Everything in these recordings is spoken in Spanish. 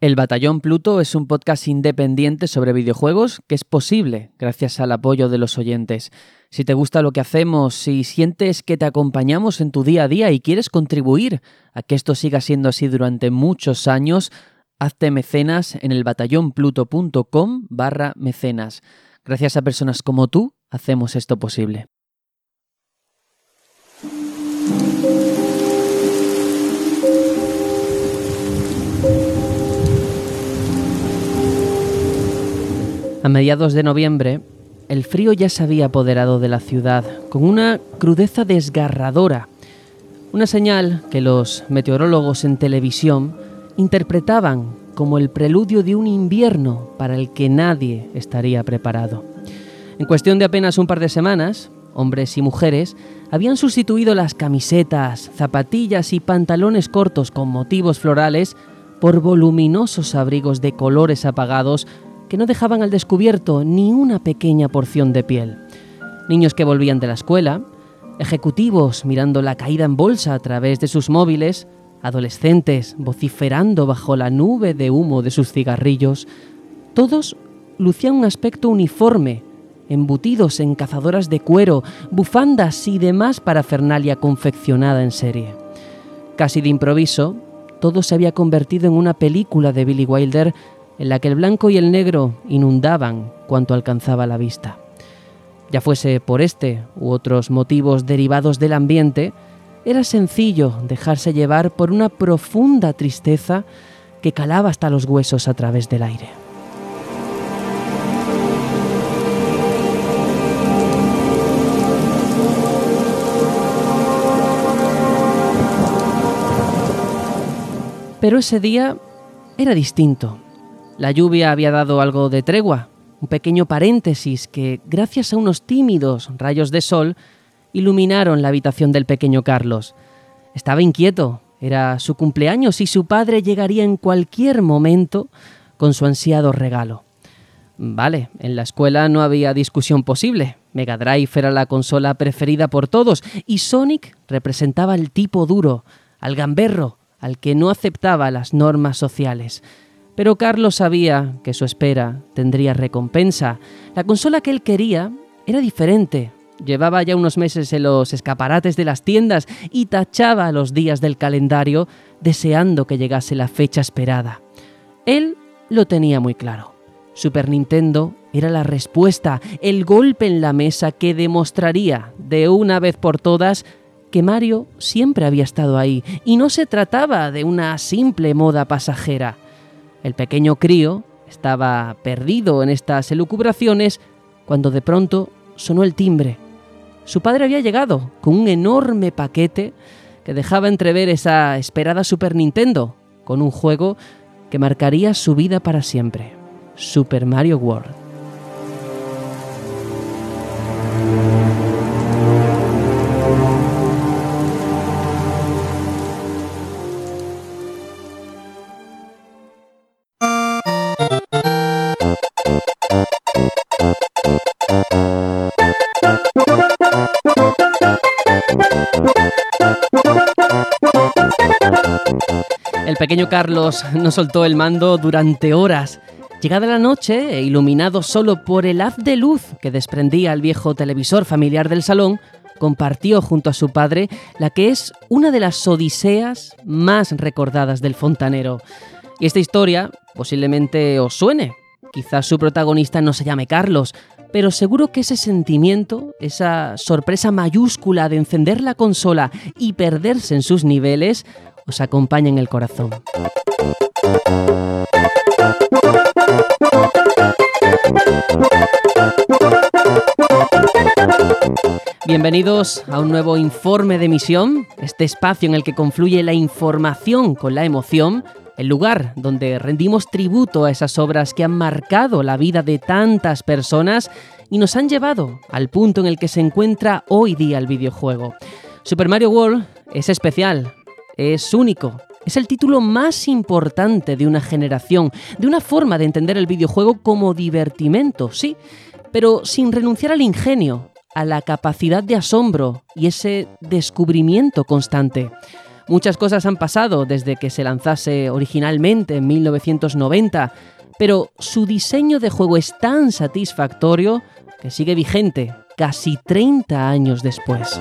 El Batallón Pluto es un podcast independiente sobre videojuegos que es posible gracias al apoyo de los oyentes. Si te gusta lo que hacemos, si sientes que te acompañamos en tu día a día y quieres contribuir a que esto siga siendo así durante muchos años, hazte mecenas en el batallonpluto.com barra mecenas. Gracias a personas como tú, hacemos esto posible. A mediados de noviembre, el frío ya se había apoderado de la ciudad, con una crudeza desgarradora, una señal que los meteorólogos en televisión interpretaban como el preludio de un invierno para el que nadie estaría preparado. En cuestión de apenas un par de semanas, hombres y mujeres habían sustituido las camisetas, zapatillas y pantalones cortos con motivos florales por voluminosos abrigos de colores apagados que no dejaban al descubierto ni una pequeña porción de piel. Niños que volvían de la escuela, ejecutivos mirando la caída en bolsa a través de sus móviles, adolescentes vociferando bajo la nube de humo de sus cigarrillos, todos lucían un aspecto uniforme, embutidos en cazadoras de cuero, bufandas y demás parafernalia confeccionada en serie. Casi de improviso, todo se había convertido en una película de Billy Wilder en la que el blanco y el negro inundaban cuanto alcanzaba la vista. Ya fuese por este u otros motivos derivados del ambiente, era sencillo dejarse llevar por una profunda tristeza que calaba hasta los huesos a través del aire. Pero ese día era distinto. La lluvia había dado algo de tregua, un pequeño paréntesis que, gracias a unos tímidos rayos de sol, iluminaron la habitación del pequeño Carlos. Estaba inquieto, era su cumpleaños y su padre llegaría en cualquier momento con su ansiado regalo. Vale, en la escuela no había discusión posible. Mega Drive era la consola preferida por todos y Sonic representaba el tipo duro, al gamberro, al que no aceptaba las normas sociales. Pero Carlos sabía que su espera tendría recompensa. La consola que él quería era diferente. Llevaba ya unos meses en los escaparates de las tiendas y tachaba los días del calendario deseando que llegase la fecha esperada. Él lo tenía muy claro. Super Nintendo era la respuesta, el golpe en la mesa que demostraría de una vez por todas que Mario siempre había estado ahí y no se trataba de una simple moda pasajera. El pequeño crío estaba perdido en estas elucubraciones cuando de pronto sonó el timbre. Su padre había llegado con un enorme paquete que dejaba entrever esa esperada Super Nintendo, con un juego que marcaría su vida para siempre, Super Mario World. Pequeño Carlos no soltó el mando durante horas. Llegada la noche, e iluminado solo por el haz de luz que desprendía el viejo televisor familiar del salón, compartió junto a su padre la que es una de las odiseas más recordadas del fontanero. Y esta historia posiblemente os suene. Quizás su protagonista no se llame Carlos, pero seguro que ese sentimiento, esa sorpresa mayúscula de encender la consola y perderse en sus niveles, os acompaña en el corazón. Bienvenidos a un nuevo informe de misión, este espacio en el que confluye la información con la emoción, el lugar donde rendimos tributo a esas obras que han marcado la vida de tantas personas y nos han llevado al punto en el que se encuentra hoy día el videojuego. Super Mario World es especial, es único, es el título más importante de una generación, de una forma de entender el videojuego como divertimento, sí, pero sin renunciar al ingenio, a la capacidad de asombro y ese descubrimiento constante. Muchas cosas han pasado desde que se lanzase originalmente en 1990, pero su diseño de juego es tan satisfactorio que sigue vigente casi 30 años después.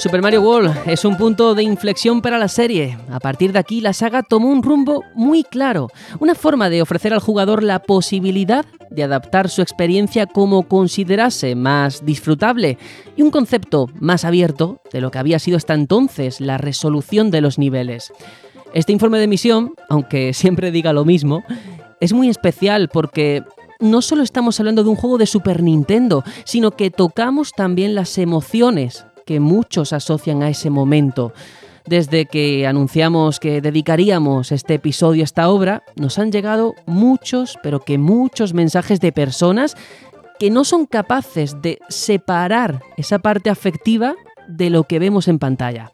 Super Mario World es un punto de inflexión para la serie. A partir de aquí, la saga tomó un rumbo muy claro, una forma de ofrecer al jugador la posibilidad de adaptar su experiencia como considerase más disfrutable y un concepto más abierto de lo que había sido hasta entonces la resolución de los niveles. Este informe de misión, aunque siempre diga lo mismo, es muy especial porque no solo estamos hablando de un juego de Super Nintendo, sino que tocamos también las emociones que muchos asocian a ese momento. Desde que anunciamos que dedicaríamos este episodio a esta obra, nos han llegado muchos, pero que muchos mensajes de personas que no son capaces de separar esa parte afectiva de lo que vemos en pantalla.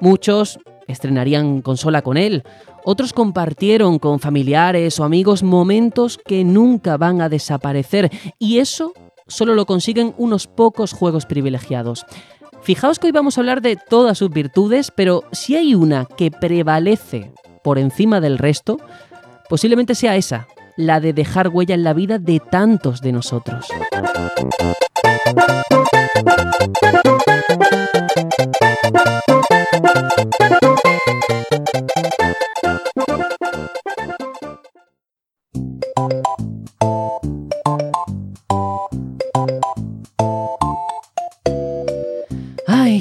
Muchos estrenarían consola con él, otros compartieron con familiares o amigos momentos que nunca van a desaparecer y eso solo lo consiguen unos pocos juegos privilegiados. Fijaos que hoy vamos a hablar de todas sus virtudes, pero si hay una que prevalece por encima del resto, posiblemente sea esa, la de dejar huella en la vida de tantos de nosotros.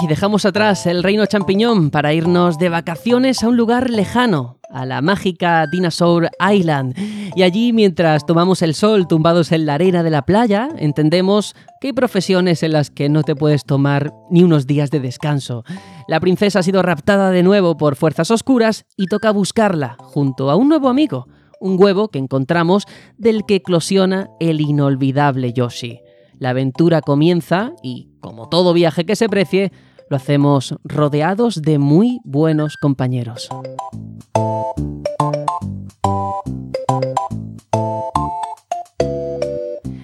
Dejamos atrás el reino champiñón para irnos de vacaciones a un lugar lejano, a la mágica Dinosaur Island. Y allí, mientras tomamos el sol tumbados en la arena de la playa, entendemos que hay profesiones en las que no te puedes tomar ni unos días de descanso. La princesa ha sido raptada de nuevo por fuerzas oscuras y toca buscarla junto a un nuevo amigo, un huevo que encontramos del que eclosiona el inolvidable Yoshi. La aventura comienza y, como todo viaje que se precie, lo hacemos rodeados de muy buenos compañeros.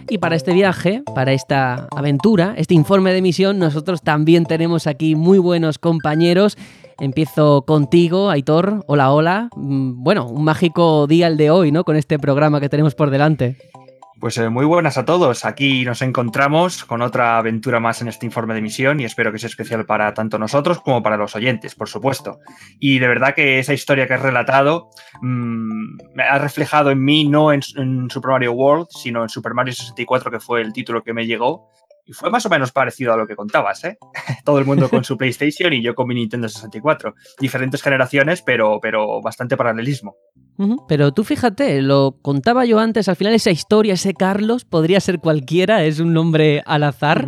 Y para este viaje, para esta aventura, este informe de misión, nosotros también tenemos aquí muy buenos compañeros. Empiezo contigo, Aitor. Hola, hola. Mm, bueno, un mágico día el de hoy, ¿no? Con este programa que tenemos por delante. Pues eh, muy buenas a todos. Aquí nos encontramos con otra aventura más en este informe de misión y espero que sea especial para tanto nosotros como para los oyentes, por supuesto. Y de verdad que esa historia que has relatado mm, me ha reflejado en mí no en, Super Mario World, sino en Super Mario 64, que fue el título que me llegó. Y fue más o menos parecido a lo que contabas, ¿eh? Todo el mundo con su PlayStation y yo con mi Nintendo 64. Diferentes generaciones, pero, pero bastante paralelismo. Pero tú fíjate, lo contaba yo antes, al final esa historia, ese Carlos, podría ser cualquiera, es un nombre al azar.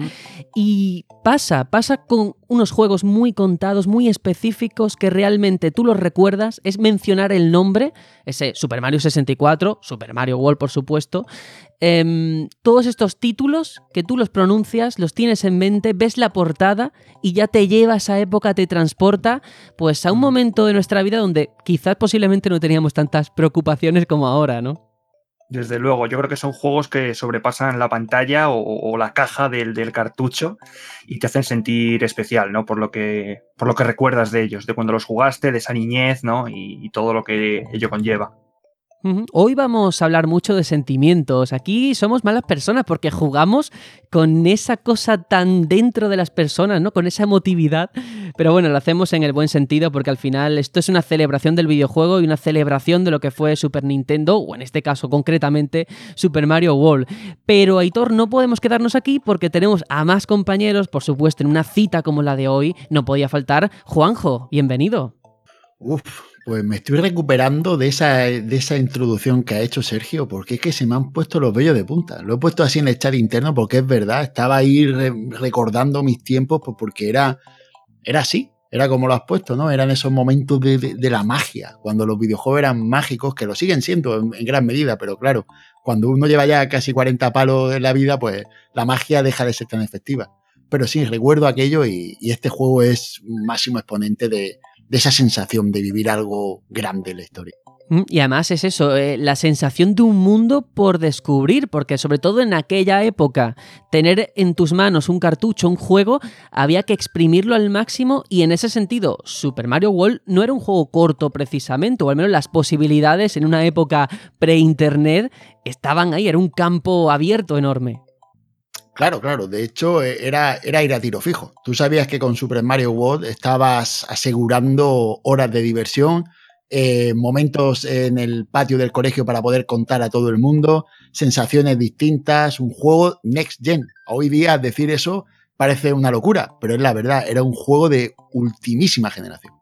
Y pasa, pasa con unos juegos muy contados, muy específicos, que realmente tú los recuerdas, es mencionar el nombre, ese Super Mario 64, Super Mario World por supuesto, Em, todos estos títulos que tú los pronuncias, los tienes en mente, ves la portada y ya te lleva a esa época, te transporta pues a un momento de nuestra vida donde quizás posiblemente no teníamos tantas preocupaciones como ahora, ¿no? Desde luego, yo creo que son juegos que sobrepasan la pantalla o, la caja del, cartucho y te hacen sentir especial, ¿no? Por lo que, por lo que recuerdas de ellos, de cuando los jugaste, de esa niñez, ¿no? y todo lo que ello conlleva. Hoy vamos a hablar mucho de sentimientos. Aquí somos malas personas porque jugamos con esa cosa tan dentro de las personas, ¿no? Con esa emotividad. Pero bueno, lo hacemos en el buen sentido porque al final esto es una celebración del videojuego y una celebración de lo que fue Super Nintendo, o en este caso concretamente Super Mario World. Pero Aitor, no podemos quedarnos aquí porque tenemos a más compañeros, por supuesto, en una cita como la de hoy. No podía faltar Juanjo. Bienvenido. Uf, pues me estoy recuperando de esa, de esa introducción que ha hecho Sergio, porque es que se me han puesto los vellos de punta. Lo he puesto así en el chat interno porque es verdad, estaba ahí recordando mis tiempos pues porque era, era así, era como lo has puesto, ¿no? Eran esos momentos de, la magia, cuando los videojuegos eran mágicos, que lo siguen siendo en, gran medida, pero claro, cuando uno lleva ya casi 40 palos en la vida, pues la magia deja de ser tan efectiva. Pero sí, recuerdo aquello y este juego es máximo exponente de, de esa sensación de vivir algo grande en la historia. Mm, y además es eso, eh, la sensación de un mundo por descubrir, porque sobre todo en aquella época, tener en tus manos un cartucho, un juego, había que exprimirlo al máximo y en ese sentido, Super Mario World no era un juego corto precisamente, o al menos las posibilidades en una época pre-internet estaban ahí, era un campo abierto enorme. Claro, claro. De hecho, eh, era, era ir a tiro fijo. Tú sabías que con Super Mario World estabas asegurando horas de diversión, eh, momentos en el patio del colegio para poder contar a todo el mundo, sensaciones distintas, un juego next gen. Hoy día decir eso parece una locura, pero es la verdad, era un juego de ultimísima generación.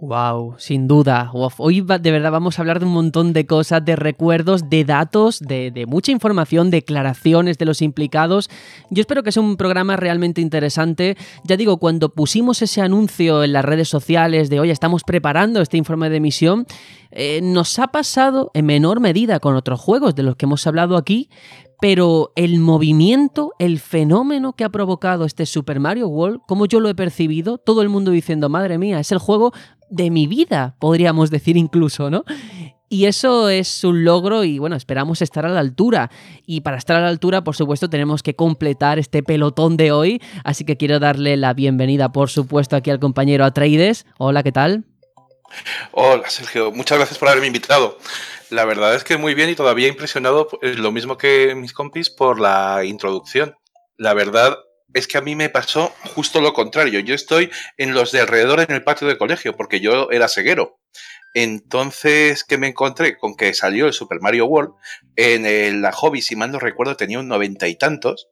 Wow, sin duda. Hoy de verdad vamos a hablar de un montón de cosas, de recuerdos, de datos, de, mucha información, declaraciones de los implicados. Yo espero que sea un programa realmente interesante. Ya digo, cuando pusimos ese anuncio en las redes sociales de hoy estamos preparando este informe de emisión, eh, nos ha pasado en menor medida con otros juegos de los que hemos hablado aquí, pero el movimiento, el fenómeno que ha provocado este Super Mario World, como yo lo he percibido, todo el mundo diciendo, madre mía, es el juego de mi vida, podríamos decir incluso, ¿no? Y eso es un logro y bueno, esperamos estar a la altura. Y para estar a la altura, por supuesto, tenemos que completar este pelotón de hoy. Así que quiero darle la bienvenida, por supuesto, aquí al compañero Atreides. Hola, ¿qué tal? Hola, Sergio. Muchas gracias por haberme invitado. La verdad es que muy bien y todavía impresionado, eh, lo mismo que mis compis, por la introducción. La verdad es que a mí me pasó justo lo contrario. Yo estoy en los de alrededor en el patio de colegio, porque yo era ceguero. Entonces, ¿qué me encontré? Con que salió el Super Mario World. En la hobby, si mal no recuerdo, tenía un noventa y tantos.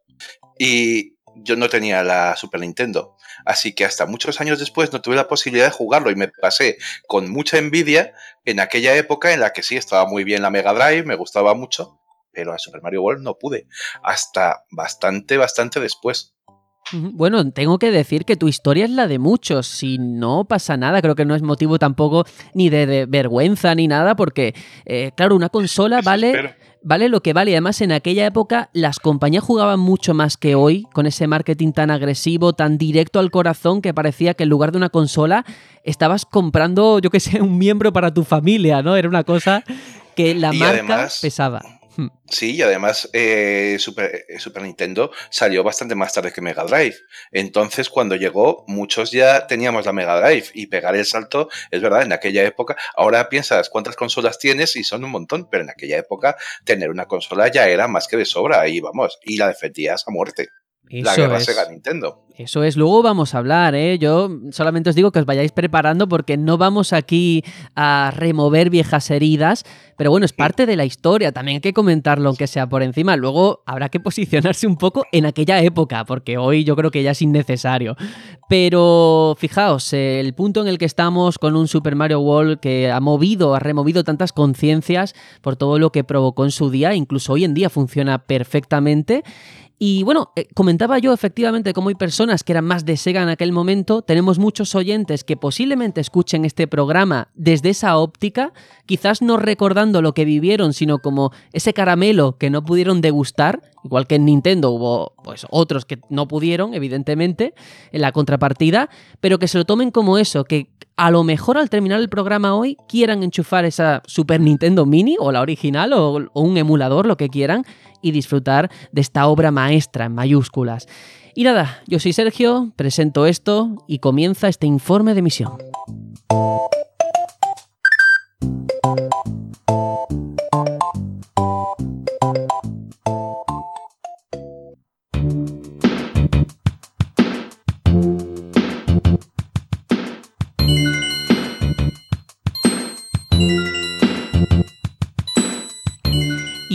Y yo no tenía la Super Nintendo. Así que hasta muchos años después no tuve la posibilidad de jugarlo y me pasé con mucha envidia en aquella época en la que sí estaba muy bien la Mega Drive, me gustaba mucho, pero a Super Mario World no pude. Hasta bastante, bastante después. Bueno, tengo que decir que tu historia es la de muchos. Si no pasa nada, creo que no es motivo tampoco ni de, vergüenza ni nada, porque, eh, claro, una consola vale vale lo que vale. Además, en aquella época las compañías jugaban mucho más que hoy, con ese marketing tan agresivo, tan directo al corazón, que parecía que en lugar de una consola estabas comprando, yo qué sé, un miembro para tu familia, ¿no? Era una cosa que la marca pesaba. Sí, y además eh, Super, eh, Super, Nintendo salió bastante más tarde que Mega Drive. Entonces, cuando llegó, muchos ya teníamos la Mega Drive y pegar el salto, es verdad, en aquella época, ahora piensas cuántas consolas tienes y son un montón, pero en aquella época tener una consola ya era más que de sobra y vamos, y la defendías a muerte. La guerra Sega Nintendo. Eso es, luego vamos a hablar, ¿eh? Yo solamente os digo que os vayáis preparando porque no vamos aquí a remover viejas heridas, pero bueno, es parte de la historia, también hay que comentarlo aunque sea por encima. Luego habrá que posicionarse un poco en aquella época, porque hoy yo creo que ya es innecesario. Pero fijaos, el punto en el que estamos con un Super Mario World que ha movido, ha removido tantas conciencias por todo lo que provocó en su día, incluso hoy en día funciona perfectamente. Y bueno, eh, comentaba yo efectivamente cómo hay personas que eran más de Sega en aquel momento, tenemos muchos oyentes que posiblemente escuchen este programa desde esa óptica, quizás no recordando lo que vivieron, sino como ese caramelo que no pudieron degustar, igual que en Nintendo hubo pues otros que no pudieron, evidentemente, en la contrapartida, pero que se lo tomen como eso, que a lo mejor al terminar el programa hoy quieran enchufar esa Super Nintendo Mini o la original o, o un emulador, lo que quieran, y disfrutar de esta obra maestra en mayúsculas. Y nada, yo soy Sergio, presento esto y comienza este informe de misión.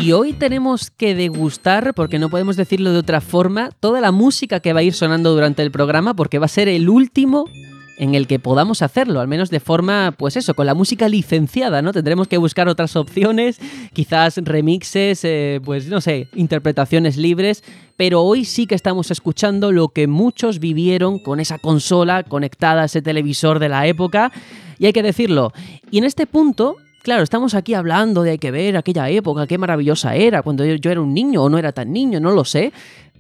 Y hoy tenemos que degustar, porque no podemos decirlo de otra forma, toda la música que va a ir sonando durante el programa, porque va a ser el último en el que podamos hacerlo, al menos de forma, pues eso, con la música licenciada, ¿no? Tendremos que buscar otras opciones, quizás remixes, eh, pues no sé, interpretaciones libres, pero hoy sí que estamos escuchando lo que muchos vivieron con esa consola conectada a ese televisor de la época, y hay que decirlo. Y en este punto Claro, estamos aquí hablando de hay que ver aquella época, qué maravillosa era, cuando yo, era un niño o no era tan niño, no lo sé.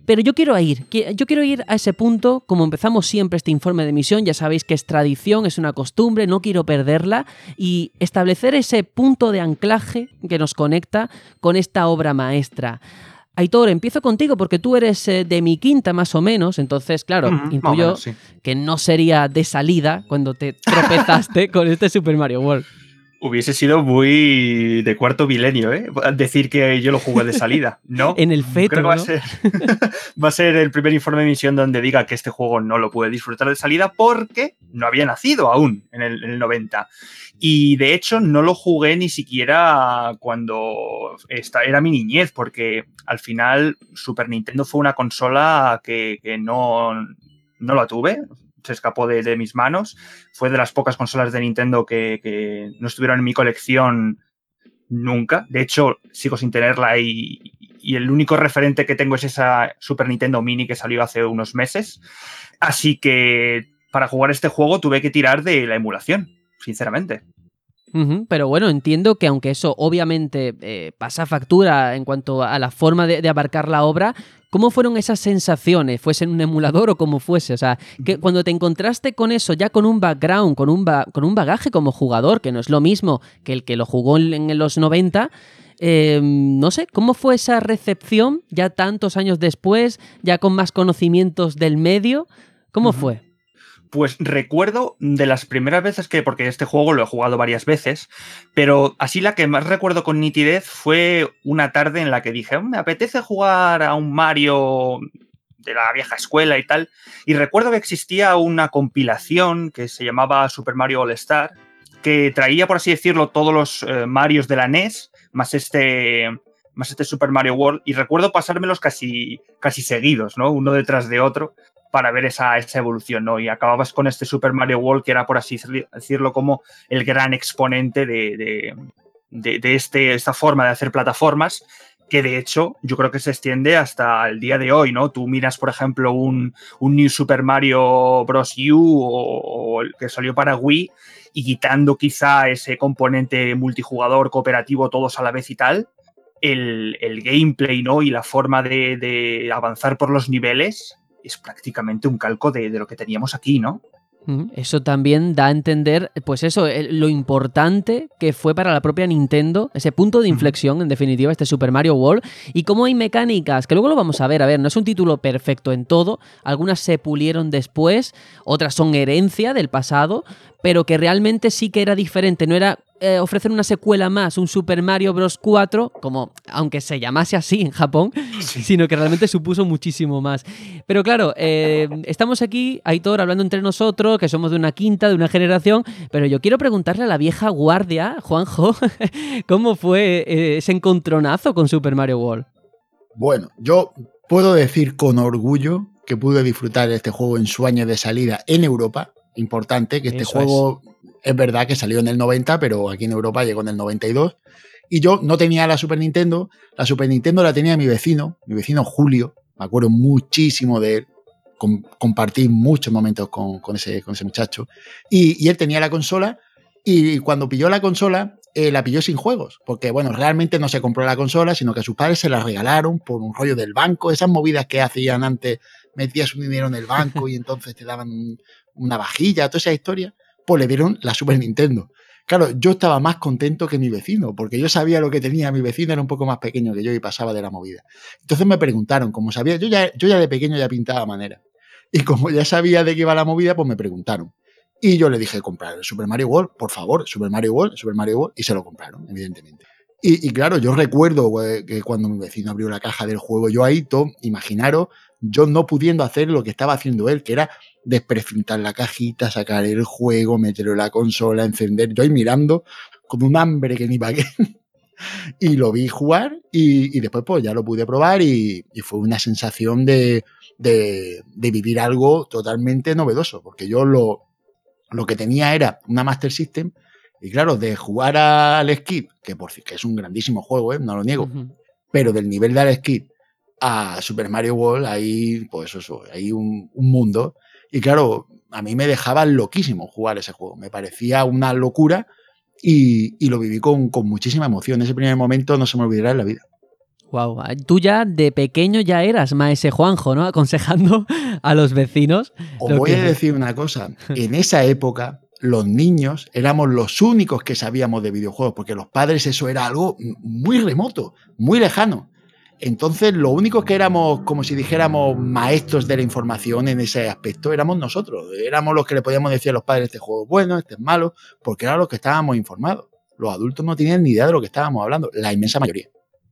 Pero yo quiero ir, yo quiero ir a ese punto, como empezamos siempre este informe de misión, ya sabéis que es tradición, es una costumbre, no quiero perderla, y establecer ese punto de anclaje que nos conecta con esta obra maestra. Aitor, empiezo contigo porque tú eres eh, de mi quinta más o menos, entonces, claro, intuyo que no sería de salida cuando te tropezaste con este Super Mario World. Hubiese sido muy de cuarto milenio, ¿eh? Decir que yo lo jugué de salida. No. en el feto. Creo que va, a ser, va a ser el primer informe de misión donde diga que este juego no lo pude disfrutar de salida porque no había nacido aún en el, en el 90. Y de hecho no lo jugué ni siquiera cuando esta, era mi niñez, porque al final Super Nintendo fue una consola que, que no, no la tuve se escapó de, mis manos. Fue de las pocas consolas de Nintendo que, no estuvieron en mi colección nunca. De hecho, sigo sin tenerla y, el único referente que tengo es esa Super Nintendo Mini que salió hace unos meses. Así que para jugar este juego tuve que tirar de la emulación, sinceramente pero bueno, entiendo que aunque eso obviamente eh, pasa factura en cuanto a la forma de, abarcar la obra, ¿cómo fueron esas sensaciones? ¿Fuese en un emulador o como fuese? O sea, que cuando te encontraste con eso, ya con un background, con un, con un bagaje como jugador, que no es lo mismo que el que lo jugó en, los 90, em, no sé, ¿cómo fue esa recepción ya tantos años después, ya con más conocimientos del medio? ¿Cómo fue? Pues recuerdo de las primeras veces que, porque este juego lo he jugado varias veces, pero así la que más recuerdo con nitidez fue una tarde en la que dije, me apetece jugar a un Mario de la vieja escuela y tal, y recuerdo que existía una compilación que se llamaba Super Mario All Star, que traía, por así decirlo, todos los eh, Marios de la NES, más este, más este Super Mario World, y recuerdo pasármelos casi, casi seguidos, ¿no? Uno detrás de otro para ver esa, esa, evolución, ¿no? Y acababas con este Super Mario World, que era, por así decirlo, como el gran exponente de, de, este, esta forma de hacer plataformas, que de hecho yo creo que se extiende hasta el día de hoy, ¿no? Tú miras, por ejemplo, un, un New Super Mario Bros. U o, el que salió para Wii, y quitando quizá ese componente multijugador, cooperativo, todos a la vez y tal, el, el gameplay, ¿no? Y la forma de, de avanzar por los niveles es prácticamente un calco de, lo que teníamos aquí, ¿no? Eso también da a entender, pues eso, lo importante que fue para la propia Nintendo, ese punto de inflexión, en definitiva, este Super Mario World, y cómo hay mecánicas, que luego lo vamos a ver, a ver, no es un título perfecto en todo, algunas se pulieron después, otras son herencia del pasado, pero que realmente sí que era diferente, no era eh, ofrecer una secuela más, un Super Mario Bros. 4, como aunque se llamase así en Japón, sino que realmente supuso muchísimo más. Pero claro, eh, estamos aquí, Aitor, hablando entre nosotros, que somos de una quinta, de una generación, pero yo quiero preguntarle a la vieja guardia, Juanjo, ¿cómo fue eh, ese encontronazo con Super Mario World? Bueno, yo puedo decir con orgullo que pude disfrutar de este juego en su año de salida en Europa. Importante que este juego es verdad que salió en el 90, pero aquí en Europa llegó en el 92. Y yo no tenía la Super Nintendo, la Super Nintendo la tenía mi vecino, mi vecino Julio, me acuerdo muchísimo de él, compartí muchos momentos con, ese, con ese muchacho, y, él tenía la consola, y cuando pilló la consola, eh, la pilló sin juegos, porque bueno, realmente no se compró la consola, sino que a sus padres se la regalaron por un rollo del banco, esas movidas que hacían antes, metías un dinero en el banco y entonces te daban una vajilla, toda esa historia pues le dieron la Super Nintendo. Claro, yo estaba más contento que mi vecino, porque yo sabía lo que tenía. Mi vecino era un poco más pequeño que yo y pasaba de la movida. Entonces me preguntaron, como sabía, yo ya, yo ya de pequeño ya pintaba manera. Y como ya sabía de qué iba la movida, pues me preguntaron. Y yo le dije, comprar el Super Mario World, por favor, Super Mario World, Super Mario World, y se lo compraron, evidentemente. Y, claro, yo recuerdo que cuando mi vecino abrió la caja del juego, yo ahí, todo, imaginaros, yo no pudiendo hacer lo que estaba haciendo él, que era desprecintar la cajita, sacar el juego, meterlo en la consola, encender. Yo ahí mirando con un hambre que ni pagué. y lo vi jugar y, después pues ya lo pude probar y, fue una sensación de, de, vivir algo totalmente novedoso, porque yo lo, lo que tenía era una Master System y claro, de jugar al Skip, que por que es un grandísimo juego, ¿eh? no lo niego, pero del nivel de al Skip a Super Mario World hay pues eso, hay un, un mundo y claro, a mí me dejaba loquísimo jugar ese juego. Me parecía una locura y, lo viví con, muchísima emoción. Ese primer momento no se me olvidará en la vida. Wow, tú ya de pequeño ya eras maese Juanjo, ¿no? Aconsejando a los vecinos. Os voy a decir una cosa. En esa época, los niños éramos los únicos que sabíamos de videojuegos, porque los padres eso era algo muy remoto, muy lejano. Entonces, lo único que éramos, como si dijéramos, maestros de la información en ese aspecto, éramos nosotros. Éramos los que le podíamos decir a los padres, este juego es bueno, este es malo, porque eran los que estábamos informados. Los adultos no tenían ni idea de lo que estábamos hablando, la inmensa mayoría.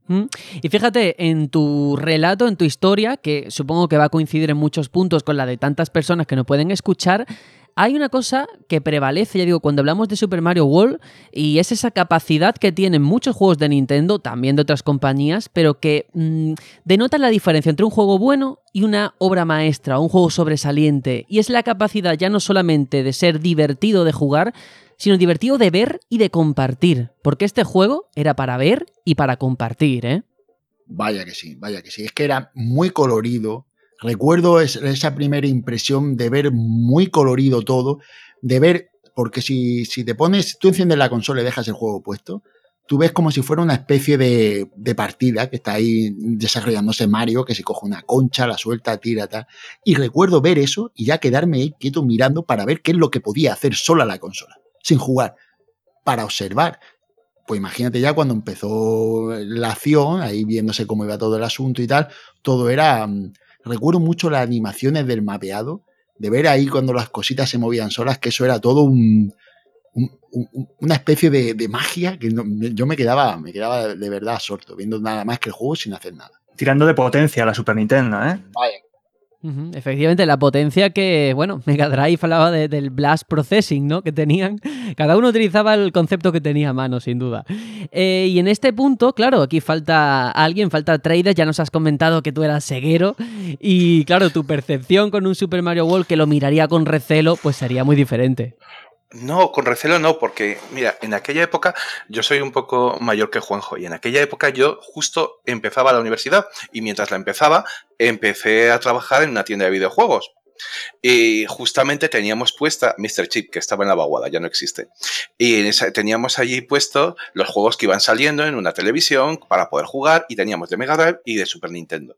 Mm. Y fíjate, en tu relato, en tu historia, que supongo que va a coincidir en muchos puntos con la de tantas personas que no pueden escuchar, hay una cosa que prevalece, ya digo, cuando hablamos de Super Mario World, y es esa capacidad que tienen muchos juegos de Nintendo, también de otras compañías, pero que mm, denota la diferencia entre un juego bueno y una obra maestra, un juego sobresaliente. Y es la capacidad ya no solamente de ser divertido de jugar, sino divertido de ver y de compartir. Porque este juego era para ver y para compartir, ¿eh? Vaya que sí, vaya que sí. Es que era muy colorido, Recuerdo esa primera impresión de ver muy colorido todo, de ver, porque si, si te pones, tú enciendes la consola y dejas el juego puesto, tú ves como si fuera una especie de, de, partida que está ahí desarrollándose Mario, que se coge una concha, la suelta, tira, tal. Y recuerdo ver eso y ya quedarme ahí quieto mirando para ver qué es lo que podía hacer sola la consola, sin jugar, para observar. Pues imagínate ya cuando empezó la acción, ahí viéndose cómo iba todo el asunto y tal, todo era mm, recuerdo mucho las animaciones del mapeado, de ver ahí cuando las cositas se movían solas, que eso era todo un, una especie de, magia que yo me quedaba, me quedaba de verdad absorto, viendo nada más que el juego sin hacer nada. Tirando de potencia a la Super Nintendo, ¿eh? Vaya, Efectivamente, la potencia que, bueno, Mega Drive hablaba del blast processing, ¿no? Que tenían. Cada uno utilizaba el concepto que tenía a mano, sin duda. Eh, y en este punto, claro, aquí falta alguien, falta trader. Ya nos has comentado que tú eras ceguero. Y claro, tu percepción con un Super Mario World que lo miraría con recelo, pues sería muy diferente. No, con recelo no, porque mira, en aquella época yo soy un poco mayor que Juanjo y en aquella época yo justo empezaba la universidad y mientras la empezaba empecé a trabajar en una tienda de videojuegos. Y justamente teníamos puesta Mr. Chip, que estaba en la vaguada, ya no existe. Y teníamos allí puesto los juegos que iban saliendo en una televisión para poder jugar y teníamos de Mega Drive y de Super Nintendo.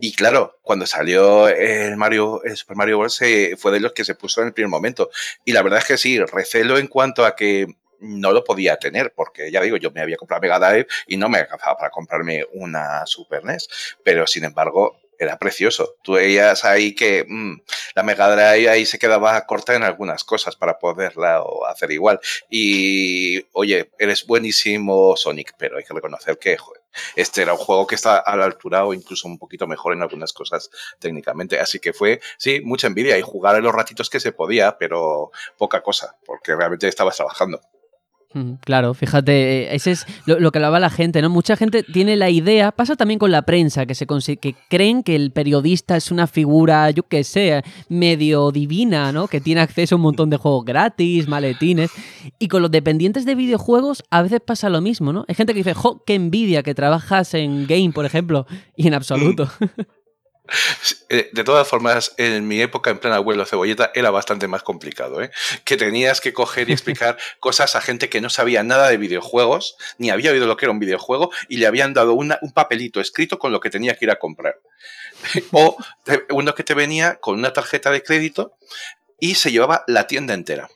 Y claro, cuando salió el Mario, el Super Mario Bros. fue de los que se puso en el primer momento. Y la verdad es que sí, recelo en cuanto a que no lo podía tener, porque ya digo, yo me había comprado Mega Drive y no me alcanzaba para comprarme una Super NES. Pero sin embargo, era precioso. Tú veías ahí que mm, la Mega Drive ahí se quedaba corta en algunas cosas para poderla hacer igual. Y oye, eres buenísimo Sonic, pero hay que reconocer que este era un juego que está a la altura o incluso un poquito mejor en algunas cosas técnicamente. Así que fue, sí, mucha envidia y jugar en los ratitos que se podía, pero poca cosa, porque realmente estabas trabajando. Claro, fíjate, ese es lo, que hablaba la gente, ¿no? Mucha gente tiene la idea, pasa también con la prensa, que, se que creen que el periodista es una figura, yo qué sé, medio divina, ¿no? Que tiene acceso a un montón de juegos gratis, maletines. Y con los dependientes de videojuegos a veces pasa lo mismo, ¿no? Hay gente que dice, jo, qué envidia que trabajas en game, por ejemplo, y en absoluto. Eh, de todas formas, en mi época en plena abuelo cebolleta era bastante más complicado, ¿eh? Que tenías que coger y explicar cosas a gente que no sabía nada de videojuegos, ni había oído lo que era un videojuego, y le habían dado un papelito escrito con lo que tenía que ir a comprar. o uno que te venía con una tarjeta de crédito y se llevaba la tienda entera.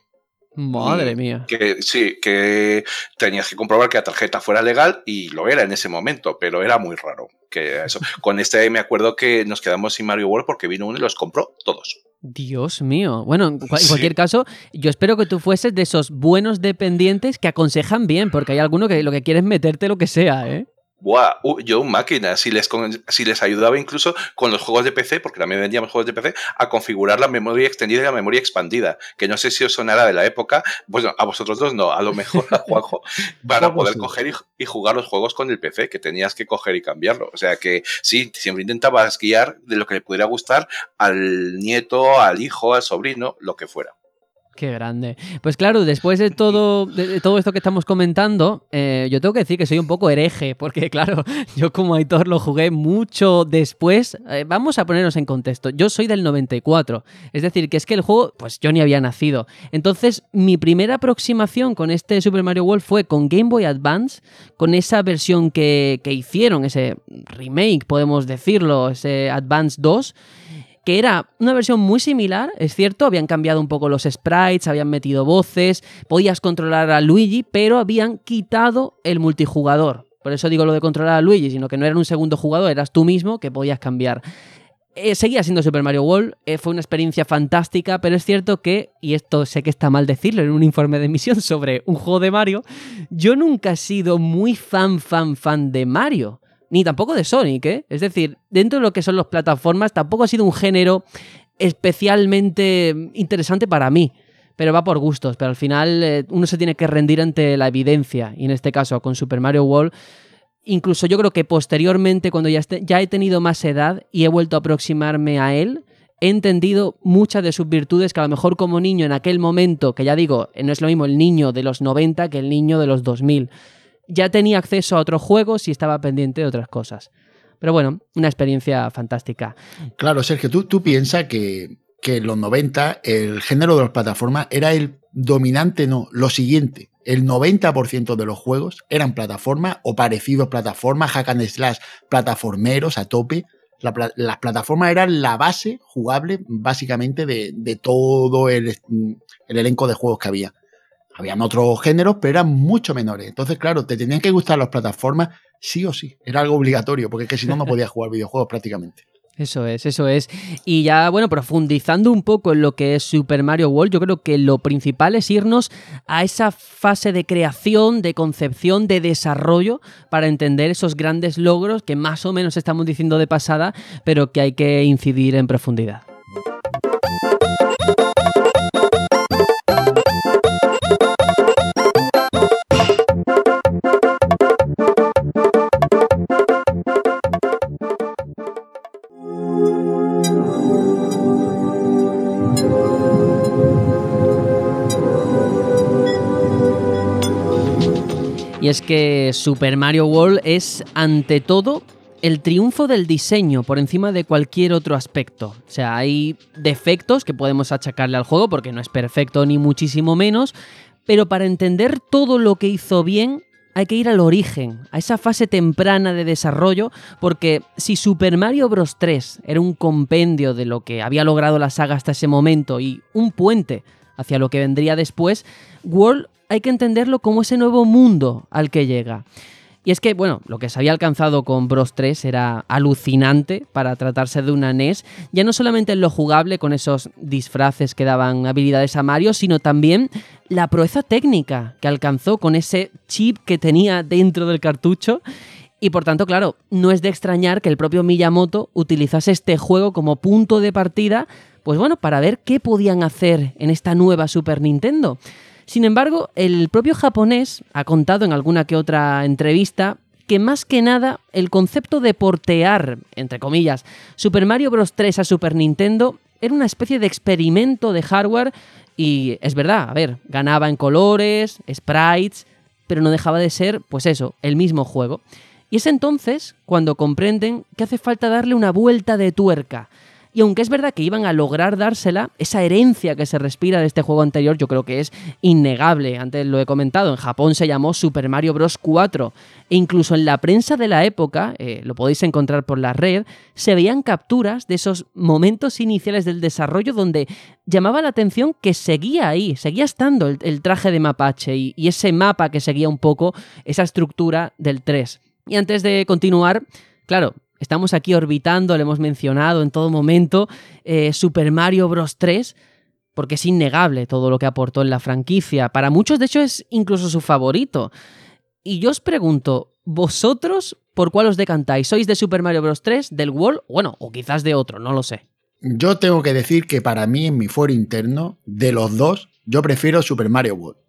Madre mía. Que sí, que tenías que comprobar que la tarjeta fuera legal y lo era en ese momento, pero era muy raro que eso. Con este me acuerdo que nos quedamos sin Mario World porque vino uno y los compró todos. Dios mío. Bueno, en, cualquier caso, yo espero que tú fueses de esos buenos dependientes que aconsejan bien, porque hay alguno que lo que quiere es meterte lo que sea, ¿eh? Buah, yo máquina, si les, si les ayudaba incluso con los juegos de PC, porque también vendíamos juegos de PC, a configurar la memoria extendida y la memoria expandida, que no sé si os sonará de la época, bueno, a vosotros dos no, a lo mejor a Juanjo, para poder coger y, jugar los juegos con el PC, que tenías que coger y cambiarlo. O sea que sí, siempre intentabas guiar de lo que le pudiera gustar al nieto, al hijo, al sobrino, lo que fuera. Qué grande. Pues claro, después de todo, de, todo esto que estamos comentando, eh, yo tengo que decir que soy un poco hereje, porque claro, yo como Aitor lo jugué mucho después. Eh, vamos a ponernos en contexto. Yo soy del 94, es decir, que es que el juego, pues yo ni había nacido. Entonces, mi primera aproximación con este Super Mario World fue con Game Boy Advance, con esa versión que, que hicieron, ese remake, podemos decirlo, ese Advance 2 que era una versión muy similar, es cierto, habían cambiado un poco los sprites, habían metido voces, podías controlar a Luigi, pero habían quitado el multijugador. Por eso digo lo de controlar a Luigi, sino que no era un segundo jugador, eras tú mismo que podías cambiar. Eh, seguía siendo Super Mario World, eh, fue una experiencia fantástica, pero es cierto que, y esto sé que está mal decirlo en un informe de emisión sobre un juego de Mario, yo nunca he sido muy fan, fan, fan de Mario ni tampoco de Sonic, ¿eh? Es decir, dentro de lo que son las plataformas, tampoco ha sido un género especialmente interesante para mí. Pero va por gustos, pero al final eh, uno se tiene que rendir ante la evidencia. Y en este caso, con Super Mario World, incluso yo creo que posteriormente, cuando ya, ya he tenido más edad y he vuelto a aproximarme a él, he entendido muchas de sus virtudes que a lo mejor como niño en aquel momento, que ya digo, no es lo mismo el niño de los 90 que el niño de los 2000 ya tenía acceso a otros juegos y estaba pendiente de otras cosas. Pero bueno, una experiencia fantástica. Claro, Sergio, tú, tú piensas que, en los 90 el género de las plataformas era el dominante, no, lo siguiente. El 90% de los juegos eran plataformas o parecidos plataformas, hack and slash, plataformeros a tope. las plataformas eran la base jugable básicamente de, todo el, elenco de juegos que había. Habían otros géneros, pero eran mucho menores. Entonces, claro, te tenían que gustar las plataformas sí o sí. Era algo obligatorio, porque es que si no, no podías jugar videojuegos prácticamente. Eso es, eso es. Y ya, bueno, profundizando un poco en lo que es Super Mario World, yo creo que lo principal es irnos a esa fase de creación, de concepción, de desarrollo, para entender esos grandes logros que más o menos estamos diciendo de pasada, pero que hay que incidir en profundidad. Y es que Super Mario World es, ante todo, el triunfo del diseño por encima de cualquier otro aspecto. O sea, hay defectos que podemos achacarle al juego porque no es perfecto ni muchísimo menos, pero para entender todo lo que hizo bien hay que ir al origen, a esa fase temprana de desarrollo, porque si Super Mario Bros. 3 era un compendio de lo que había logrado la saga hasta ese momento y un puente hacia lo que vendría después, World hay que entenderlo como ese nuevo mundo al que llega. Y es que, bueno, lo que se había alcanzado con Bros 3 era alucinante para tratarse de una NES, ya no solamente en lo jugable con esos disfraces que daban habilidades a Mario, sino también la proeza técnica que alcanzó con ese chip que tenía dentro del cartucho. Y por tanto, claro, no es de extrañar que el propio Miyamoto utilizase este juego como punto de partida, pues bueno, para ver qué podían hacer en esta nueva Super Nintendo. Sin embargo, el propio japonés ha contado en alguna que otra entrevista que más que nada el concepto de portear, entre comillas, Super Mario Bros. 3 a Super Nintendo era una especie de experimento de hardware y es verdad, a ver, ganaba en colores, sprites, pero no dejaba de ser, pues eso, el mismo juego. Y es entonces cuando comprenden que hace falta darle una vuelta de tuerca y aunque es verdad que iban a lograr dársela, esa herencia que se respira de este juego anterior yo creo que es innegable. Antes lo he comentado, en Japón se llamó Super Mario Bros. 4 e incluso en la prensa de la época, eh, lo podéis encontrar por la red, se veían capturas de esos momentos iniciales del desarrollo donde llamaba la atención que seguía ahí, seguía estando el, traje de mapache y, y ese mapa que seguía un poco esa estructura del 3. Y antes de continuar, claro, Estamos aquí orbitando, lo hemos mencionado en todo momento, eh, Super Mario Bros. 3, porque es innegable todo lo que aportó en la franquicia. Para muchos, de hecho, es incluso su favorito. Y yo os pregunto, ¿vosotros por cuál os decantáis? ¿Sois de Super Mario Bros. 3, del World? Bueno, o quizás de otro, no lo sé. Yo tengo que decir que para mí, en mi foro interno, de los dos, yo prefiero Super Mario World.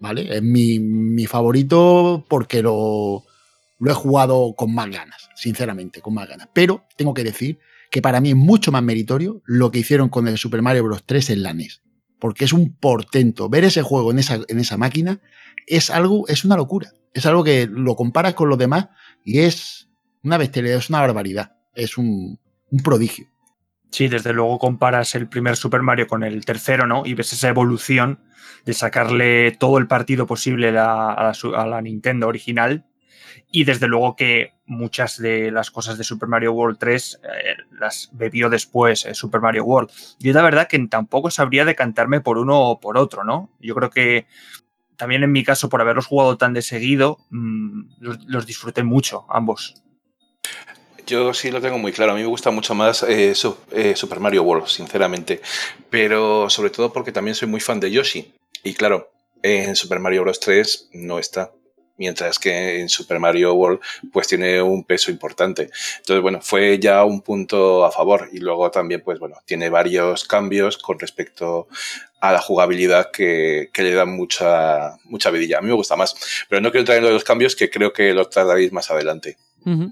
¿Vale? Es mi, mi favorito porque lo, lo he jugado con más ganas, sinceramente, con más ganas. Pero tengo que decir que para mí es mucho más meritorio lo que hicieron con el Super Mario Bros. 3 en la NES. porque es un portento. Ver ese juego en esa, en esa máquina es algo, es una locura. Es algo que lo comparas con los demás y es una bestialidad, es una barbaridad. Es un, prodigio. Sí, desde luego comparas el primer Super Mario con el tercero, ¿no? Y ves esa evolución de sacarle todo el partido posible a la Nintendo original y desde luego que muchas de las cosas de Super Mario World 3 eh, las bebió después eh, Super Mario World. Yo la verdad que tampoco sabría decantarme por uno o por otro, ¿no? Yo creo que también en mi caso, por haberlos jugado tan de seguido, mm, los, disfruté mucho, ambos. Yo sí lo tengo muy claro. A mí me gusta mucho más eh, Super Mario World, sinceramente. Pero sobre todo porque también soy muy fan de Yoshi. Y claro, en Super Mario Bros. 3 no está mientras que en Super Mario World pues tiene un peso importante. Entonces, bueno, fue ya un punto a favor y luego también pues bueno, tiene varios cambios con respecto a la jugabilidad que, le dan mucha, mucha vidilla. A mí me gusta más, pero no quiero entrar en los cambios que creo que los trataréis más adelante.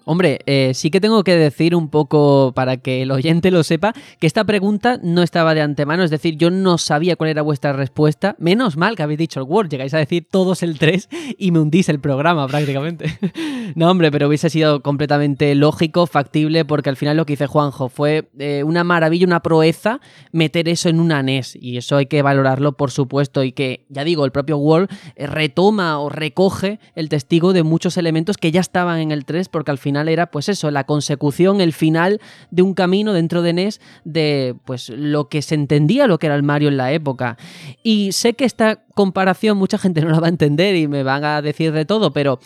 Hombre, eh, sí que tengo que decir un poco para que el oyente lo sepa que esta pregunta no estaba de antemano, es decir, yo no sabía cuál era vuestra respuesta. Menos mal que habéis dicho el Word, llegáis a decir todos el 3 y me hundís el programa prácticamente. no, hombre, pero hubiese sido completamente lógico, factible, porque al final lo que hice Juanjo fue eh, una maravilla, una proeza meter eso en una NES y eso hay que valorarlo, por supuesto, y que, ya digo, el propio Word eh, retoma o recoge el testigo de muchos elementos que ya estaban en el 3 porque al final era pues eso, la consecución, el final de un camino dentro de NES de pues lo que se entendía lo que era el Mario en la época. Y sé que esta comparación mucha gente no la va a entender y me van a decir de todo, pero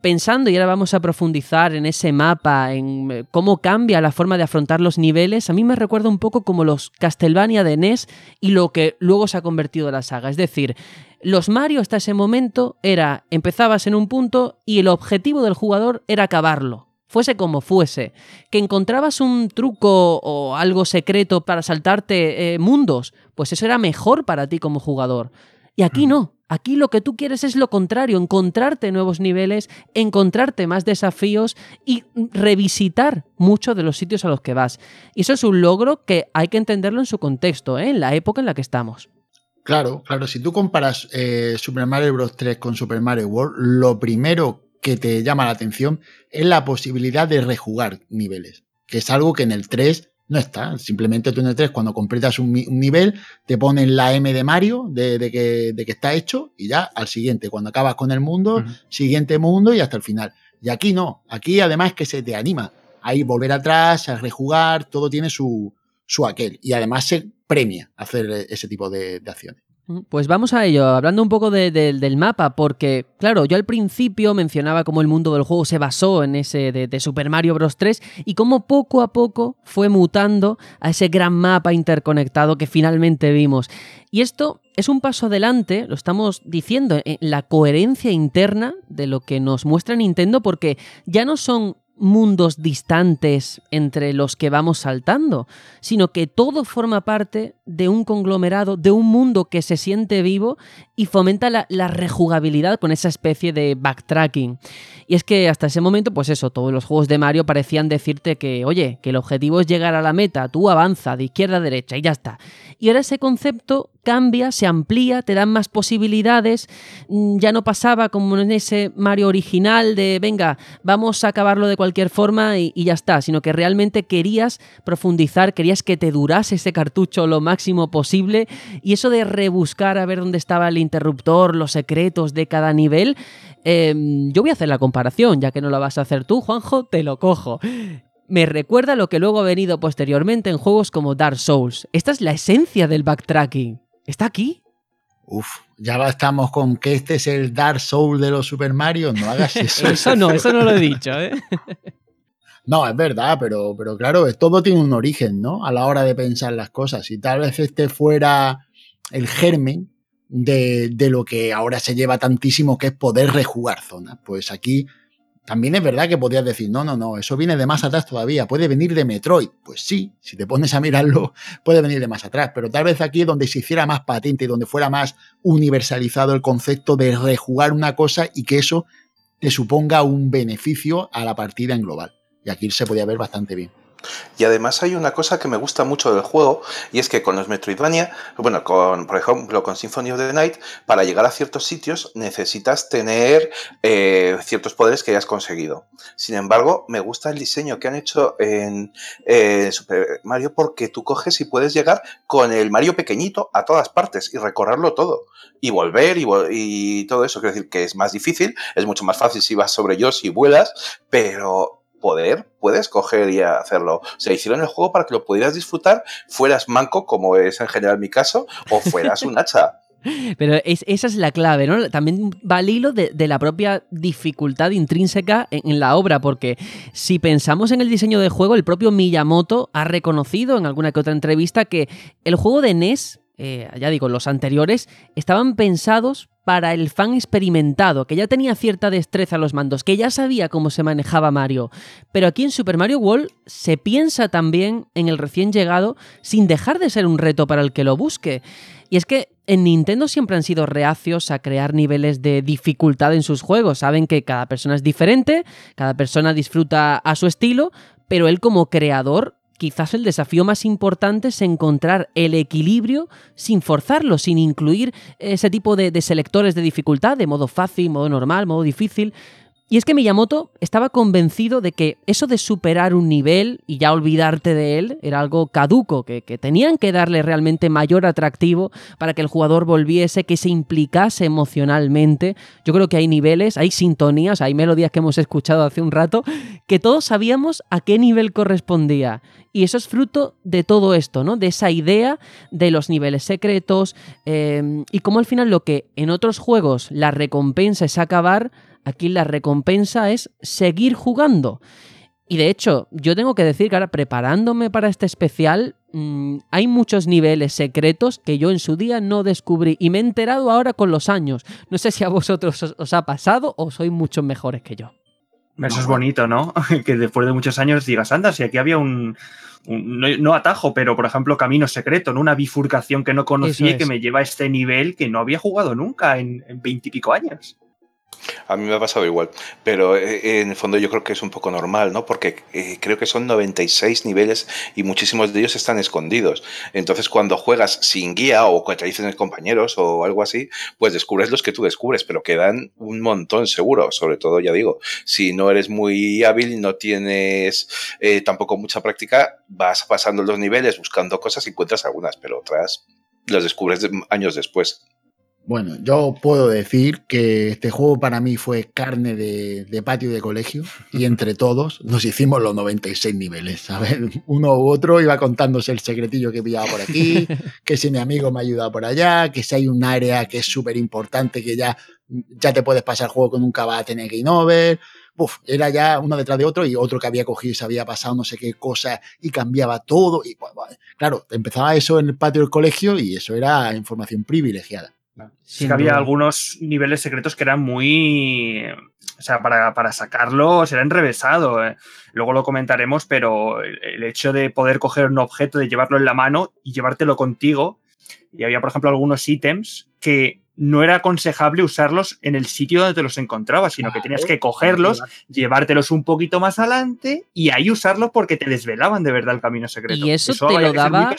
pensando, y ahora vamos a profundizar en ese mapa, en eh, cómo cambia la forma de afrontar los niveles, a mí me recuerda un poco como los Castlevania de NES y lo que luego se ha convertido en la saga. Es decir, los Mario hasta ese momento era, empezabas en un punto y el objetivo del jugador era acabarlo. Fuese como fuese, que encontrabas un truco o algo secreto para saltarte eh, mundos, pues eso era mejor para ti como jugador. Y aquí no, aquí lo que tú quieres es lo contrario, encontrarte nuevos niveles, encontrarte más desafíos y revisitar muchos de los sitios a los que vas. Y eso es un logro que hay que entenderlo en su contexto, ¿eh? en la época en la que estamos. Claro, claro. Si tú comparas eh, Super Mario Bros. 3 con Super Mario World, lo primero que te llama la atención es la posibilidad de rejugar niveles, que es algo que en el 3 no está. Simplemente tú en el 3, cuando completas un, nivel, te ponen la M de Mario de, que, está hecho y ya al siguiente. Cuando acabas con el mundo, siguiente mundo y hasta el final. Y aquí no. Aquí además que se te anima a ir volver atrás, a rejugar, todo tiene su, su aquel. Y además se premia hacer ese tipo de, acciones. Pues vamos a ello, hablando un poco del mapa, porque, claro, yo al principio mencionaba cómo el mundo del juego se basó en ese de, Super Mario Bros. 3 y cómo poco a poco fue mutando a ese gran mapa interconectado que finalmente vimos. Y esto es un paso adelante, lo estamos diciendo, en la coherencia interna de lo que nos muestra Nintendo, porque ya no son mundos distantes entre los que vamos saltando, sino que todo forma parte de un conglomerado, de un mundo que se siente vivo y fomenta la, rejugabilidad con esa especie de backtracking. Y es que hasta ese momento, pues eso, todos los juegos de Mario parecían decirte que, oye, que el objetivo es llegar a la meta, tú avanza de izquierda a derecha y ya está. Y ahora ese concepto cambia, se amplía, te dan más posibilidades, mm, ya no pasaba como en ese Mario original de, venga, vamos a acabarlo de cualquier forma y, y ya está, sino que realmente querías profundizar, querías que te durase ese cartucho lo máximo posible y eso de rebuscar a ver dónde estaba el interruptor, los secretos de cada nivel, em, yo voy a hacer la comparación, ya que no la vas a hacer tú, Juanjo, te lo cojo me recuerda lo que luego ha venido posteriormente en juegos como Dark Souls. Esta es la esencia del backtracking. ¿Está aquí? Uf, ya estamos con que este es el Dark Souls de los Super Mario. No hagas eso. eso no, eso no lo he dicho, ¿eh? No, es verdad, pero, pero claro, todo tiene un origen, ¿no? A la hora de pensar las cosas. Y tal vez este fuera el germen de, de lo que ahora se lleva tantísimo, que es poder rejugar zonas. Pues aquí también es verdad que podrías decir, no, no, no, eso viene de más atrás todavía, puede venir de Metroid. Pues sí, si te pones a mirarlo, puede venir de más atrás, pero tal vez aquí es donde se hiciera más patente y donde fuera más universalizado el concepto de rejugar una cosa y que eso te suponga un beneficio a la partida en global. Y aquí se podía ver bastante bien. Y además hay una cosa que me gusta mucho del juego, y es que con los Metroidvania, bueno, con, por ejemplo, con Symphony of the Night, para llegar a ciertos sitios necesitas tener eh, ciertos poderes que hayas conseguido. Sin embargo, me gusta el diseño que han hecho en Super Mario porque tú coges y puedes llegar con el Mario pequeñito a todas partes y recorrerlo todo. Y volver y, y todo eso. Quiero decir que es más difícil, es mucho más fácil si vas sobre ellos y vuelas, pero poder, puedes coger y hacerlo. Se hicieron el juego para que lo pudieras disfrutar, fueras manco, como es en general mi caso, o fueras un hacha. Pero esa es la clave, ¿no? También va al hilo de, la propia dificultad intrínseca en, la obra, porque si pensamos en el diseño del juego, el propio Miyamoto ha reconocido en alguna que otra entrevista que el juego de NES, eh, ya digo, los anteriores, estaban pensados para el fan experimentado, que ya tenía cierta destreza a los mandos, que ya sabía cómo se manejaba Mario. Pero aquí en Super Mario World se piensa también en el recién llegado sin dejar de ser un reto para el que lo busque. Y es que en Nintendo siempre han sido reacios a crear niveles de dificultad en sus juegos. Saben que cada persona es diferente, cada persona disfruta a su estilo, pero él como creador quizás el desafío más importante es encontrar el equilibrio sin forzarlo, sin incluir ese tipo de, selectores de dificultad, de modo fácil, modo normal, modo difícil. Y es que Miyamoto estaba convencido de que eso de superar un nivel y ya olvidarte de él era algo caduco, que, tenían que darle realmente mayor atractivo para que el jugador volviese, que se implicase emocionalmente. Yo creo que hay niveles, hay sintonías, hay melodías que hemos escuchado hace un rato, que todos sabíamos a qué nivel correspondía. Y eso es fruto de todo esto, ¿no? De esa idea de los niveles secretos eh, y cómo al final lo que en otros juegos la recompensa es acabar Aquí la recompensa es seguir jugando. Y de hecho, yo tengo que decir que ahora preparándome para este especial, mm, hay muchos niveles secretos que yo en su día no descubrí y me he enterado ahora con los años. No sé si a vosotros os, ha pasado o sois mucho mejores que yo. Eso es bonito, ¿no? que después de muchos años digas, anda, si aquí había un, no, atajo, pero por ejemplo camino secreto, ¿no? una bifurcación que no conocía y que me lleva a este nivel que no había jugado nunca en veintipico años. A mí me ha pasado igual, pero eh, en el fondo yo creo que es un poco normal, ¿no? Porque eh, creo que son 96 niveles y muchísimos de ellos están escondidos. Entonces, cuando juegas sin guía o que te dicen compañeros o algo así, pues descubres los que tú descubres, pero quedan un montón seguro. Sobre todo, ya digo, si no eres muy hábil, no tienes eh, tampoco mucha práctica, vas pasando los niveles buscando cosas y encuentras algunas, pero otras las descubres años después. Bueno, yo puedo decir que este juego para mí fue carne de, patio de colegio y entre todos nos hicimos los 96 niveles. A ver, uno u otro iba contándose el secretillo que pillaba por aquí, que si mi amigo me ayuda por allá, que si hay un área que es súper importante que ya, ya te puedes pasar el juego con un vas a tener game over. Uf, era ya uno detrás de otro y otro que había cogido y se había pasado no sé qué cosa y cambiaba todo. Y pues, claro, empezaba eso en el patio del colegio y eso era información privilegiada había algunos niveles secretos que eran muy. O sea, para, para sacarlos era enrevesado. Eh. Luego lo comentaremos, pero el, hecho de poder coger un objeto, de llevarlo en la mano y llevártelo contigo. Y había, por ejemplo, algunos ítems que no era aconsejable usarlos en el sitio donde te los encontrabas, sino que tenías que cogerlos, llevártelos un poquito más adelante y ahí usarlos porque te desvelaban de verdad el camino secreto. Y eso, te lo daba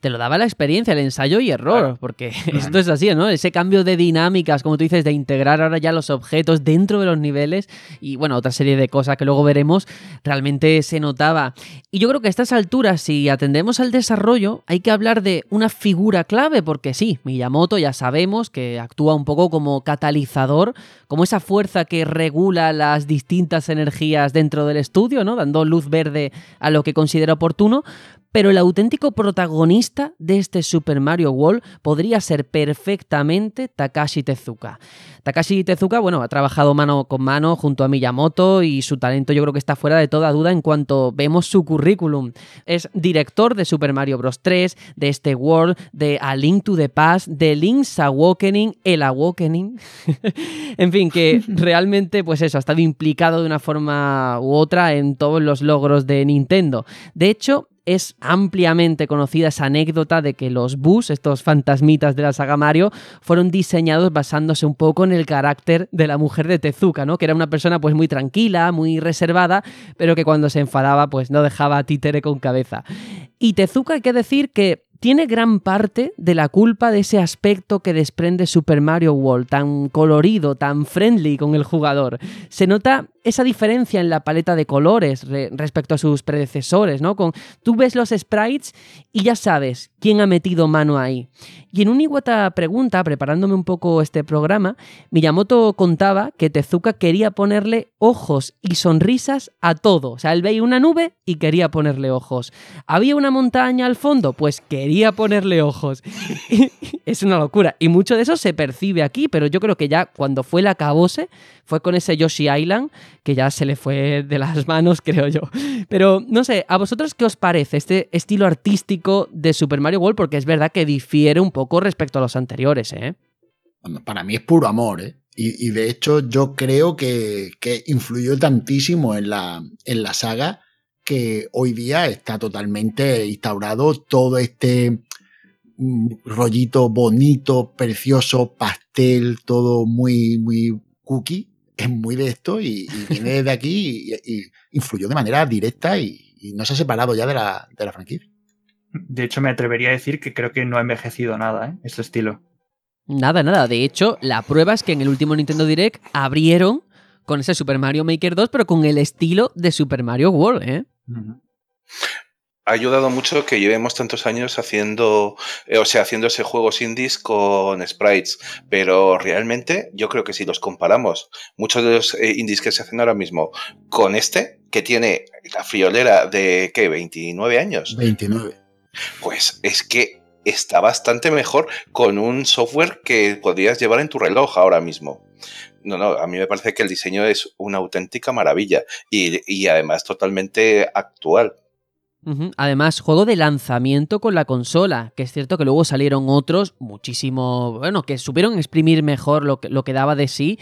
te lo daba la experiencia, el ensayo y error, porque esto es así, ¿no? Ese cambio de dinámicas, como tú dices, de integrar ahora ya los objetos dentro de los niveles y bueno, otra serie de cosas que luego veremos, realmente se notaba. Y yo creo que a estas alturas, si atendemos al desarrollo, hay que hablar de una figura clave, porque sí, Miyamoto ya sabemos que actúa un poco como catalizador, como esa fuerza que regula las distintas energías dentro del estudio, ¿no? dando luz verde a lo que considera oportuno, pero el auténtico protagonista de este Super Mario World podría ser perfectamente Takashi Tezuka. Takashi Tezuka, bueno, ha trabajado mano con mano junto a Miyamoto y su talento yo creo que está fuera de toda duda en cuanto vemos su currículum. Es director de Super Mario Bros. 3, de este World, de A Link to the Past, de Link's Awakening, el Awakening. en fin, que realmente, pues eso, ha estado implicado de una forma u otra en todos los logros de Nintendo. De hecho, es ampliamente conocida esa anécdota de que los Bus, estos fantasmitas de la saga Mario, fueron diseñados basándose un poco en el carácter de la mujer de Tezuka, ¿no? Que era una persona pues muy tranquila, muy reservada, pero que cuando se enfadaba pues no dejaba títere con cabeza. Y Tezuka hay que decir que tiene gran parte de la culpa de ese aspecto que desprende Super Mario World, tan colorido, tan friendly con el jugador. Se nota esa diferencia en la paleta de colores respecto a sus predecesores, ¿no? Con, tú ves los sprites y ya sabes quién ha metido mano ahí. Y en un Iwata pregunta, preparándome un poco este programa, Miyamoto contaba que Tezuka quería ponerle ojos y sonrisas a todo. O sea, él veía una nube y quería ponerle ojos. Había una montaña al fondo, pues quería ponerle ojos. es una locura. Y mucho de eso se percibe aquí, pero yo creo que ya cuando fue la cabose, fue con ese Yoshi Island que ya se le fue de las manos, creo yo. Pero no sé, ¿a vosotros qué os parece este estilo artístico de Super Mario Porque es verdad que difiere un poco respecto a los anteriores, ¿eh? para mí es puro amor, ¿eh? Y, de hecho yo creo que, influyó tantísimo en la, en la saga que hoy día está totalmente instaurado todo este mm, rollito bonito, precioso, pastel, todo muy, muy cookie, es muy de esto y, viene de aquí y, influyó de manera directa y, no se ha separado ya de la, de la, franquicia. De hecho, me atrevería a decir que creo que no ha envejecido nada, ¿eh? Este estilo. Nada, nada. De hecho, la prueba es que en el último Nintendo Direct abrieron con ese Super Mario Maker 2, pero con el estilo de Super Mario World, ¿eh? ha ayudado mucho que llevemos tantos años haciendo, eh, o sea, haciéndose juegos indies con sprites, pero realmente yo creo que si los comparamos, muchos de los eh, indies que se hacen ahora mismo con este, que tiene la friolera de, ¿qué? 29 años. 29. Pues es que está bastante mejor con un software que podrías llevar en tu reloj ahora mismo. No, no, a mí me parece que el diseño es una auténtica maravilla y, y además totalmente actual. Además, juego de lanzamiento con la consola, que es cierto que luego salieron otros muchísimo, bueno, que supieron exprimir mejor lo que, lo que daba de sí,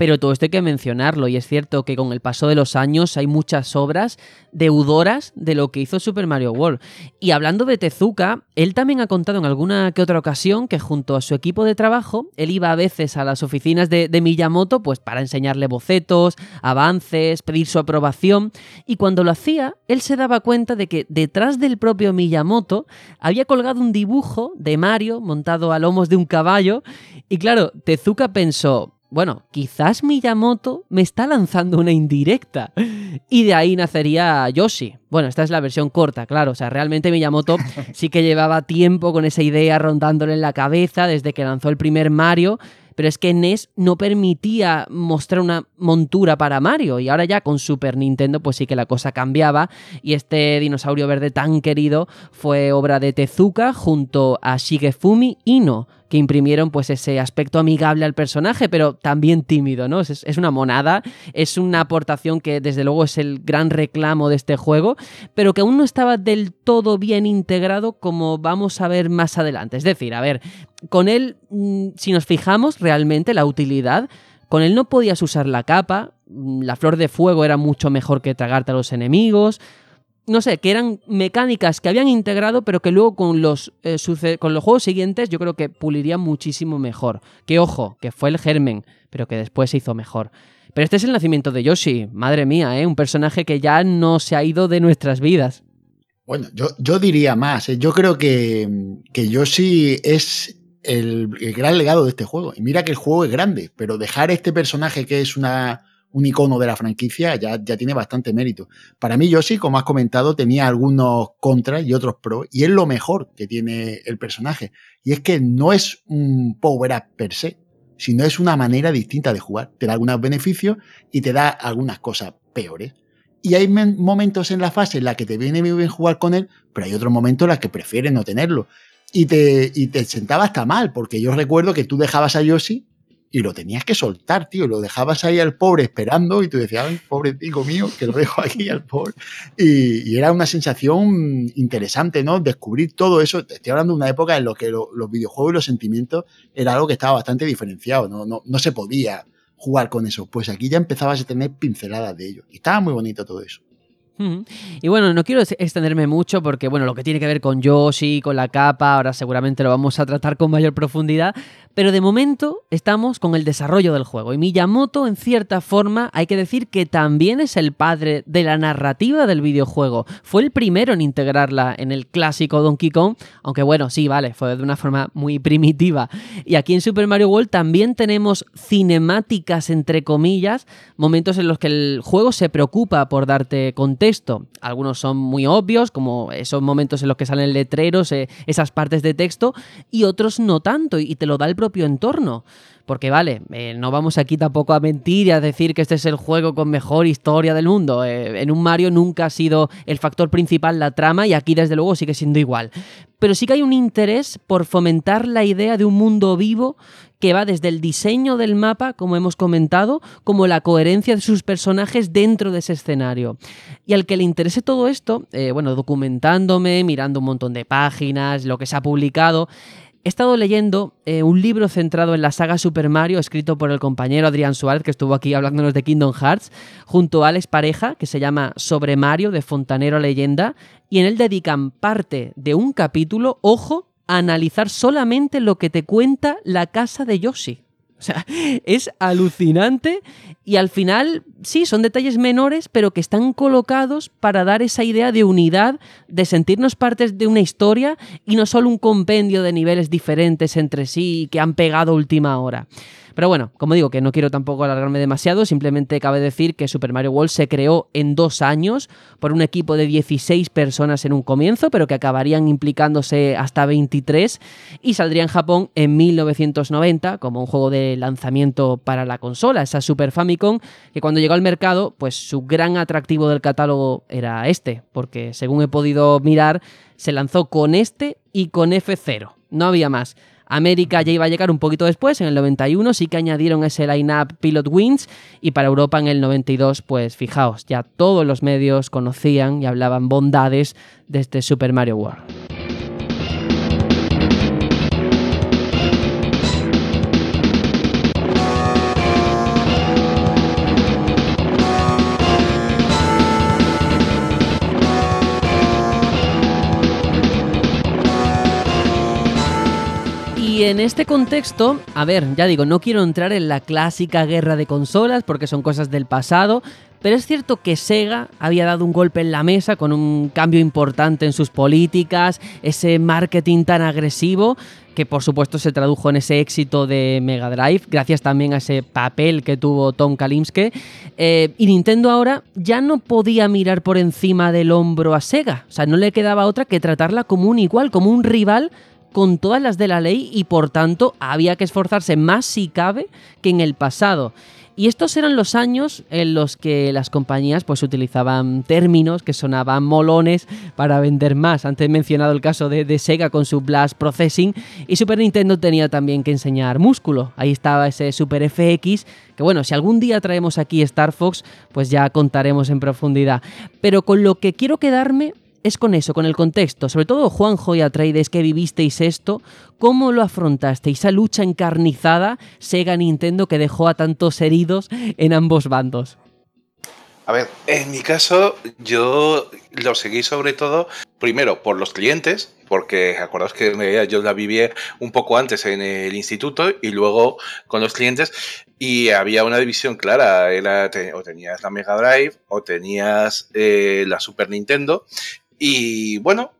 pero todo esto hay que mencionarlo y es cierto que con el paso de los años hay muchas obras deudoras de lo que hizo Super Mario World. Y hablando de Tezuka, él también ha contado en alguna que otra ocasión que junto a su equipo de trabajo, él iba a veces a las oficinas de, de Miyamoto pues para enseñarle bocetos, avances, pedir su aprobación y cuando lo hacía, él se daba cuenta de que detrás del propio Miyamoto había colgado un dibujo de Mario montado a lomos de un caballo y claro, Tezuka pensó, bueno, quizás Miyamoto me está lanzando una indirecta. Y de ahí nacería Yoshi. Bueno, esta es la versión corta, claro. O sea, realmente Miyamoto sí que llevaba tiempo con esa idea rondándole en la cabeza desde que lanzó el primer Mario. Pero es que NES no permitía mostrar una montura para Mario. Y ahora ya con Super Nintendo, pues sí que la cosa cambiaba. Y este dinosaurio verde tan querido fue obra de Tezuka junto a Shigefumi Ino que imprimieron pues ese aspecto amigable al personaje, pero también tímido, ¿no? Es, es, una monada, es una aportación que desde luego es el gran reclamo de este juego, pero que aún no estaba del todo bien integrado como vamos a ver más adelante. Es decir, a ver, con él, mm, si nos fijamos realmente la utilidad, con él no podías usar la capa, mm, la flor de fuego era mucho mejor que tragarte a los enemigos, no sé, que eran mecánicas que habían integrado, pero que luego con los, eh, con los juegos siguientes yo creo que pulirían muchísimo mejor. Que ojo, que fue el germen, pero que después se hizo mejor. Pero este es el nacimiento de Yoshi, madre mía, ¿eh? un personaje que ya no se ha ido de nuestras vidas. Bueno, yo, yo diría más, ¿eh? yo creo que, que Yoshi es el, el gran legado de este juego. Y mira que el juego es grande, pero dejar este personaje que es una un icono de la franquicia, ya, ya tiene bastante mérito. Para mí, Yoshi, como has comentado, tenía algunos contras y otros pros, y es lo mejor que tiene el personaje. Y es que no es un power up per se, sino es una manera distinta de jugar. Te da algunos beneficios y te da algunas cosas peores. Y hay momentos en la fase en la que te viene muy bien jugar con él, pero hay otros momentos en los que prefieres no tenerlo. Y te, y te sentaba hasta mal, porque yo recuerdo que tú dejabas a Yoshi y lo tenías que soltar, tío. Lo dejabas ahí al pobre esperando y tú decías, pobre tío mío, que lo dejo aquí al pobre. Y, era una sensación interesante, ¿no? Descubrir todo eso. Estoy hablando de una época en la que los videojuegos y los sentimientos era algo que estaba bastante diferenciado, ¿no? No, no se podía jugar con eso. Pues aquí ya empezabas a tener pinceladas de ello. Y estaba muy bonito todo eso. Y bueno, no quiero extenderme mucho porque, bueno, lo que tiene que ver con Yoshi, con la capa, ahora seguramente lo vamos a tratar con mayor profundidad, pero de momento estamos con el desarrollo del juego. Y Miyamoto, en cierta forma, hay que decir que también es el padre de la narrativa del videojuego. Fue el primero en integrarla en el clásico Donkey Kong, aunque bueno, sí, vale, fue de una forma muy primitiva. Y aquí en Super Mario World también tenemos cinemáticas, entre comillas, momentos en los que el juego se preocupa por darte contexto algunos son muy obvios, como esos momentos en los que salen letreros, eh, esas partes de texto, y otros no tanto, y te lo da el propio entorno. Porque vale, eh, no vamos aquí tampoco a mentir y a decir que este es el juego con mejor historia del mundo. Eh, en un Mario nunca ha sido el factor principal la trama y aquí desde luego sigue siendo igual. Pero sí que hay un interés por fomentar la idea de un mundo vivo que va desde el diseño del mapa, como hemos comentado, como la coherencia de sus personajes dentro de ese escenario. Y al que le interese todo esto, eh, bueno, documentándome, mirando un montón de páginas, lo que se ha publicado, He estado leyendo eh, un libro centrado en la saga Super Mario, escrito por el compañero Adrián Suárez, que estuvo aquí hablándonos de Kingdom Hearts, junto a Alex Pareja, que se llama Sobre Mario, de Fontanero Leyenda, y en él dedican parte de un capítulo, ojo, a analizar solamente lo que te cuenta la casa de Yoshi. O sea, es alucinante y al final, sí, son detalles menores, pero que están colocados para dar esa idea de unidad, de sentirnos partes de una historia y no solo un compendio de niveles diferentes entre sí que han pegado última hora. Pero bueno, como digo, que no quiero tampoco alargarme demasiado, simplemente cabe decir que Super Mario World se creó en dos años por un equipo de 16 personas en un comienzo, pero que acabarían implicándose hasta 23 y saldría en Japón en 1990 como un juego de lanzamiento para la consola, esa Super Famicom, que cuando llegó al mercado, pues su gran atractivo del catálogo era este, porque según he podido mirar, se lanzó con este y con F0, no había más. América ya iba a llegar un poquito después, en el 91 sí que añadieron ese line-up Pilot Wings y para Europa en el 92, pues fijaos, ya todos los medios conocían y hablaban bondades de este Super Mario World. Y en este contexto, a ver, ya digo, no quiero entrar en la clásica guerra de consolas porque son cosas del pasado, pero es cierto que Sega había dado un golpe en la mesa con un cambio importante en sus políticas, ese marketing tan agresivo que por supuesto se tradujo en ese éxito de Mega Drive, gracias también a ese papel que tuvo Tom Kalimske. Eh, y Nintendo ahora ya no podía mirar por encima del hombro a Sega, o sea, no le quedaba otra que tratarla como un igual, como un rival con todas las de la ley y por tanto había que esforzarse más si cabe que en el pasado. Y estos eran los años en los que las compañías pues utilizaban términos que sonaban molones para vender más. Antes he mencionado el caso de, de, Sega con su Blast Processing y Super Nintendo tenía también que enseñar músculo. Ahí estaba ese Super FX que bueno, si algún día traemos aquí Star Fox pues ya contaremos en profundidad. Pero con lo que quiero quedarme es con eso, con el contexto, sobre todo Juanjo y Atreides que vivisteis esto, ¿cómo lo afrontasteis? Esa lucha encarnizada Sega-Nintendo que dejó a tantos heridos en ambos bandos. A ver, en mi caso yo lo seguí sobre todo, primero por los clientes, porque acordaos que yo la viví un poco antes en el instituto y luego con los clientes y había una división clara, era, o tenías la Mega Drive o tenías eh, la Super Nintendo y bueno,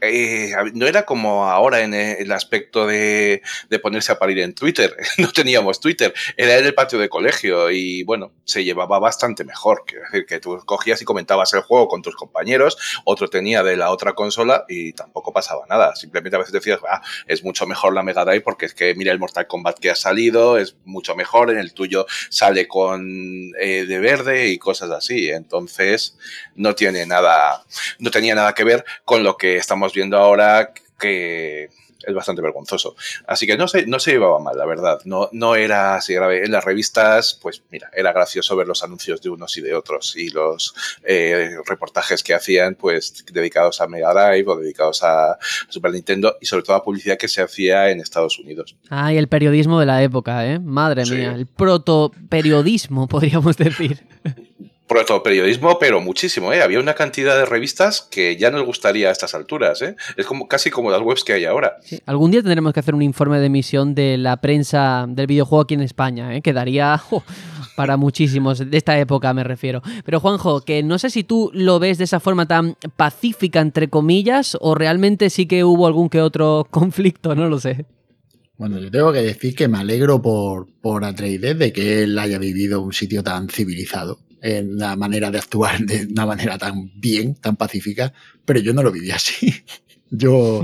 eh, no era como ahora en el aspecto de, ponerse a parir en Twitter. No teníamos Twitter, era en el patio de colegio y bueno, se llevaba bastante mejor. Quiero decir que tú cogías y comentabas el juego con tus compañeros, otro tenía de la otra consola y tampoco pasaba nada. Simplemente a veces decías, ah, es mucho mejor la Mega Drive porque es que mira el Mortal Kombat que ha salido, es mucho mejor, en el tuyo sale con eh, de verde y cosas así. Entonces no tiene nada, no tenía nada que ver con lo que estamos viendo ahora que es bastante vergonzoso. Así que no se, no se llevaba mal, la verdad. No, no era así grave. En las revistas, pues mira, era gracioso ver los anuncios de unos y de otros y los eh, reportajes que hacían, pues dedicados a Mega Drive o dedicados a Super Nintendo y sobre todo a publicidad que se hacía en Estados Unidos. Ah, y el periodismo de la época, ¿eh? Madre mía, el proto-periodismo, podríamos decir. Protoperiodismo, pero muchísimo, ¿eh? Había una cantidad de revistas que ya nos gustaría a estas alturas, ¿eh? Es como, casi como las webs que hay ahora. Algún día tendremos que hacer un informe de emisión de la prensa del videojuego aquí en España, ¿eh? Quedaría para muchísimos, de esta época me refiero. Pero Juanjo, que no sé si tú lo ves de esa forma tan pacífica, entre comillas, o realmente sí que hubo algún que otro conflicto, no lo sé. Bueno, yo tengo que decir que me alegro por, por Atreides de que él haya vivido un sitio tan civilizado en la manera de actuar de una manera tan bien, tan pacífica, pero yo no lo viví así. Yo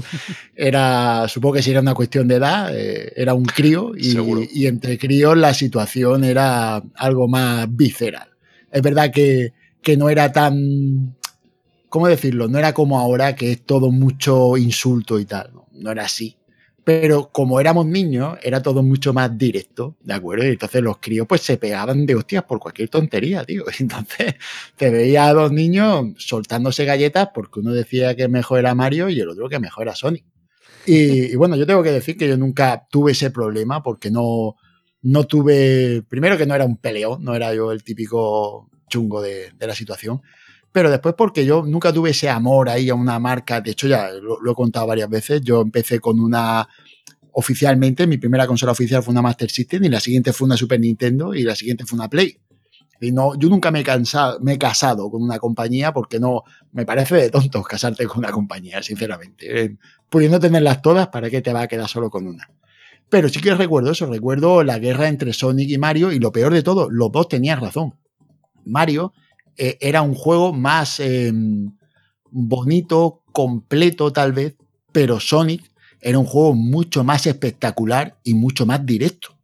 era, supongo que si era una cuestión de edad, eh, era un crío y, y, entre críos la situación era algo más visceral. Es verdad que, que no era tan, ¿cómo decirlo? No era como ahora que es todo mucho insulto y tal, no, no era así pero como éramos niños, era todo mucho más directo, ¿de acuerdo? Y entonces los críos pues se pegaban de hostias por cualquier tontería, tío. Entonces te veía a dos niños soltándose galletas porque uno decía que mejor era Mario y el otro que mejor era Sonic. Y, bueno, yo tengo que decir que yo nunca tuve ese problema porque no, no tuve, primero que no era un peleón, no era yo el típico chungo de la situación, pero después porque yo nunca tuve ese amor ahí a una marca, de hecho ya lo, he contado varias veces, yo empecé con una, oficialmente, mi primera consola oficial fue una Master System y la siguiente fue una Super Nintendo y la siguiente fue una Play. Y no, yo nunca me he, cansado, me he casado con una compañía porque no, me parece de tontos casarte con una compañía, sinceramente. Eh, pudiendo tenerlas todas, ¿para qué te va a quedar solo con una? Pero sí que recuerdo eso, recuerdo la guerra entre Sonic y Mario y lo peor de todo, los dos tenían razón. Mario eh, era un juego más em, bonito, completo tal vez, pero Sonic era un juego mucho más espectacular y mucho más directo.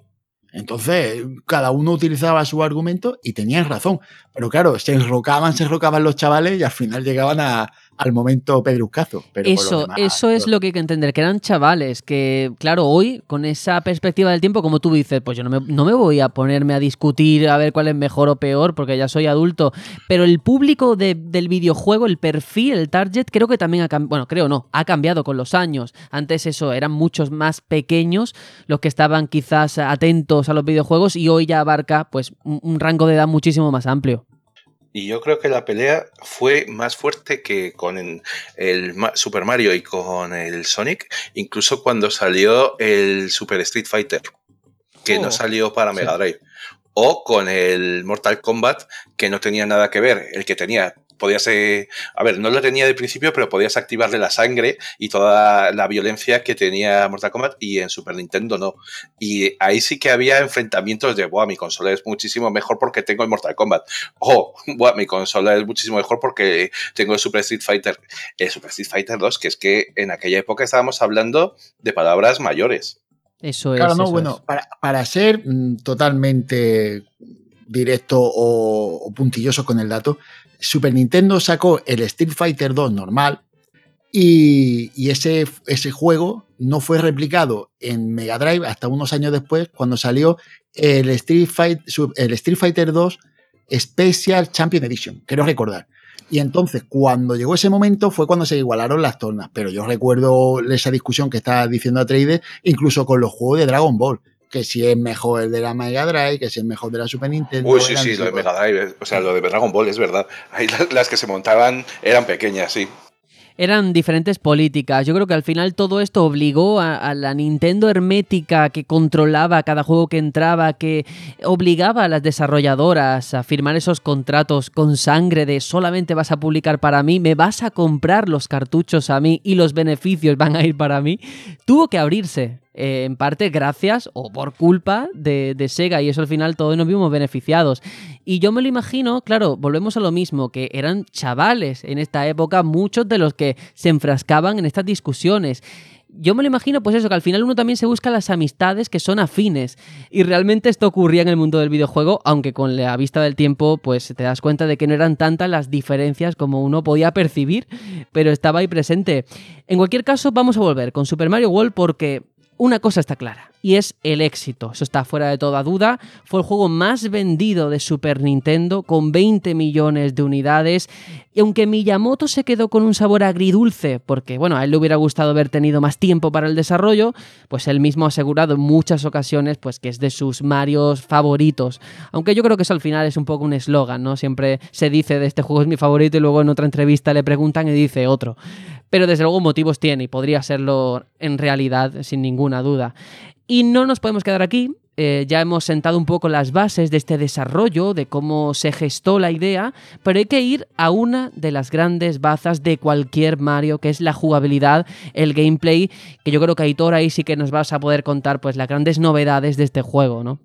Entonces, cada uno utilizaba su argumento y tenían razón. Pero claro, se enrocaban, se enrocaban los chavales y al final llegaban a, al momento pedruscazo. Pero eso, eso es lo que hay que entender, que eran chavales, que claro, hoy con esa perspectiva del tiempo, como tú dices, pues yo no me, no me voy a ponerme a discutir a ver cuál es mejor o peor, porque ya soy adulto, pero el público del videojuego, el perfil, el target, creo que también ha cambiado, bueno, creo no, ha cambiado con los años. Antes eso, eran muchos más pequeños los que estaban quizás atentos a los videojuegos y hoy ya abarca pues un rango de edad muchísimo más amplio. Y yo creo que la pelea fue más fuerte que con el, Super Mario y con el Sonic, incluso cuando salió el Super Street Fighter, que no oh. salió para Mega Drive. O con el Mortal Kombat, que no tenía nada que ver. El que tenía podías, a ver, no lo tenía de principio, pero podías activarle la sangre y toda la violencia que tenía Mortal Kombat y en Super Nintendo no. Y ahí sí que había enfrentamientos de, Buah, mi consola es muchísimo mejor porque tengo el Mortal Kombat. O, Buah, mi consola es muchísimo mejor porque tengo el Super Street Fighter. El Super Street Fighter 2, que es que en aquella época estábamos hablando de palabras mayores. Eso es. Claro, no, bueno, Para, para, ser mm, totalmente directo o, puntilloso con el dato, Super Nintendo sacó el Street Fighter 2 normal y, ese, ese juego no fue replicado en Mega Drive hasta unos años después cuando salió el Street, el Street Fighter 2 Special Champion Edition, quiero recordar. Y entonces, cuando llegó ese momento, fue cuando se igualaron las tornas. Pero yo recuerdo esa discusión que estaba diciendo a Trade, incluso con los juegos de Dragon Ball que si es mejor el de la Mega Drive, que si es mejor de la Super Nintendo. Uy, sí, sí, lo de Mega Drive, o sea, lo de Dragon Ball es verdad. Ahí las que se montaban eran pequeñas, sí eran diferentes políticas. Yo creo que al final todo esto obligó a, la Nintendo hermética que controlaba cada juego que entraba, que obligaba a las desarrolladoras a firmar esos contratos con sangre de solamente vas a publicar para mí, me vas a comprar los cartuchos a mí y los beneficios van a ir para mí. Tuvo que abrirse eh, en parte gracias o por culpa de, Sega y eso al final todos nos vimos beneficiados. Y yo me lo imagino, claro, volvemos a lo mismo, que eran chavales en esta época muchos de los que se enfrascaban en estas discusiones yo me lo imagino, pues eso, que al final uno también se busca las amistades que son afines. Y realmente esto ocurría en el mundo del videojuego, aunque con la vista del tiempo, pues te das cuenta de que no eran tantas las diferencias como uno podía percibir, pero estaba ahí presente. En cualquier caso, vamos a volver con Super Mario World porque una cosa está clara. y es el éxito. Eso está fuera de toda duda. Fue el juego más vendido de Super Nintendo con 20 millones de unidades. Y aunque Miyamoto se quedó con un sabor agridulce, porque bueno, a él le hubiera gustado haber tenido más tiempo para el desarrollo, pues él mismo ha asegurado en muchas ocasiones pues que es de sus Marios favoritos. Aunque yo creo que eso al final es un poco un eslogan, ¿no? Siempre se dice de este juego es mi favorito y luego en otra entrevista le preguntan y dice otro pero desde luego motivos tiene y podría serlo en realidad sin ninguna duda. Y no nos podemos quedar aquí. Eh, ya hemos sentado un poco las bases de este desarrollo, de cómo se gestó la idea, pero hay que ir a una de las grandes bazas de cualquier Mario, que es la jugabilidad, el gameplay, que yo creo que Aitor ahí sí que nos vas a poder contar pues las grandes novedades de este juego, ¿no?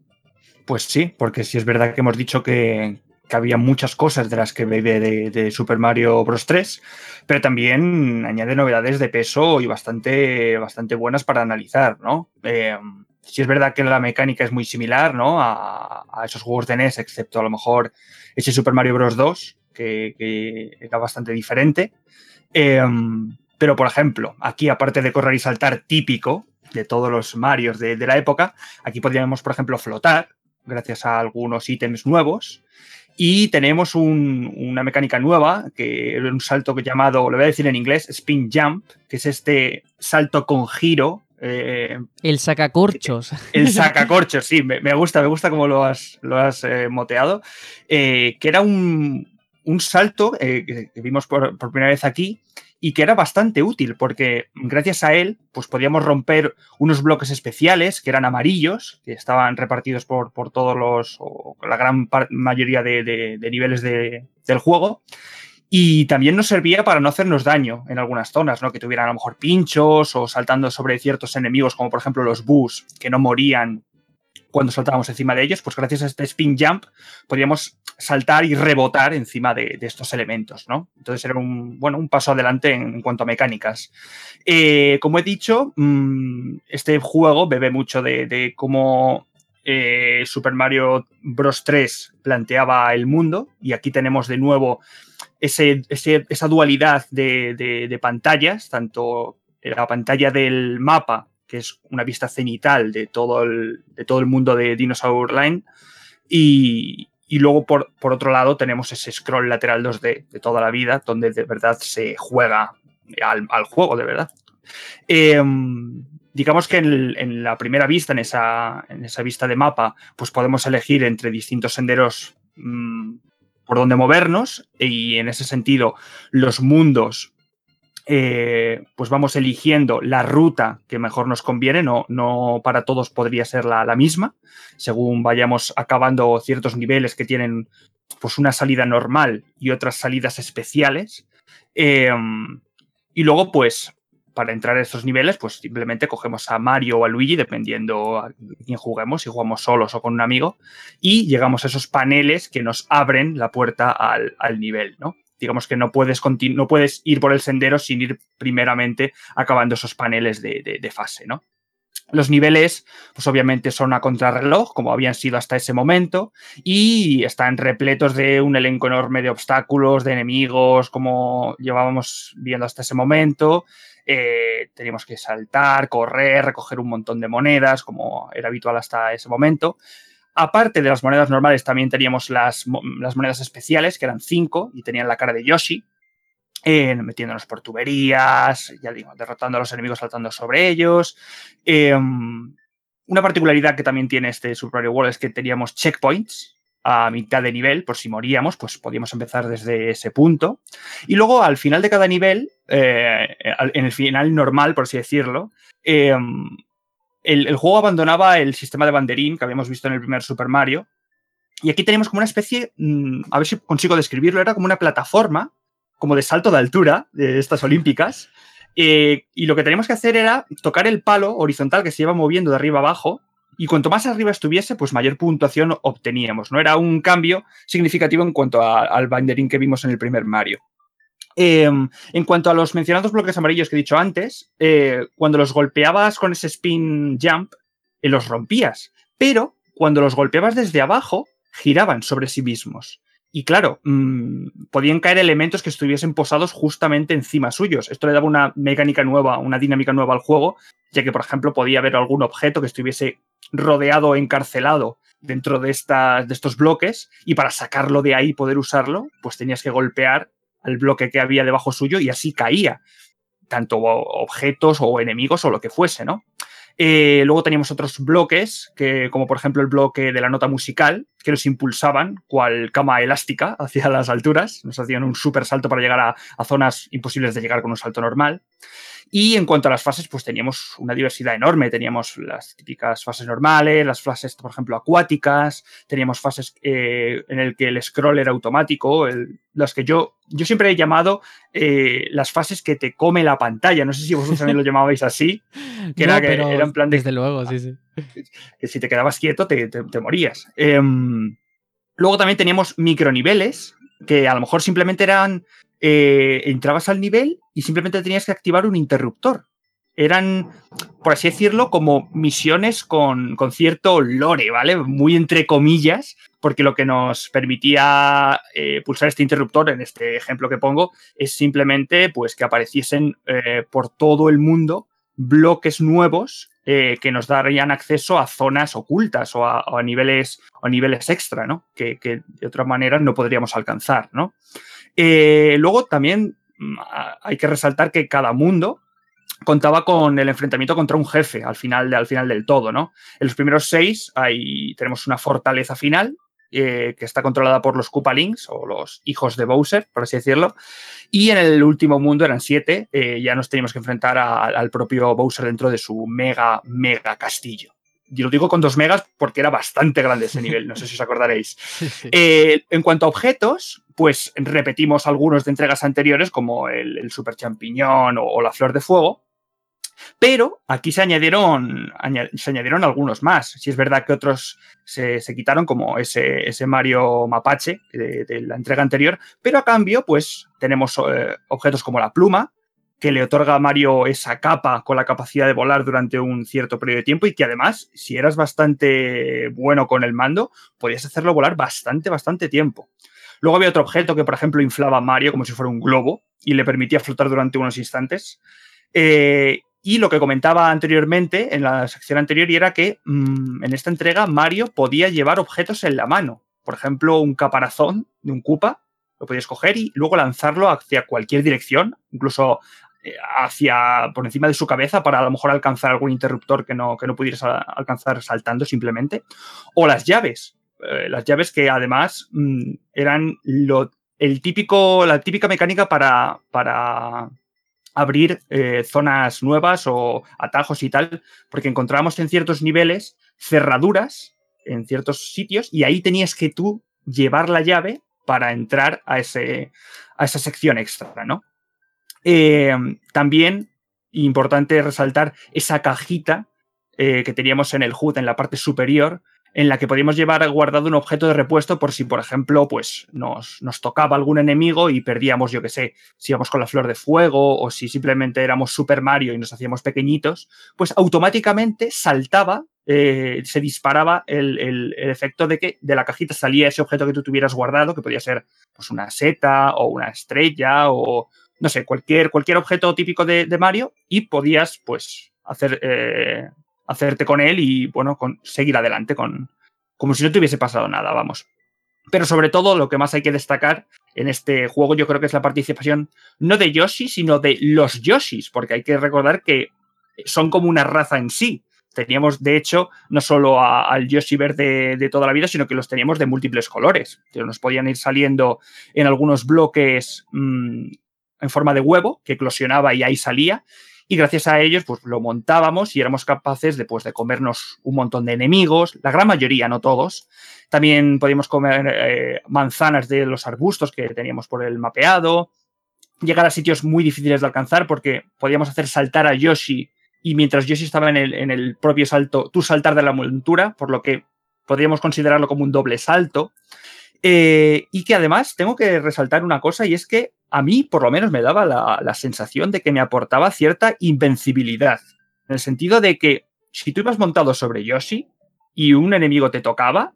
Pues sí, porque sí es verdad que hemos dicho que, que había muchas cosas de las que bebe de, Super Mario Bros. 3, pero también añade novedades de peso y bastante, bastante buenas para analizar, ¿no? Eh, sí es verdad que la mecánica es muy similar, ¿no? A, esos juegos de NES, excepto a lo mejor ese Super Mario Bros. 2, que, era bastante diferente. Eh, pero, por ejemplo, aquí, aparte de correr y saltar típico de todos los Marios de, de la época, aquí podríamos, por ejemplo, flotar, gracias a algunos ítems nuevos. Y tenemos una mecánica nueva, que es un salto llamado, lo voy a decir en inglés, spin jump, que es este salto con giro. Eh, el sacacorchos. El sacacorchos, sí, me, gusta, me gusta cómo lo has, lo has eh, moteado. Eh, que era un, salto que, vimos por, por, primera vez aquí y que era bastante útil porque gracias a él pues podíamos romper unos bloques especiales que eran amarillos, que estaban repartidos por, por todos los, o la gran mayoría de, niveles del juego. Y también nos servía para no hacernos daño en algunas zonas, ¿no? Que tuvieran a lo mejor pinchos o saltando sobre ciertos enemigos, como por ejemplo los bus, que no morían cuando saltábamos encima de ellos, pues gracias a este spin jump podíamos saltar y rebotar encima de, estos elementos, ¿no? Entonces era un, bueno, un paso adelante en, cuanto a mecánicas. Eh, como he dicho, mm, este juego bebe mucho de, cómo eh, Super Mario Bros. 3 planteaba el mundo y aquí tenemos de nuevo esa dualidad de, de pantallas, tanto la pantalla del mapa que es una vista cenital de todo el, de todo el mundo de Dinosaur Line. Y, luego, por, otro lado, tenemos ese scroll lateral 2D de toda la vida, donde de verdad se juega al, juego, de verdad. Em, digamos que en, la primera vista, en esa, en esa, vista de mapa, pues podemos elegir entre distintos senderos mm, por donde movernos y en ese sentido los mundos eh, pues vamos eligiendo la ruta que mejor nos conviene, no, no para todos podría ser la, misma, según vayamos acabando ciertos niveles que tienen pues una salida normal y otras salidas especiales. Em, y luego, pues, para entrar a estos niveles, pues simplemente cogemos a Mario o a Luigi, dependiendo a quién juguemos, si jugamos solos o con un amigo, y llegamos a esos paneles que nos abren la puerta al, al nivel, ¿no? Digamos que no puedes, no puedes ir por el sendero sin ir primeramente acabando esos paneles de, fase. Los niveles, pues obviamente son a contrarreloj, como habían sido hasta ese momento, y están repletos de un elenco enorme de obstáculos, de enemigos, como llevábamos viendo hasta ese momento. Eh, teníamos que saltar, correr, recoger un montón de monedas, como era habitual hasta ese momento. Aparte de las monedas normales, también teníamos las, monedas especiales, que eran cinco y tenían la cara de Yoshi, eh, metiéndonos por tuberías, ya digo, derrotando a los enemigos saltando sobre ellos. Em, una particularidad que también tiene este Super Mario World es que teníamos checkpoints a mitad de nivel, por si moríamos, pues podíamos empezar desde ese punto. Y luego al final de cada nivel, eh, en el final normal, por así decirlo, el, juego abandonaba el sistema de banderín que habíamos visto en el primer Super Mario. Y aquí tenemos como una especie, mm, a ver si consigo describirlo, era como una plataforma, como de salto de altura, de estas olímpicas. Eh, y lo que teníamos que hacer era tocar el palo horizontal que se iba moviendo de arriba abajo. Y cuanto más arriba estuviese, pues mayor puntuación obteníamos. No era un cambio significativo en cuanto al banderín que vimos en el primer Mario. Em, en cuanto a los mencionados bloques amarillos que he dicho antes, eh, cuando los golpeabas con ese spin jump, eh, los rompías. Pero cuando los golpeabas desde abajo, giraban sobre sí mismos. y claro, mm, podían caer elementos que estuviesen posados justamente encima suyos. Esto le daba una mecánica nueva, una dinámica nueva al juego, ya que, por ejemplo, podía haber algún objeto que estuviese rodeado o encarcelado dentro de, de estos bloques y para sacarlo de ahí y poder usarlo, pues tenías que golpear al bloque que había debajo suyo y así caía, tanto objetos o enemigos o lo que fuese, ¿no? Eh, luego teníamos otros bloques, que, como por ejemplo el bloque de la nota musical, que nos impulsaban, cual cama elástica, hacia las alturas. Nos hacían un súper salto para llegar a, zonas imposibles de llegar con un salto normal. Y en cuanto a las fases, pues teníamos una diversidad enorme. Teníamos las típicas fases normales, las fases, por ejemplo, acuáticas, teníamos fases eh, en el que el scroll era automático, las que yo, yo siempre he llamado eh, las fases que te come la pantalla. No sé si vosotros también lo llamabais así. Que, era, que era, en plan de... Desde luego, sí, sí. Que si te quedabas quieto te, te, morías. Em, luego también teníamos microniveles, que a lo mejor simplemente eran eh, entrabas al nivel y simplemente tenías que activar un interruptor. Eran, por así decirlo, como misiones con, cierto lore, ¿vale? Muy entre comillas, porque lo que nos permitía eh, pulsar este interruptor, en este ejemplo que pongo, es simplemente pues, que apareciesen eh, por todo el mundo bloques nuevos que nos darían acceso a zonas ocultas o a, niveles, o niveles extra, ¿no? Que, que, de otra manera no podríamos alcanzar, ¿no? Eh, luego también mm, hay que resaltar que cada mundo contaba con el enfrentamiento contra un jefe al final, al final del todo, ¿no? En los primeros seis hay, tenemos una fortaleza final eh, que está controlada por los Koopalings o los hijos de Bowser, por así decirlo. Y en el último mundo eran siete, eh, ya nos teníamos que enfrentar al propio Bowser dentro de su mega, mega castillo. Yo lo digo con dos megas porque era bastante grande ese nivel, no sé si os acordaréis. en cuanto a objetos, pues repetimos algunos de entregas anteriores, como el, Super Champiñón o, la Flor de Fuego. Pero aquí se añadieron, se añadieron algunos más. Si es verdad que otros se, quitaron, como ese, ese Mario Mapache de, la entrega anterior, pero a cambio, pues tenemos eh, objetos como la pluma, que le otorga a Mario esa capa con la capacidad de volar durante un cierto periodo de tiempo y que además, si eras bastante bueno con el mando, podías hacerlo volar bastante, bastante tiempo. Luego había otro objeto que, por ejemplo, inflaba a Mario como si fuera un globo y le permitía flotar durante unos instantes. Eh, y lo que comentaba anteriormente, en la sección anterior, y era que mm, en esta entrega Mario podía llevar objetos en la mano. Por ejemplo, un caparazón de un Koopa, lo podías coger y luego lanzarlo hacia cualquier dirección, incluso hacia por encima de su cabeza para a lo mejor alcanzar algún interruptor que no, que no pudieras alcanzar saltando simplemente. O las llaves. Eh, las llaves que además mm, eran lo, el típico, la típica mecánica para, para abrir eh, zonas nuevas o atajos y tal, porque encontrábamos en ciertos niveles cerraduras en ciertos sitios y ahí tenías que tú llevar la llave para entrar a, ese, a esa sección extra, ¿no? Eh, también, importante resaltar esa cajita que teníamos en el HUD en la parte superior, en la que podíamos llevar guardado un objeto de repuesto por si, por ejemplo, pues nos, nos tocaba algún enemigo y perdíamos, yo qué sé, si íbamos con la flor de fuego o si simplemente éramos Super Mario y nos hacíamos pequeñitos, pues automáticamente saltaba, eh, se disparaba el, efecto de que de la cajita salía ese objeto que tú tuvieras guardado, que podía ser pues, una seta o una estrella o, no sé, cualquier, cualquier objeto típico de, Mario y podías, pues, hacer... Eh, hacerte con él y, bueno, con, seguir adelante con, como si no te hubiese pasado nada, vamos. Pero sobre todo lo que más hay que destacar en este juego yo creo que es la participación no de Yoshi, sino de los Yoshis, porque hay que recordar que son como una raza en sí. Teníamos, de hecho, no solo al Yoshi verde de toda la vida, sino que los teníamos de múltiples colores. Nos podían ir saliendo en algunos bloques mmm, en forma de huevo, que eclosionaba y ahí salía y gracias a ellos pues lo montábamos y éramos capaces de, pues, de comernos un montón de enemigos, la gran mayoría, no todos. También podíamos comer eh, manzanas de los arbustos que teníamos por el mapeado, llegar a sitios muy difíciles de alcanzar porque podíamos hacer saltar a Yoshi y mientras Yoshi estaba en el, en el propio salto, tú saltar de la montura, por lo que podríamos considerarlo como un doble salto. Eh, y que además tengo que resaltar una cosa y es que a mí por lo menos me daba la, sensación de que me aportaba cierta invencibilidad. En el sentido de que si tú ibas montado sobre Yoshi y un enemigo te tocaba,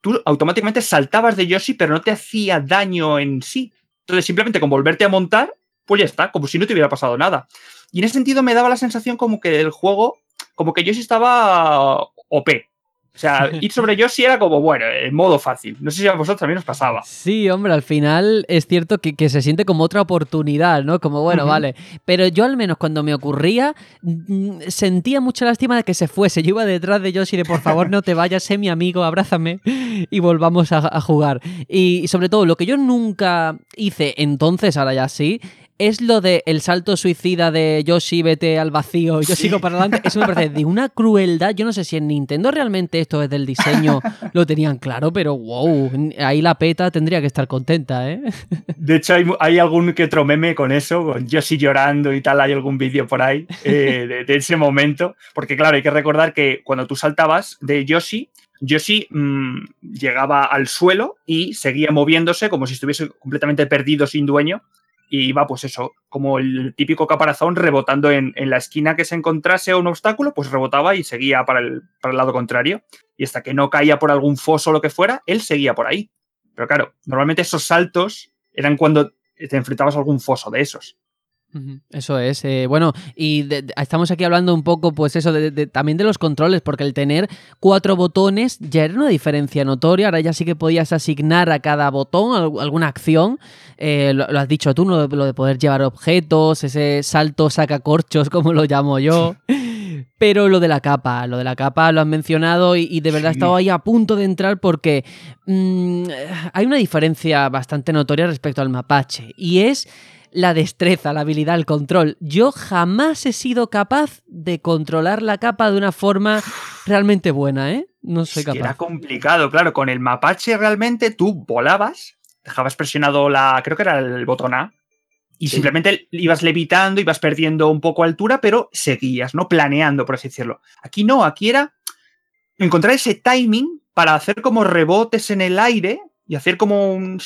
tú automáticamente saltabas de Yoshi, pero no te hacía daño en sí. Entonces, simplemente con volverte a montar, pues ya está, como si no te hubiera pasado nada. Y en ese sentido me daba la sensación como que el juego, como que Yoshi estaba OP. O sea, ir sobre Yoshi era como, bueno, en modo fácil. No sé si a vosotros también os pasaba. Sí, hombre, al final es cierto que, se siente como otra oportunidad, ¿no? Como, bueno, vale. Pero yo al menos cuando me ocurría, mm, sentía mucha lástima de que se fuese. Yo iba detrás de Yoshi de, por favor, no te vayas, sé mi amigo, abrázame y volvamos a, a jugar. Y sobre todo, lo que yo nunca hice entonces, ahora ya sí, es lo de el salto suicida de Yoshi, vete al vacío, yo sigo para adelante. Eso me parece de una crueldad. Yo no sé si en Nintendo realmente esto es del diseño lo tenían claro, pero wow, ahí la peta tendría que estar contenta, ¿eh? De hecho, hay, algún que otro meme con eso, con Yoshi llorando y tal. Hay algún vídeo por ahí eh, de, ese momento. Porque, claro, hay que recordar que cuando tú saltabas de Yoshi, Yoshi mm, llegaba al suelo y seguía moviéndose como si estuviese completamente perdido, sin dueño, y iba, pues eso, como el típico caparazón rebotando en, la esquina que se encontrase un obstáculo, pues rebotaba y seguía para el, para el lado contrario. Y hasta que no caía por algún foso o lo que fuera, él seguía por ahí. Pero claro, normalmente esos saltos eran cuando te enfrentabas a algún foso de esos. Eso es. Eh, bueno, y estamos aquí hablando un poco, pues eso, de, también de los controles, porque el tener cuatro botones ya era una diferencia notoria. Ahora ya sí que podías asignar a cada botón alguna acción. Eh, lo, has dicho tú, lo, de poder llevar objetos, ese salto saca corchos, como lo llamo yo. Pero lo de la capa, lo de la capa lo has mencionado y, de verdad he estado ahí a punto de entrar porque mm, hay una diferencia bastante notoria respecto al mapache. Y es la destreza, la habilidad, el control. Yo jamás he sido capaz de controlar la capa de una forma realmente buena, ¿eh? No soy capaz. Era complicado, claro. Con el mapache realmente tú volabas, dejabas presionado la, creo que era el botón A, y simplemente ibas levitando, ibas perdiendo un poco altura, pero seguías, ¿no? Planeando, por así decirlo. Aquí no, aquí era encontrar ese timing para hacer como rebotes en el aire y hacer como un,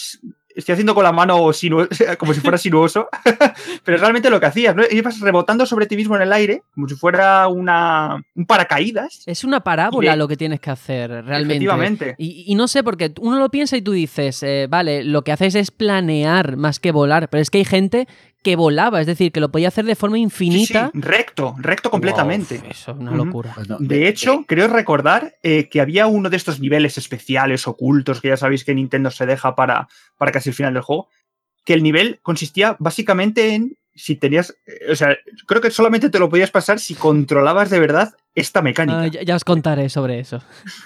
estoy haciendo con la mano como si fuera sinuoso, pero realmente lo que hacías, ¿no? Ibas rebotando sobre ti mismo en el aire, como si fuera una, un paracaídas. Es una parábola lo que tienes que hacer, realmente. Efectivamente. Y, no sé, porque uno lo piensa y tú dices, eh, vale, lo que haces es planear más que volar, pero es que hay gente que volaba, es decir, que lo podía hacer de forma infinita. recto, recto completamente. eso es una locura. Pues de hecho, creo recordar eh, que había uno de estos niveles especiales, ocultos, que ya sabéis que Nintendo se deja para, para casi el final del juego, que el nivel consistía básicamente en si tenías, eh, o sea, creo que solamente te lo podías pasar si controlabas de verdad esta mecánica. Ah, ya, os contaré sobre eso.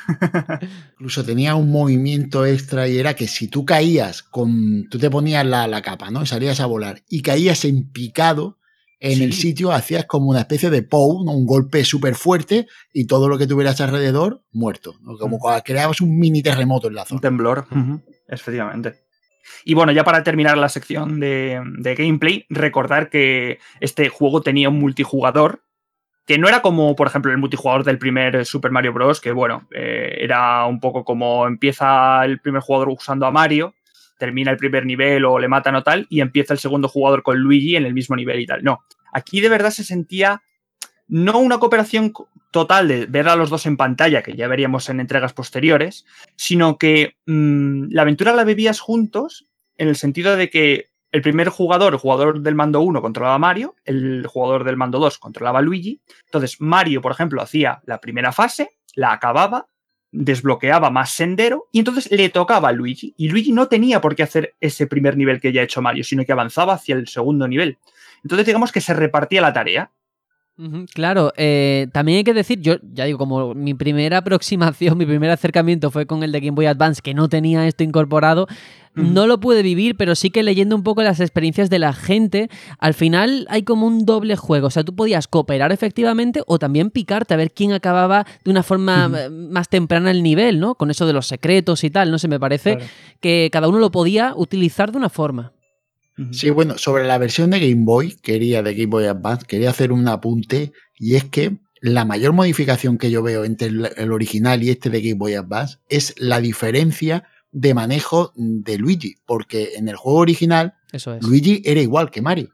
Incluso tenía un movimiento extra y era que si tú caías con, tú te ponías la, capa, ¿no? Y salías a volar y caías en picado en el sitio, hacías como una especie de POW, un golpe súper fuerte y todo lo que tuvieras alrededor muerto. Como mm. creabas un mini terremoto en la zona. Un temblor, efectivamente. Y bueno, ya para terminar la sección de, gameplay, recordar que este juego tenía un multijugador que no era como, por ejemplo, el multijugador del primer Super Mario Bros., que bueno, eh, era un poco como empieza el primer jugador usando a Mario, termina el primer nivel o le matan o tal, y empieza el segundo jugador con Luigi en el mismo nivel y tal. No, aquí de verdad se sentía no una cooperación total de ver a los dos en pantalla, que ya veríamos en entregas posteriores, sino que mm, la aventura la vivías juntos en el sentido de que el primer jugador, el jugador del mando 1, controlaba Mario, el jugador del mando 2 controlaba Luigi. Entonces, Mario, por ejemplo, hacía la primera fase, la acababa, desbloqueaba más sendero y entonces le tocaba a Luigi. Y Luigi no tenía por qué hacer ese primer nivel que ya ha hecho Mario, sino que avanzaba hacia el segundo nivel. Entonces, digamos que se repartía la tarea. Claro, eh, también hay que decir, yo ya digo, como mi primera aproximación, mi primer acercamiento fue con el de Game Boy Advance, que no tenía esto incorporado, no lo pude vivir, pero sí que leyendo un poco las experiencias de la gente, al final hay como un doble juego, o sea, tú podías cooperar efectivamente o también picarte a ver quién acababa de una forma eh, más temprana el nivel, ¿no? Con eso de los secretos y tal, no sé, me parece que cada uno lo podía utilizar de una forma. Sí, bueno, sobre la versión de Game Boy, quería de Game Boy Advance, quería hacer un apunte y es que la mayor modificación que yo veo entre el, original y este de Game Boy Advance es la diferencia de manejo de Luigi, porque en el juego original Luigi era igual que Mario,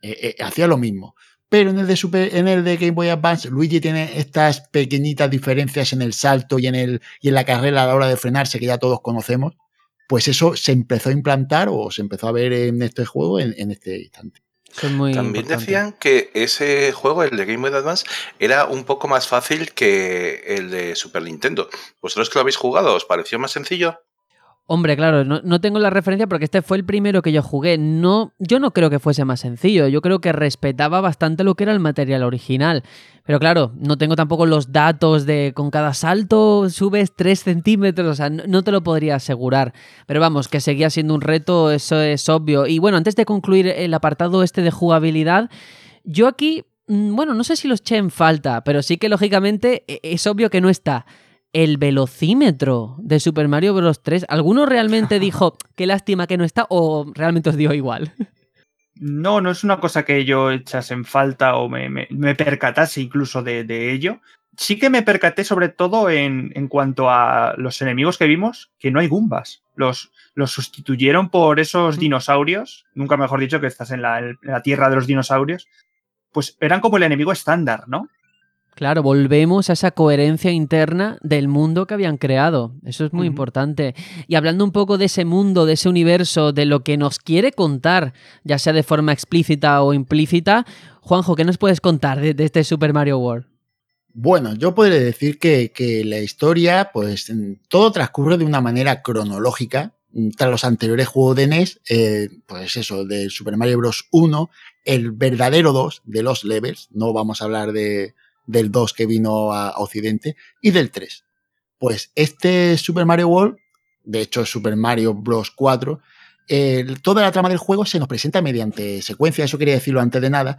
eh, eh, hacía lo mismo, pero en el, de Super, en el de Game Boy Advance, Luigi tiene estas pequeñitas diferencias en el salto y en, el, y en la carrera a la hora de frenarse, que ya todos conocemos. Pues eso se empezó a implantar o se empezó a ver en este juego en, en este instante. También decían que ese juego, el de Game Boy Advance, era un poco más fácil que el de Super Nintendo. ¿Vosotros que lo habéis jugado, os pareció más sencillo? Hombre, claro, no, tengo la referencia porque este fue el primero que yo jugué. No, yo no creo que fuese más sencillo. Yo creo que respetaba bastante lo que era el material original. Pero claro, no tengo tampoco los datos de con cada salto subes 3 centímetros. O sea, no, te lo podría asegurar. Pero vamos, que seguía siendo un reto, eso es obvio. Y bueno, antes de concluir el apartado este de jugabilidad, yo aquí, mm, bueno, no sé si los eché en falta, pero sí que lógicamente e, es obvio que no está el velocímetro de Super Mario Bros. 3. ¿Alguno realmente dijo qué lástima que no está o realmente os dio igual? No, no es una cosa que yo echase en falta o me, percatase incluso de, ello. Sí que me percaté sobre todo en, cuanto a los enemigos que vimos, que no hay Goombas. Los, los sustituyeron por esos dinosaurios, nunca mejor dicho que estás en la, en la tierra de los dinosaurios, pues eran como el enemigo estándar, ¿no? Claro, volvemos a esa coherencia interna del mundo que habían creado. Eso es muy importante. Y hablando un poco de ese mundo, de ese universo, de lo que nos quiere contar, ya sea de forma explícita o implícita, Juanjo, ¿qué nos puedes contar de, este Super Mario World? Bueno, yo podría decir que, la historia, pues todo transcurre de una manera cronológica. Tras los anteriores juegos de NES, eh, pues eso, de Super Mario Bros. 1, el verdadero 2 de los levels, no vamos a hablar de, del 2 que vino a, Occidente y del 3. Pues este Super Mario World, de hecho Super Mario Bros. 4, toda la trama del juego se nos presenta mediante secuencias, eso quería decirlo antes de nada,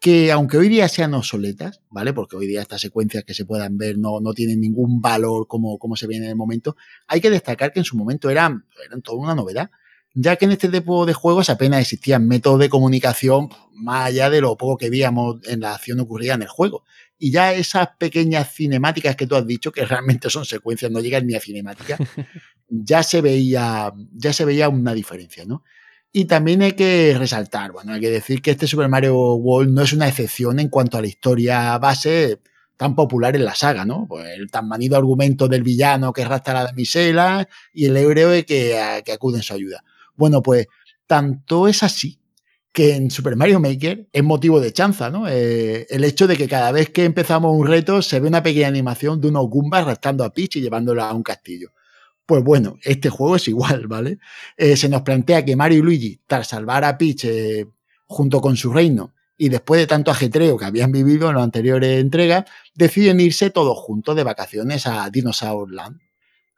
que aunque hoy día sean obsoletas, ¿vale? Porque hoy día estas secuencias que se puedan ver no, no tienen ningún valor como, como se ve en el momento, hay que destacar que en su momento eran, eran toda una novedad ya que en este tipo de juegos apenas existían métodos de comunicación más allá de lo poco que veíamos en la acción ocurrida en el juego. Y ya esas pequeñas cinemáticas que tú has dicho, que realmente son secuencias, no llegan ni a cinemáticas, ya se veía, ya se veía una diferencia, ¿no? Y también hay que resaltar, bueno, hay que decir que este Super Mario World no es una excepción en cuanto a la historia base tan popular en la saga, ¿no? Pues el tan manido argumento del villano que arrastra a la damisela y el héroe que, que acude en su ayuda. Bueno, pues tanto es así que en Super Mario Maker es motivo de chanza, ¿no? Eh, el hecho de que cada vez que empezamos un reto se ve una pequeña animación de unos Goombas arrastrando a Peach y llevándola a un castillo. Pues bueno, este juego es igual, ¿vale? Eh, se nos plantea que Mario y Luigi, tras salvar a Peach eh, junto con su reino y después de tanto ajetreo que habían vivido en las anteriores entregas, deciden irse todos juntos de vacaciones a Dinosaur Land.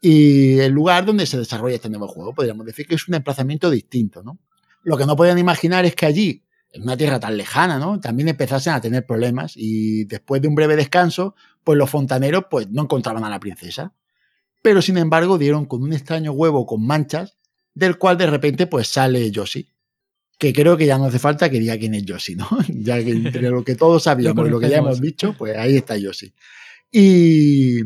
Y el lugar donde se desarrolla este nuevo juego, podríamos decir que es un emplazamiento distinto, ¿no? Lo que no podían imaginar es que allí, en una tierra tan lejana, ¿no? También empezasen a tener problemas y después de un breve descanso, pues los fontaneros pues no encontraban a la princesa. Pero sin embargo dieron con un extraño huevo con manchas, del cual de repente pues sale Yoshi. Que creo que ya no hace falta que diga quién es Yoshi, ¿no? ya que entre lo que todos sabíamos y lo que ya hemos dicho, pues ahí está Yoshi. Y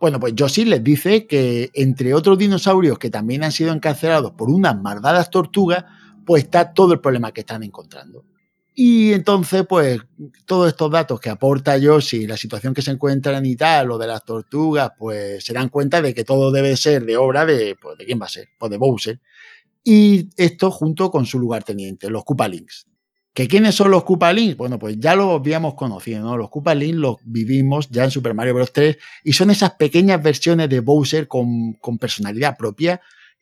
bueno, pues Yoshi les dice que entre otros dinosaurios que también han sido encarcelados por unas malvadas tortugas, pues está todo el problema que están encontrando. Y entonces, pues, todos estos datos que aporta Yoshi, la situación que se encuentran y tal, lo de las tortugas, pues se dan cuenta de que todo debe ser de obra de, pues, ¿de quién va a ser? Pues de Bowser. Y esto junto con su lugarteniente, los Koopalings. ¿Que quiénes son los Koopalings? Bueno, pues ya los habíamos conocido, ¿no? Los Koopalings los vivimos ya en Super Mario Bros. 3 y son esas pequeñas versiones de Bowser con, personalidad propia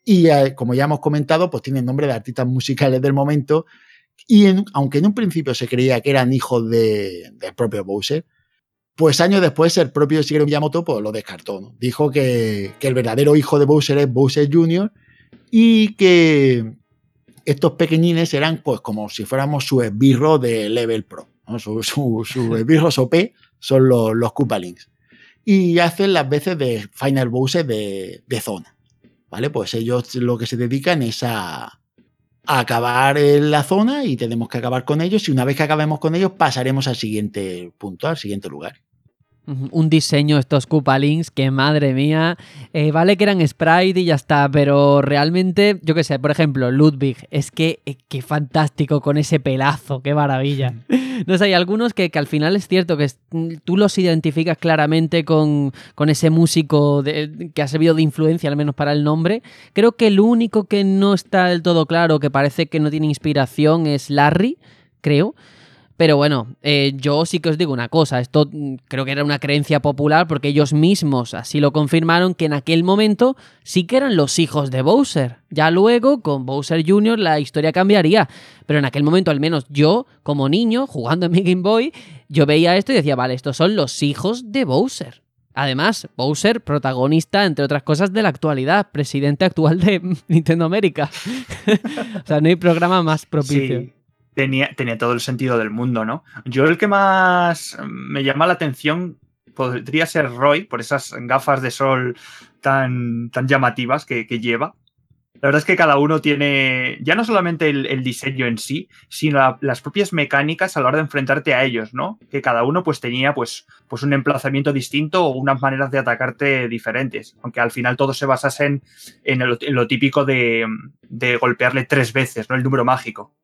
y eh, como ya hemos comentado, pues tienen nombre de artistas musicales del momento y aunque en un principio se creía que eran hijos de, del propio Bowser, pues años después el propio Shigeru Miyamoto pues, lo descartó. ¿no? Dijo que, que el verdadero hijo de Bowser es Bowser Jr. y que estos pequeñines eran pues como si fuéramos su esbirro de Level Pro. Su, su, esbirros OP son los, los. Y hacen las veces de Final Bowser de, zona. ¿Vale? Pues ellos lo que se dedican es a, a acabar en la zona y tenemos que acabar con ellos. Y una vez que acabemos con ellos, pasaremos al siguiente punto, al siguiente lugar. Un diseño, estos Koopalings, que madre mía. Eh, vale que eran sprite y ya está, pero realmente, yo qué sé, por ejemplo, Ludwig, es que eh, qué fantástico con ese pelazo, qué maravilla. no sé, hay algunos que, al final es cierto que mm, tú los identificas claramente con, ese músico que ha servido de influencia, al menos para el nombre. Creo que el único que no está del todo claro, que parece que no tiene inspiración, es Larry, creo. Pero bueno, eh, yo sí que os digo una cosa, esto mm, creo que era una creencia popular porque ellos mismos así lo confirmaron que en aquel momento sí que eran los hijos de Bowser. Ya luego, con Bowser Jr., la historia cambiaría. Pero en aquel momento, al menos yo, como niño, jugando en mi Game Boy, yo veía esto y decía, vale, estos son los hijos de Bowser. Además, Bowser, protagonista, entre otras cosas, de la actualidad, presidente actual de Nintendo América. o sea, no hay programa más propicio tenía, tenía todo el sentido del mundo, ¿no? Yo el que más me llama la atención podría ser Roy, por esas gafas de sol tan, tan llamativas que, lleva. La verdad es que cada uno tiene ya no solamente el, diseño en sí, sino las propias mecánicas a la hora de enfrentarte a ellos, ¿no? Que cada uno pues tenía pues, pues un emplazamiento distinto o unas maneras de atacarte diferentes. Aunque al final todo se basase en, lo típico de golpearle tres veces, ¿no? El número mágico.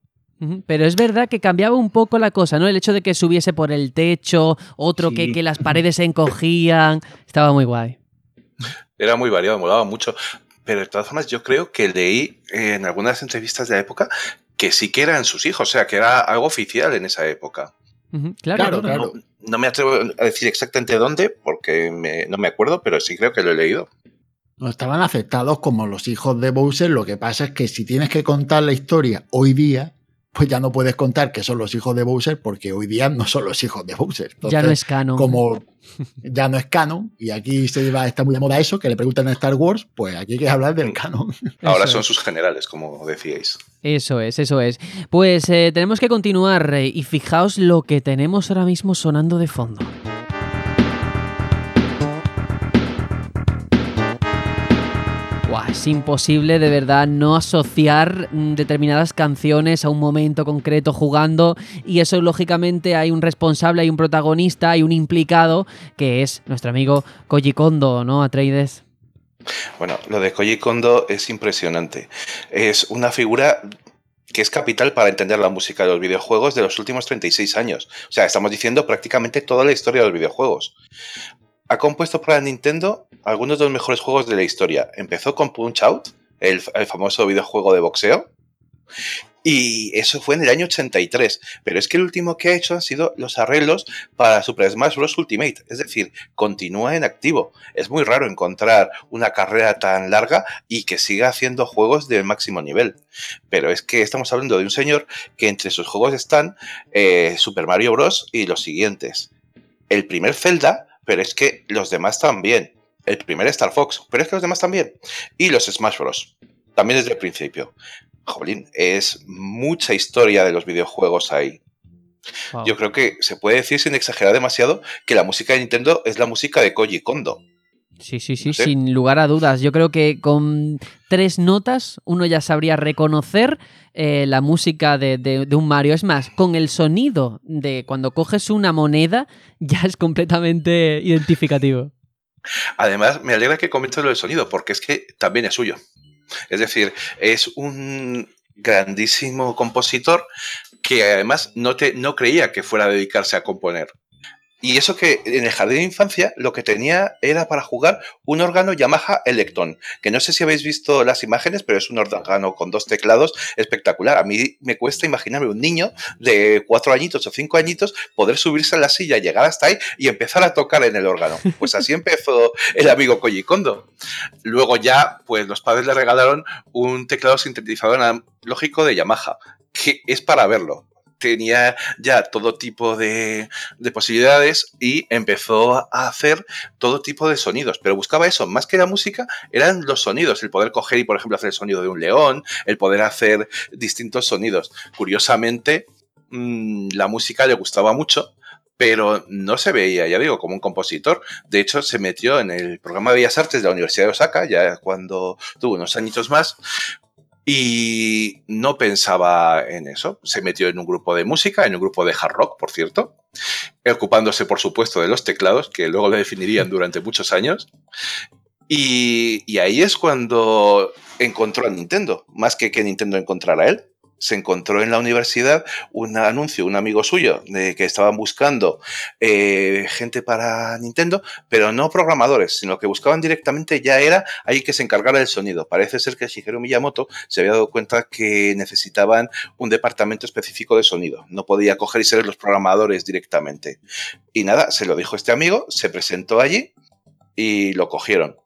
Pero es verdad que cambiaba un poco la cosa, ¿no? El hecho de que subiese por el techo, otro que, que, las paredes se encogían, estaba muy guay. Era muy variado, molaba mucho. Pero de todas formas, yo creo que leí en algunas entrevistas de la época que sí que eran sus hijos, o sea, que era algo oficial en esa época. claro, claro. No, me atrevo a decir exactamente dónde, porque no me acuerdo, pero sí creo que lo he leído. No estaban aceptados como los hijos de Bowser. Lo que pasa es que si tienes que contar la historia hoy día, pues ya no puedes contar que son los hijos de Bowser porque hoy día no son los hijos de Bowser. ya no es canon. Como ya no es canon y aquí se va, está muy de moda eso, que le preguntan a Star Wars, pues aquí hay que hablar del canon. Ahora son sus generales, como decíais. Eso es, eso es. Pues eh, tenemos que continuar eh, y fijaos lo que tenemos ahora mismo sonando de fondo. Es imposible de verdad no asociar mm, determinadas canciones a un momento concreto jugando y eso lógicamente hay un responsable, hay un protagonista, hay un implicado que es nuestro amigo Koji Kondo, ¿no? Atreides. Bueno, lo de Koji Kondo es impresionante. Es una figura que es capital para entender la música de los videojuegos de los últimos 36 años. O sea, estamos diciendo prácticamente toda la historia de los videojuegos ha compuesto para Nintendo algunos de los mejores juegos de la historia. Empezó con Punch Out, el, famoso videojuego de boxeo. Y eso fue en el año 83. Pero es que el último que ha hecho han sido los arreglos para Super Smash Bros. Ultimate. Es decir, continúa en activo. Es muy raro encontrar una carrera tan larga y que siga haciendo juegos de máximo nivel. Pero es que estamos hablando de un señor que entre sus juegos están eh, Super Mario Bros. y los siguientes. El primer Zelda pero es que los demás también. El primer Star Fox, pero es que los demás también. Y los Smash Bros. También desde el principio. Jolín, es mucha historia de los videojuegos ahí. Yo creo que se puede decir sin exagerar demasiado que la música de Nintendo es la música de Koji Kondo. Sí, sí, sí, sin lugar a dudas. Yo creo que con tres notas uno ya sabría reconocer eh, la música de, un Mario. Es más, con el sonido de cuando coges una moneda ya es completamente identificativo. Además, me alegra que comentes lo del sonido, porque es que también es suyo. Es decir, es un grandísimo compositor que además no, te, no creía que fuera a dedicarse a componer. Y eso que en el jardín de infancia lo que tenía era para jugar un órgano Yamaha Electron, que no sé si habéis visto las imágenes, pero es un órgano con dos teclados espectacular. A mí me cuesta imaginarme un niño de cuatro añitos o cinco añitos poder subirse a la silla, llegar hasta ahí y empezar a tocar en el órgano. Pues así empezó el amigo Koji Kondo. Luego ya, pues los padres le regalaron un teclado sintetizador analógico de Yamaha, que es para verlo tenía ya todo tipo de, posibilidades y empezó a hacer todo tipo de sonidos, pero buscaba eso, más que la música, eran los sonidos, el poder coger y, por ejemplo, hacer el sonido de un león, el poder hacer distintos sonidos. Curiosamente, mm, la música le gustaba mucho, pero no se veía, ya digo, como un compositor. De hecho, se metió en el programa de Bellas Artes de la Universidad de Osaka, ya cuando tuvo unos añitos más, y no pensaba en eso. Se metió en un grupo de música, en un grupo de hard rock, por cierto, ocupándose, por supuesto, de los teclados, que luego le definirían durante muchos años. Y, ahí es cuando encontró a Nintendo, más que que Nintendo encontrara a él se encontró en la universidad un anuncio, un amigo suyo, de que estaban buscando eh, gente para Nintendo, pero no programadores, sino que buscaban directamente, ya era ahí que se encargara del sonido. Parece ser que Shigeru Miyamoto se había dado cuenta que necesitaban un departamento específico de sonido. No podía coger y ser los programadores directamente. Y nada, se lo dijo este amigo, se presentó allí y lo cogieron.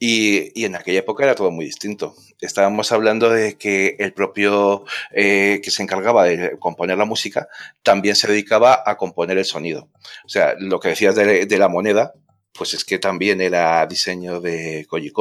Y, en aquella época era todo muy distinto. Estábamos hablando de que el propio eh, que se encargaba de componer la música también se dedicaba a componer el sonido. O sea, lo que decías de, la moneda, pues es que también era diseño de Koji.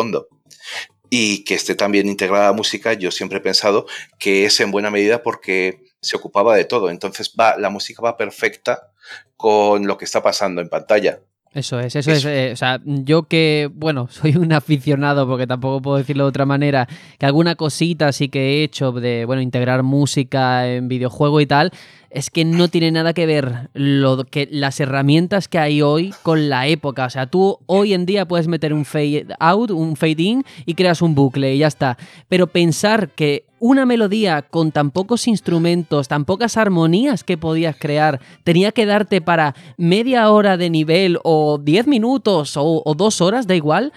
Y que esté también integrada la música, yo siempre he pensado que es en buena medida porque se ocupaba de todo. Entonces va, la música va perfecta con lo que está pasando en pantalla. Eso es, eso, es. Eh, o sea, yo que, bueno, soy un aficionado, porque tampoco puedo decirlo de otra manera, que alguna cosita sí que he hecho de, bueno, integrar música en videojuego y tal, es que no tiene nada que ver lo que las herramientas que hay hoy con la época. O sea, tú hoy en día puedes meter un fade out, un fade in y creas un bucle y ya está. Pero pensar que una melodía con tan pocos instrumentos, tan pocas armonías que podías crear, tenía que darte para media hora de nivel o diez minutos o, o dos horas, da igual,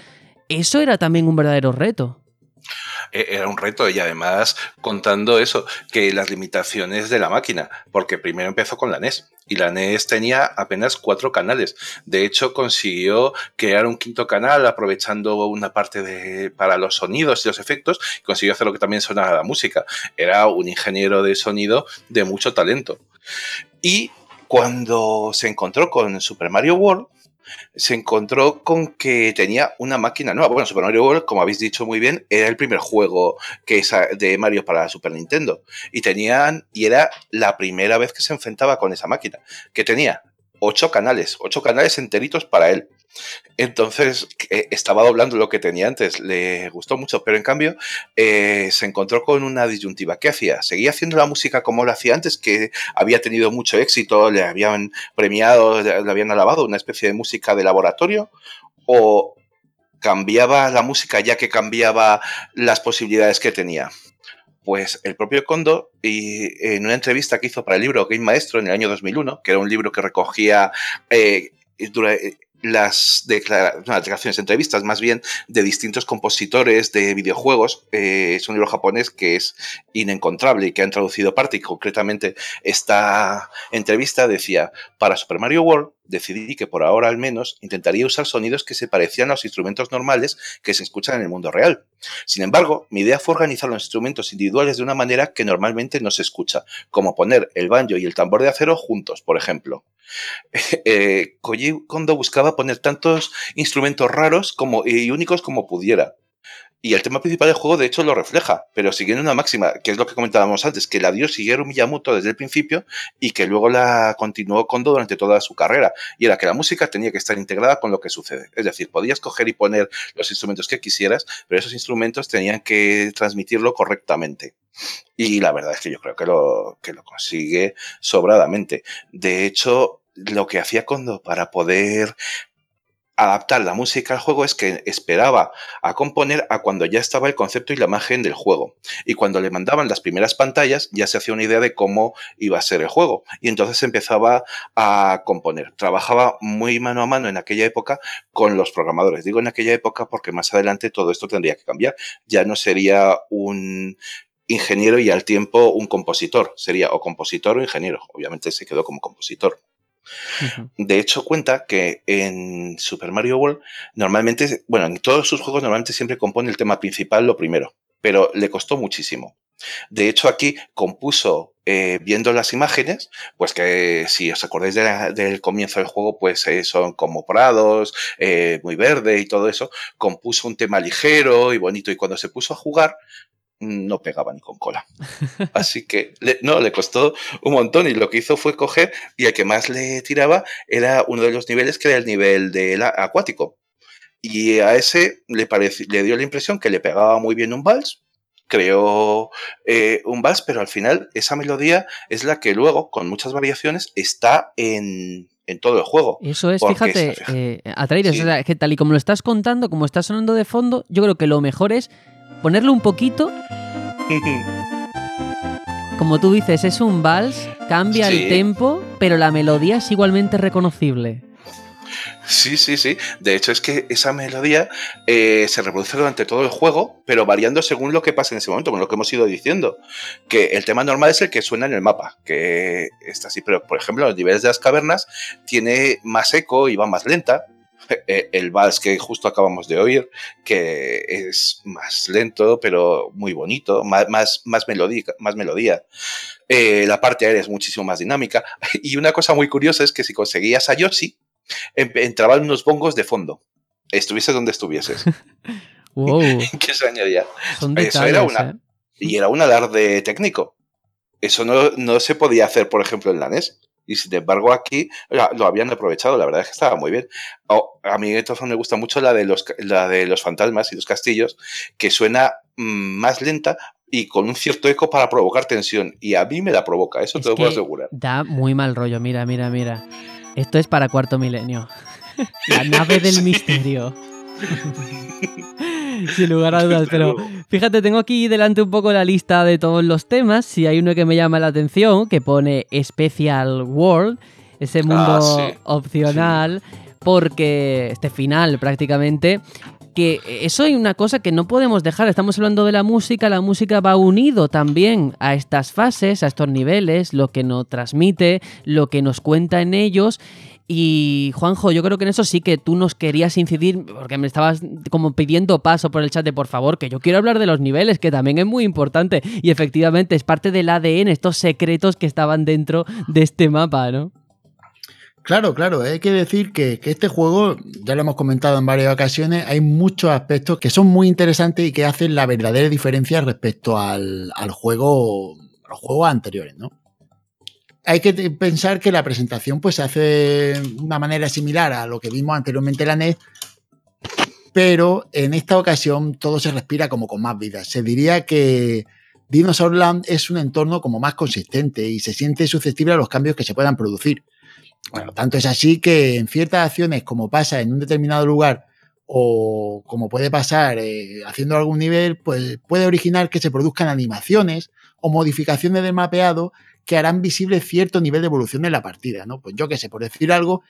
eso era también un verdadero reto. E-, era un reto y además contando eso, que las limitaciones de la máquina, porque primero empezó con la NES y la NES tenía apenas cuatro canales. De hecho, consiguió crear un quinto canal aprovechando una parte de, para los sonidos y los efectos y consiguió hacer lo que también sonaba la música. Era un ingeniero de sonido de mucho talento. Y cuando se encontró con Super Mario World, se encontró con que tenía una máquina nueva. Bueno, Super Mario World, como habéis dicho muy bien, era el primer juego que de Mario para Super Nintendo. Y tenían, y era la primera vez que se enfrentaba con esa máquina, que tenía ocho canales, ocho canales enteritos para él. Entonces eh, estaba doblando lo que tenía antes, le gustó mucho, pero en cambio eh, se encontró con una disyuntiva. ¿Qué hacía? ¿Seguía haciendo la música como lo hacía antes, que había tenido mucho éxito, le habían premiado, le habían alabado una especie de música de laboratorio? ¿O cambiaba la música ya que cambiaba las posibilidades que tenía? Pues el propio Kondo, y en una entrevista que hizo para el libro Game Maestro en el año 2001, que era un libro que recogía eh, las declaraciones, entrevistas más bien de distintos compositores de videojuegos. Eh, es un libro japonés que es inencontrable y que han traducido parte y concretamente esta entrevista decía, para Super Mario World decidí que por ahora al menos intentaría usar sonidos que se parecían a los instrumentos normales que se escuchan en el mundo real. Sin embargo, mi idea fue organizar los instrumentos individuales de una manera que normalmente no se escucha, como poner el banjo y el tambor de acero juntos, por ejemplo. Eh, Kondo buscaba poner tantos instrumentos raros como, y únicos como pudiera. Y el tema principal del juego, de hecho, lo refleja, pero siguiendo una máxima, que es lo que comentábamos antes, que la dio Shigeru Miyamoto desde el principio y que luego la continuó Kondo durante toda su carrera. Y era que la música tenía que estar integrada con lo que sucede. Es decir, podías coger y poner los instrumentos que quisieras, pero esos instrumentos tenían que transmitirlo correctamente. Y la verdad es que yo creo que lo, que lo consigue sobradamente. De hecho, lo que hacía Kondo para poder adaptar la música al juego es que esperaba a componer a cuando ya estaba el concepto y la imagen del juego. Y cuando le mandaban las primeras pantallas ya se hacía una idea de cómo iba a ser el juego. Y entonces empezaba a componer. Trabajaba muy mano a mano en aquella época con los programadores. Digo en aquella época porque más adelante todo esto tendría que cambiar. Ya no sería un ingeniero y al tiempo un compositor. Sería o compositor o ingeniero. Obviamente se quedó como compositor. De hecho, cuenta que en Super Mario World, normalmente, bueno, en todos sus juegos normalmente siempre compone el tema principal lo primero, pero le costó muchísimo. De hecho, aquí compuso, eh, viendo las imágenes, pues que si os acordáis del comienzo del juego, pues eh, son como prados, eh, muy verde y todo eso, compuso un tema ligero y bonito. Y cuando se puso a jugar, no pegaba ni con cola. Así que no, le costó un montón y lo que hizo fue coger y el que más le tiraba era uno de los niveles que era el nivel del acuático. Y a ese le, le dio la impresión que le pegaba muy bien un vals creó eh, un vals, pero al final esa melodía es la que luego, con muchas variaciones, está en, todo el juego. Eso es, fíjate, eh, Atreides, que tal y como lo estás contando, como está sonando de fondo, yo creo que lo mejor es ponerle un poquito. como tú dices, es un vals, cambia el tempo, pero la melodía es igualmente reconocible. Sí, sí, sí. De hecho, es que esa melodía eh, se reproduce durante todo el juego, pero variando según lo que pasa en ese momento, como lo que hemos ido diciendo. Que el tema normal es el que suena en el mapa, que está así, pero por ejemplo, los niveles de las cavernas tiene más eco y va más lenta. Eh, el vals que justo acabamos de oír, que es más lento, pero muy bonito, más, más, más, más melodía. Eh, la parte aérea es muchísimo más dinámica. Y una cosa muy curiosa es que si conseguías a Yoshi, entraban unos bongos de fondo. Estuvieses donde estuvieses. wow. ¿Qué se añadía? Eso era una. ¿eh? Y era un alarde técnico. Eso no, no, se podía hacer, por ejemplo, en la NES. Y sin embargo, aquí lo habían aprovechado. La verdad es que estaba muy bien. Oh, a mí, entonces, me gusta mucho la de, los, la de los fantasmas y los castillos, que suena mm, más lenta, y con un cierto eco para provocar tensión. Y a mí me la provoca, eso te lo puedo asegurar. Da muy mal rollo, mira, mira, mira. Esto es para cuarto milenio. La nave del misterio. Sin lugar a dudas, pero fíjate, tengo aquí delante un poco la lista de todos los temas. Si hay uno que me llama la atención, que pone Special World, ese mundo ah, opcional, porque este final prácticamente que eso hay una cosa que no podemos dejar. Estamos hablando de la música, la música va unido también a estas fases, a estos niveles, lo que nos transmite, lo que nos cuenta en ellos. Y Juanjo, yo creo que en eso sí que tú nos querías incidir, porque me estabas como pidiendo paso por el chat de por favor, que yo quiero hablar de los niveles, que también es muy importante. Y efectivamente es parte del ADN, estos secretos que estaban dentro de este mapa, ¿no? Claro, claro, hay que decir que, este juego, ya lo hemos comentado en varias ocasiones, hay muchos aspectos que son muy interesantes y que hacen la verdadera diferencia respecto al, juego, los juegos anteriores, ¿no? Hay que pensar que la presentación pues, se hace de una manera similar a lo que vimos anteriormente en la NES, pero en esta ocasión todo se respira como con más vida. Se diría que Dinosaur Land es un entorno como más consistente y se siente susceptible a los cambios que se puedan producir. Bueno, tanto es así que en ciertas acciones, como pasa en un determinado lugar o como puede pasar eh, haciendo algún nivel, pues puede originar que se produzcan animaciones o modificaciones del mapeado que harán visible cierto nivel de evolución en la partida, ¿no? Pues yo qué sé, por decir algo,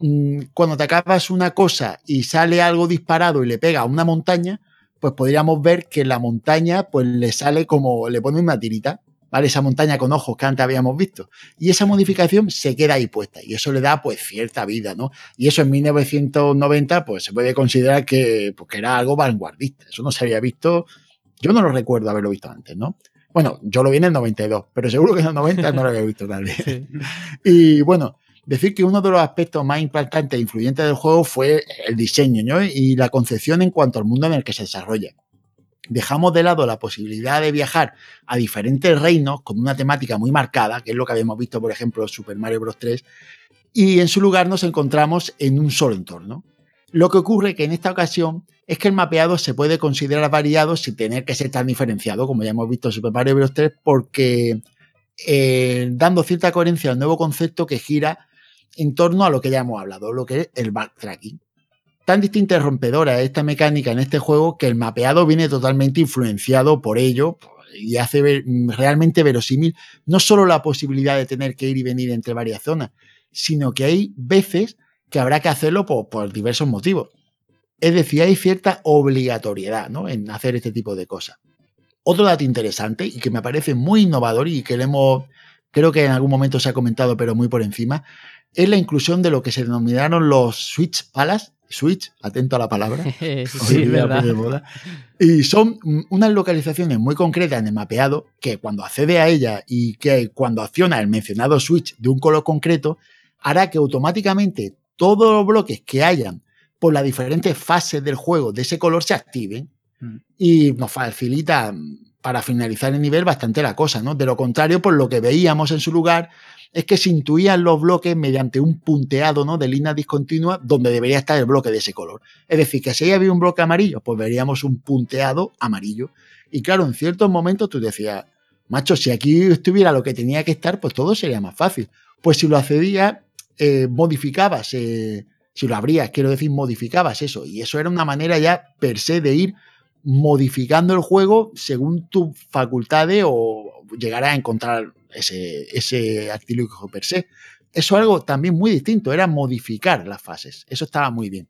mm, cuando te acabas una cosa y sale algo disparado y le pega a una montaña, pues podríamos ver que la montaña pues le sale como, le pone una tirita ¿vale? Esa montaña con ojos que antes habíamos visto. Y esa modificación se queda ahí puesta y eso le da pues cierta vida, ¿no? Y eso en 1990 pues se puede considerar que, pues, era algo vanguardista. Eso no se había visto, yo no lo recuerdo haberlo visto antes, ¿no? Bueno, yo lo vi en el 92, pero seguro que en el 90 no lo había visto nadie. Y bueno, decir que uno de los aspectos más impactantes e influyentes del juego fue el diseño ¿no? y la concepción en cuanto al mundo en el que se desarrolla dejamos de lado la posibilidad de viajar a diferentes reinos con una temática muy marcada, que es lo que habíamos visto, por ejemplo, en Super Mario Bros. 3, y en su lugar nos encontramos en un solo entorno. Lo que ocurre que en esta ocasión es que el mapeado se puede considerar variado sin tener que ser tan diferenciado, como ya hemos visto en Super Mario Bros. 3, porque eh, dando cierta coherencia al nuevo concepto que gira en torno a lo que ya hemos hablado, lo que es el backtracking tan distinta y rompedora esta mecánica en este juego que el mapeado viene totalmente influenciado por ello y hace realmente verosímil no solo la posibilidad de tener que ir y venir entre varias zonas, sino que hay veces que habrá que hacerlo por, diversos motivos. Es decir, hay cierta obligatoriedad en hacer este tipo de cosas. Otro dato interesante y que me parece muy innovador y que le hemos, creo que en algún momento se ha comentado, pero muy por encima, es la inclusión de lo que se denominaron los Switch Palace Switch, atento a la palabra. sí, verdad. Y son unas localizaciones muy concretas en el mapeado que cuando accede a ella y que cuando acciona el mencionado switch de un color concreto, hará que automáticamente todos los bloques que hayan por las diferentes fases del juego de ese color se activen mm. y nos facilita para finalizar el nivel bastante la cosa, ¿no? De lo contrario, por lo que veíamos en su lugar, es que se intuían los bloques mediante un punteado ¿no? de línea discontinua donde debería estar el bloque de ese color. Es decir, que si había un bloque amarillo, pues veríamos un punteado amarillo. Y claro, en ciertos momentos tú decías, macho, si aquí estuviera lo que tenía que estar, pues todo sería más fácil. Pues si lo accedías, eh, modificabas, eh, si lo abrías, quiero decir, modificabas eso. Y eso era una manera ya per se de ir modificando el juego según tus facultades o llegar a encontrar ese, ese per se. Eso es algo también muy distinto, era modificar las fases. Eso estaba muy bien.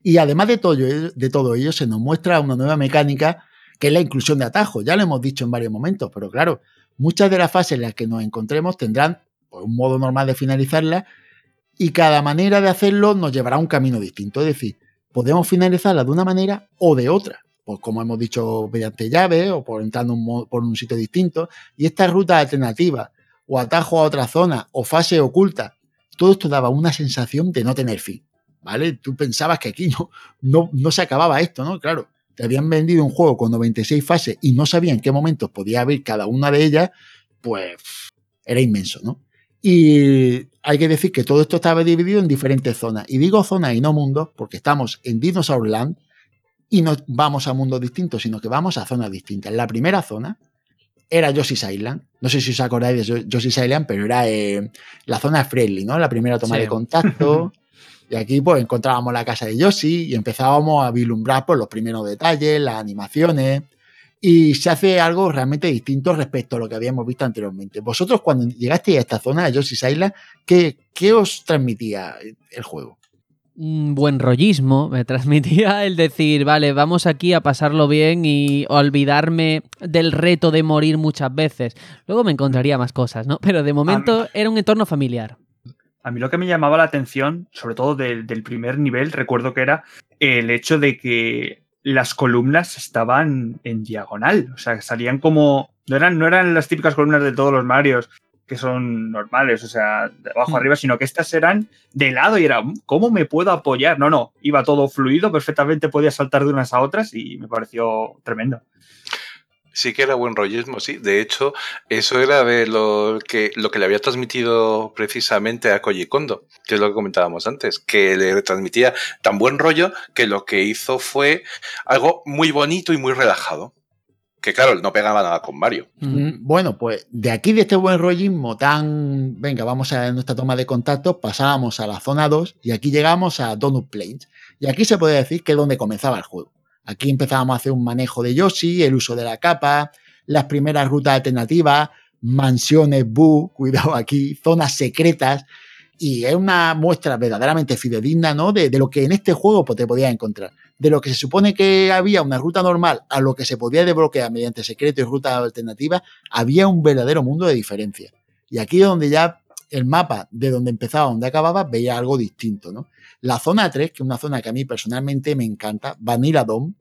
Y además de todo, de todo ello, se nos muestra una nueva mecánica que es la inclusión de atajos. Ya lo hemos dicho en varios momentos, pero claro, muchas de las fases en las que nos encontremos tendrán pues, un modo normal de finalizarla y cada manera de hacerlo nos llevará a un camino distinto. Es decir, podemos finalizarla de una manera o de otra. Pues como hemos dicho, mediante llave o por entrando por un sitio distinto. Y esta ruta alternativa o atajo a otra zona o fase oculta, todo esto daba una sensación de no tener fin. ¿Vale? Tú pensabas que aquí no, no, no se acababa esto, ¿no? Claro, te habían vendido un juego con 96 fases y no sabían en qué momentos podía haber cada una de ellas, pues era inmenso, ¿no? Y hay que decir que todo esto estaba dividido en diferentes zonas. Y digo zonas y no mundos porque estamos en Dinosaur Land y no vamos a mundos distintos, sino que vamos a zonas distintas. La primera zona era Yoshi's Island. No sé si os acordáis de Yoshi's Island, pero era eh, la zona friendly, ¿no? La primera toma de contacto. Y aquí pues encontrábamos la casa de Yoshi y empezábamos a vislumbrar por pues, los primeros detalles, las animaciones y se hace algo realmente distinto respecto a lo que habíamos visto anteriormente. Vosotros cuando llegasteis a esta zona de Yoshi's Island, ¿qué, qué os transmitía el juego? Un buen rollismo, me transmitía el decir, vale, vamos aquí a pasarlo bien y olvidarme del reto de morir muchas veces. Luego me encontraría más cosas, ¿no? Pero de momento era un entorno familiar. A mí lo que me llamaba la atención, sobre todo del, primer nivel, recuerdo que era el hecho de que las columnas estaban en diagonal. O sea, salían como. No eran, no eran las típicas columnas de todos los Marios que son normales, o sea, de abajo hmm. arriba, sino que estas eran de lado y era, mm, ¿cómo me puedo apoyar? No, no, iba todo fluido, perfectamente podía saltar de unas a otras y me pareció tremendo. Sí que era buen rollismo, sí. De hecho, eso era de lo que, lo que le había transmitido precisamente a Koji Kondo, que es lo que comentábamos antes, que le transmitía tan buen rollo que lo que hizo fue algo muy bonito y muy relajado. Que claro, no pegaba nada con Mario. Bueno, pues de aquí, de este buen rollismo tan... Venga, vamos a nuestra toma de contacto, pasábamos a la zona 2 y aquí llegamos a Donut Plains. Y aquí se puede decir que es donde comenzaba el juego. Aquí empezábamos a hacer un manejo de Yoshi, el uso de la capa, las primeras rutas alternativas, mansiones Boo, cuidado aquí, zonas secretas. Y es una muestra verdaderamente fidedigna ¿no? de, lo que en este juego pues, te podías encontrar. De lo que se supone que había una ruta normal a lo que se podía desbloquear mediante secreto y rutas alternativas, había un verdadero mundo de diferencia. Y aquí es donde ya el mapa de donde empezaba donde acababa veía algo distinto. ¿no? La zona 3, que es una zona que a mí personalmente me encanta, Vanilla Dome,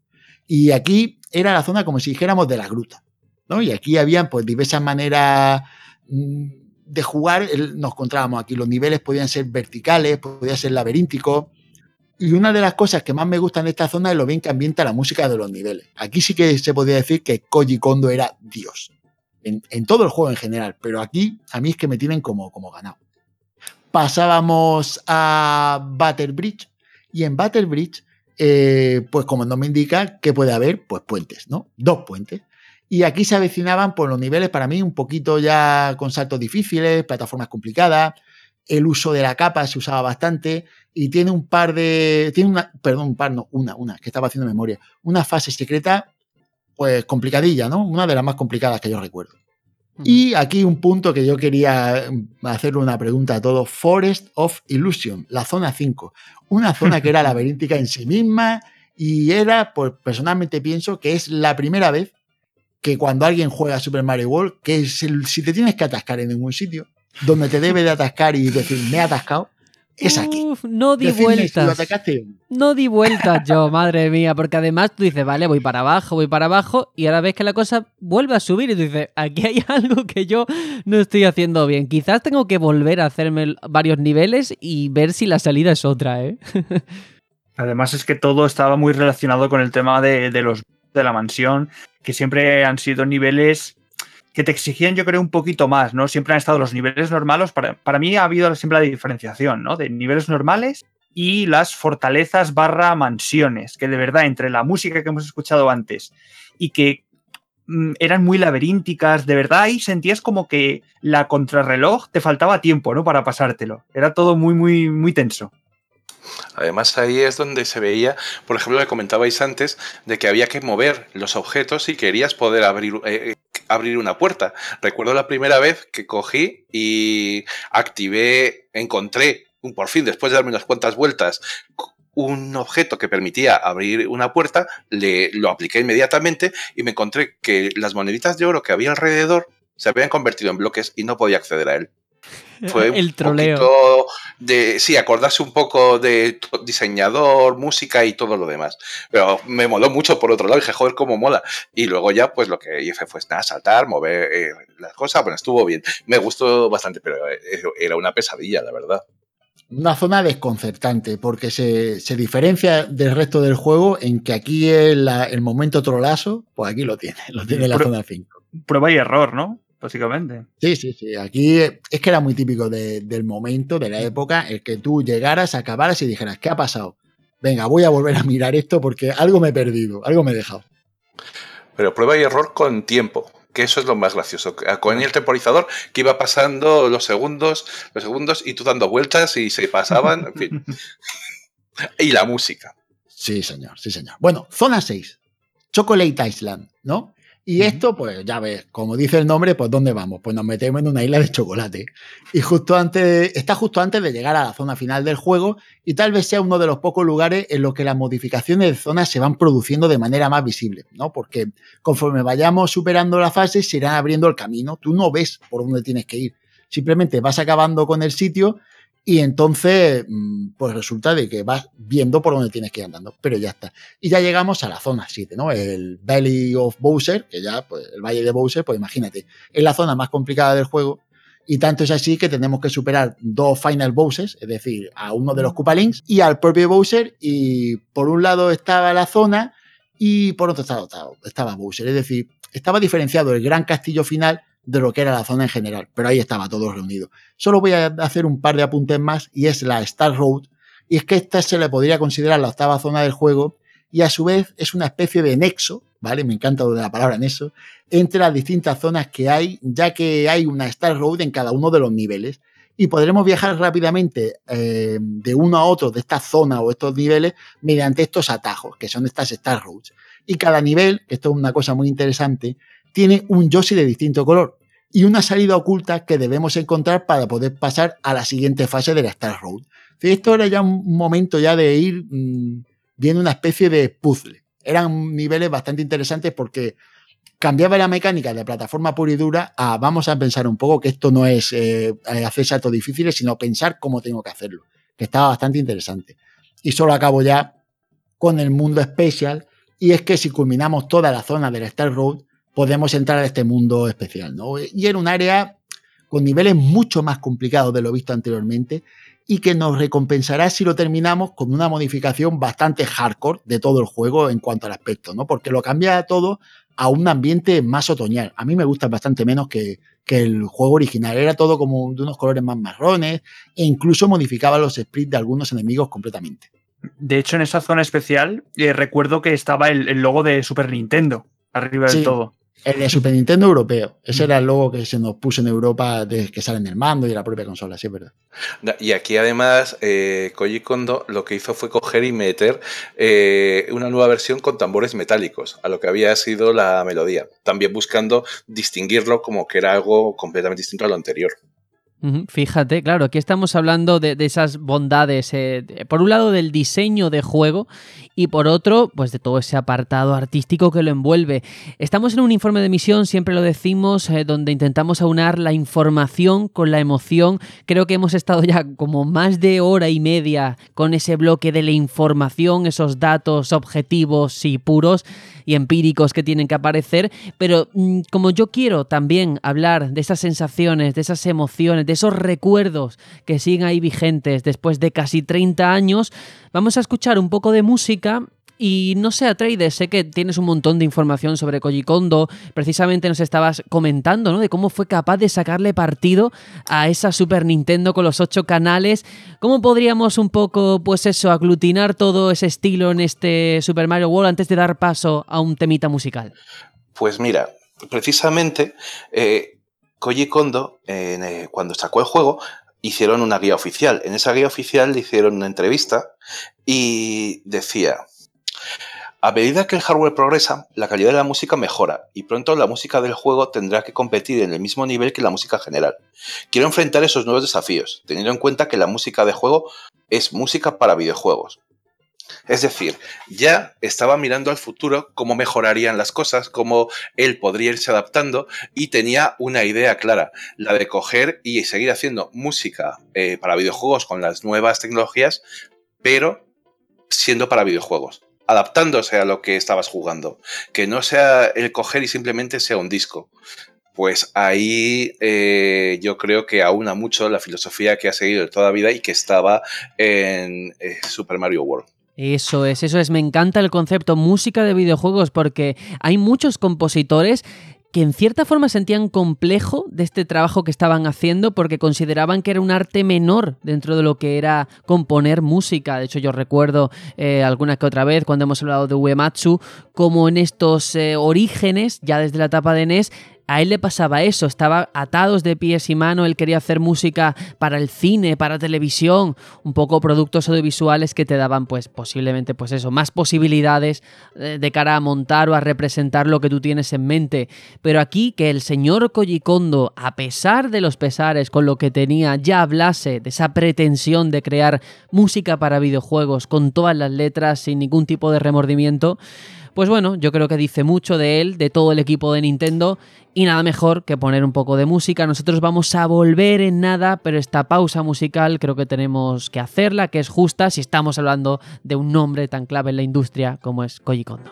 y aquí era la zona como si dijéramos de la gruta, ¿no? Y aquí habían pues diversas maneras mm, de jugar, nos encontrábamos aquí, los niveles podían ser verticales, podían ser laberínticos, y una de las cosas que más me gustan de esta zona es lo bien que ambienta la música de los niveles. Aquí sí que se podría decir que Koji Kondo era Dios. En, todo el juego en general, pero aquí a mí es que me tienen como, como ganado pasábamos a Battle Bridge y en Battle Bridge, eh, pues como no me indica, que puede haber? Pues puentes, ¿no? Dos puentes. Y aquí se avecinaban por los niveles para mí un poquito ya con saltos difíciles, plataformas complicadas, el uso de la capa se usaba bastante y tiene un par de, tiene una, perdón, un par, no, una, una, que estaba haciendo memoria, una fase secreta pues complicadilla, ¿no? Una de las más complicadas que yo recuerdo. Y aquí un punto que yo quería mm, hacerle una pregunta a todos. Forest of Illusion, la zona 5. Una zona que era laberíntica en sí misma y era, pues personalmente pienso que es la primera vez que cuando alguien juega Super Mario World, que si te tienes que atascar en ningún sitio, donde te debe de atascar y decir, me he atascado, es aquí. no di vueltas. No di vueltas yo, madre mía, porque además tú dices, vale, voy para abajo, voy para abajo, y ahora ves que la cosa vuelve a subir y tú dices, aquí hay algo que yo no estoy haciendo bien. Quizás tengo que volver a hacerme varios niveles y ver si la salida es otra, ¿eh? Además es que todo estaba muy relacionado con el tema de, de los de la mansión, que siempre han sido niveles que te exigían, yo creo, un poquito más, ¿no? Siempre han estado los niveles normales. Para, para mí ha habido siempre la diferenciación, ¿no? De niveles normales y las fortalezas barra mansiones, que de verdad, entre la música que hemos escuchado antes y que mm, eran muy laberínticas, de verdad, y sentías como que la contrarreloj te faltaba tiempo, ¿no? Para pasártelo. Era todo muy, muy, muy tenso. Además ahí es donde se veía, por ejemplo, lo que comentabais antes, de que había que mover los objetos si querías poder abrir, eh, abrir una puerta. Recuerdo la primera vez que cogí y activé, encontré, por fin, después de darme unas cuantas vueltas, un objeto que permitía abrir una puerta, le, lo apliqué inmediatamente y me encontré que las moneditas de oro que había alrededor se habían convertido en bloques y no podía acceder a él. Fue el troleo. de, sí, acordarse un poco de diseñador, música y todo lo demás. Pero me moló mucho por otro lado. Dije, joder, cómo mola. Y luego ya, pues lo que hice fue nada, saltar, mover eh, las cosas. Bueno, estuvo bien. Me gustó bastante, pero eh, era una pesadilla, la verdad una zona desconcertante porque se, diferencia del resto del juego en que aquí el, el momento trolazo, pues aquí lo tiene, lo tiene la zona 5. Prueba y error, ¿no? Básicamente. Sí, sí, sí. Aquí es que era muy típico del momento, de la época, el que tú llegaras, acabaras y dijeras, ¿qué ha pasado? Venga, voy a volver a mirar esto porque algo me he perdido, algo me he dejado. Pero prueba y error con tiempo que eso es lo más gracioso. Con el temporizador que iba pasando los segundos, los segundos y tú dando vueltas y se pasaban, en fin. y la música. Sí, señor, sí, señor. Bueno, zona 6, Chocolate Island, ¿no? Y esto, pues ya ves, como dice el nombre, pues ¿dónde vamos? Pues nos metemos en una isla de chocolate. Y justo antes, está justo antes de llegar a la zona final del juego y tal vez sea uno de los pocos lugares en los que las modificaciones de zonas se van produciendo de manera más visible, ¿no? Porque conforme vayamos superando la fase, se irán abriendo el camino. Tú no ves por dónde tienes que ir. Simplemente vas acabando con el sitio y entonces, mm, pues resulta de que vas viendo por dónde tienes que ir andando, pero ya está. Y ya llegamos a la zona 7, ¿no? El Valley of Bowser, que ya, pues el Valle de Bowser, pues imagínate, es la zona más complicada del juego. Y tanto es así que tenemos que superar dos Final Bowsers, es decir, a uno de los Koopalings y al propio Bowser. Y por un lado estaba la zona y por otro lado estaba Bowser. Es decir, estaba diferenciado el gran castillo final de lo que era la zona en general, pero ahí estaba todo reunido. Solo voy a hacer un par de apuntes más y es la Star Road, y es que esta se le podría considerar la octava zona del juego y a su vez es una especie de nexo, ¿vale? Me encanta lo de la palabra nexo, entre las distintas zonas que hay, ya que hay una Star Road en cada uno de los niveles y podremos viajar rápidamente eh, de uno a otro de esta zona o estos niveles mediante estos atajos, que son estas Star Roads. Y cada nivel, esto es una cosa muy interesante, tiene un Yoshi de distinto color y una salida oculta que debemos encontrar para poder pasar a la siguiente fase de la Star Road. Esto era ya un momento ya de ir mm, viendo una especie de puzzle. Eran niveles bastante interesantes porque cambiaba la mecánica de plataforma pura y dura a vamos a pensar un poco que esto no es eh, hacer saltos difíciles, sino pensar cómo tengo que hacerlo, que estaba bastante interesante. Y solo acabo ya con el mundo especial, y es que si culminamos toda la zona de la Star Road, podemos entrar a este mundo especial. ¿no? Y era un área con niveles mucho más complicados de lo visto anteriormente y que nos recompensará si lo terminamos con una modificación bastante hardcore de todo el juego en cuanto al aspecto, ¿no? Porque lo cambia todo a un ambiente más otoñal. A mí me gusta bastante menos que, que el juego original. Era todo como de unos colores más marrones e incluso modificaba los sprites de algunos enemigos completamente. De hecho, en esa zona especial eh, recuerdo que estaba el, el, logo de Super Nintendo arriba del todo. El de Super Nintendo europeo. Ese era el logo que se nos puso en Europa desde que sale en el mando y la propia consola, sí, es verdad. Y aquí además, eh, Koji Kondo lo que hizo fue coger y meter eh, una nueva versión con tambores metálicos a lo que había sido la melodía. También buscando distinguirlo como que era algo completamente distinto a lo anterior. Fíjate, claro, aquí estamos hablando de, esas bondades, eh, por un lado del diseño de juego y por otro, pues de todo ese apartado artístico que lo envuelve. Estamos en un informe de misión, siempre lo decimos, eh, donde intentamos aunar la información con la emoción. Creo que hemos estado ya como más de hora y media con ese bloque de la información, esos datos objetivos y puros y empíricos que tienen que aparecer, pero mm, como yo quiero también hablar de esas sensaciones, de esas emociones, de esos recuerdos que siguen ahí vigentes después de casi 30 años, vamos a escuchar un poco de música y no sé, Atreides, sé que tienes un montón de información sobre Koji Kondo. Precisamente nos estabas comentando, ¿no? De cómo fue capaz de sacarle partido a esa Super Nintendo con los ocho canales. ¿Cómo podríamos un poco, pues eso, aglutinar todo ese estilo en este Super Mario World antes de dar paso a un temita musical? Pues mira, precisamente eh, Koji Kondo, eh, cuando sacó el juego, hicieron una guía oficial. En esa guía oficial le hicieron una entrevista y decía, a medida que el hardware progresa, la calidad de la música mejora y pronto la música del juego tendrá que competir en el mismo nivel que la música general. Quiero enfrentar esos nuevos desafíos, teniendo en cuenta que la música de juego es música para videojuegos. Es decir, ya estaba mirando al futuro cómo mejorarían las cosas, cómo él podría irse adaptando y tenía una idea clara, la de coger y seguir haciendo música eh, para videojuegos con las nuevas tecnologías, pero siendo para videojuegos, adaptándose a lo que estabas jugando, que no sea el coger y simplemente sea un disco. Pues ahí eh, yo creo que aúna mucho la filosofía que ha seguido toda la vida y que estaba en eh, Super Mario World. Eso es, eso es. Me encanta el concepto música de videojuegos porque hay muchos compositores que en cierta forma sentían complejo de este trabajo que estaban haciendo porque consideraban que era un arte menor dentro de lo que era componer música. De hecho, yo recuerdo eh, alguna que otra vez cuando hemos hablado de Uematsu, como en estos eh, orígenes, ya desde la etapa de NES, a él le pasaba eso, estaba atados de pies y mano, él quería hacer música para el cine, para televisión, un poco productos audiovisuales que te daban pues posiblemente pues eso, más posibilidades eh, de cara a montar o a representar lo que tú tienes en mente. Pero aquí que el señor Koji Kondo, a pesar de los pesares con lo que tenía, ya hablase de esa pretensión de crear música para videojuegos con todas las letras sin ningún tipo de remordimiento, pues bueno, yo creo que dice mucho de él, de todo el equipo de Nintendo y nada mejor que poner un poco de música. Nosotros vamos a volver en nada, pero esta pausa musical creo que tenemos que hacerla, que es justa si estamos hablando de un nombre tan clave en la industria como es Koji Kondo.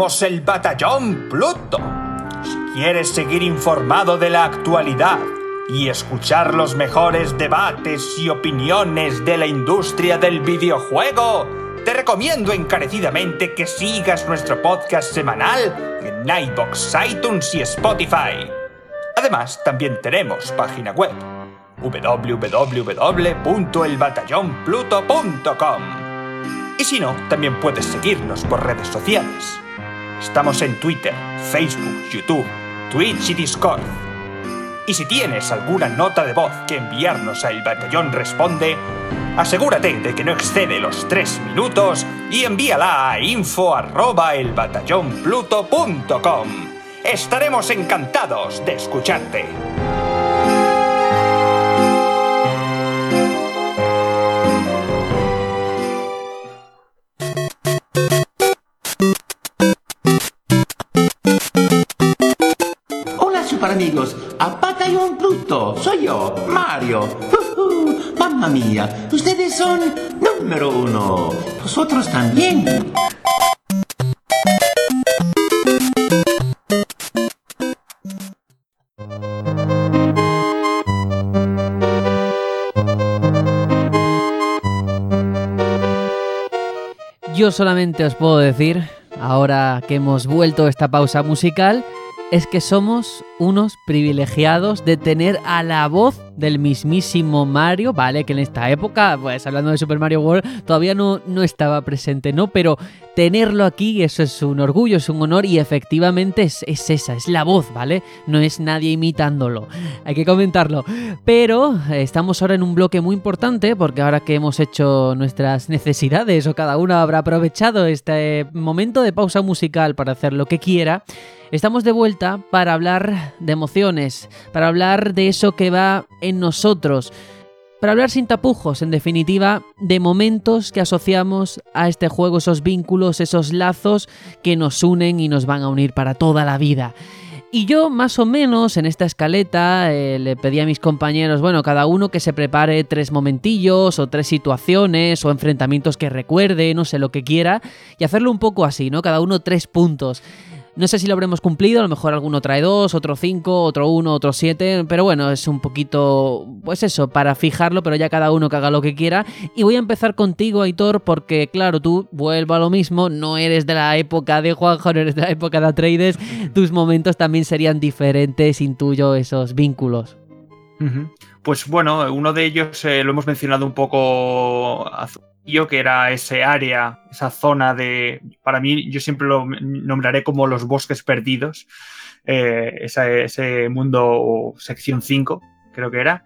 El Batallón Pluto. Si quieres seguir informado de la actualidad y escuchar los mejores debates y opiniones de la industria del videojuego, te recomiendo encarecidamente que sigas nuestro podcast semanal en Nightbox, iTunes y Spotify. Además, también tenemos página web www.elbatallonpluto.com. Y si no, también puedes seguirnos por redes sociales. Estamos en Twitter, Facebook, YouTube, Twitch y Discord. Y si tienes alguna nota de voz que enviarnos a El Batallón Responde, asegúrate de que no excede los 3 minutos y envíala a info@elbatallonpluto.com. Estaremos encantados de escucharte. También. Yo solamente os puedo decir, ahora que hemos vuelto esta pausa musical, es que somos unos privilegiados de tener a la voz del mismísimo Mario, ¿vale? Que en esta época, pues hablando de Super Mario World, todavía no, no estaba presente, ¿no? Pero tenerlo aquí, eso es un orgullo, es un honor y efectivamente es, es esa, es la voz, ¿vale? No es nadie imitándolo, hay que comentarlo. Pero estamos ahora en un bloque muy importante porque ahora que hemos hecho nuestras necesidades o cada uno habrá aprovechado este momento de pausa musical para hacer lo que quiera, Estamos de vuelta para hablar de emociones, para hablar de eso que va en nosotros, para hablar sin tapujos, en definitiva, de momentos que asociamos a este juego, esos vínculos, esos lazos que nos unen y nos van a unir para toda la vida. Y yo más o menos en esta escaleta eh, le pedí a mis compañeros, bueno, cada uno que se prepare tres momentillos o tres situaciones o enfrentamientos que recuerde, no sé lo que quiera, y hacerlo un poco así, ¿no? Cada uno tres puntos. No sé si lo habremos cumplido, a lo mejor alguno trae dos, otro cinco, otro uno, otro siete, pero bueno, es un poquito, pues eso, para fijarlo, pero ya cada uno que haga lo que quiera. Y voy a empezar contigo, Aitor, porque claro, tú vuelvo a lo mismo, no eres de la época de Juanjo, no eres de la época de Atreides, tus momentos también serían diferentes, intuyo esos vínculos. Pues bueno, uno de ellos eh, lo hemos mencionado un poco que era ese área, esa zona de, para mí yo siempre lo nombraré como los bosques perdidos, eh, ese mundo o sección 5, creo que era,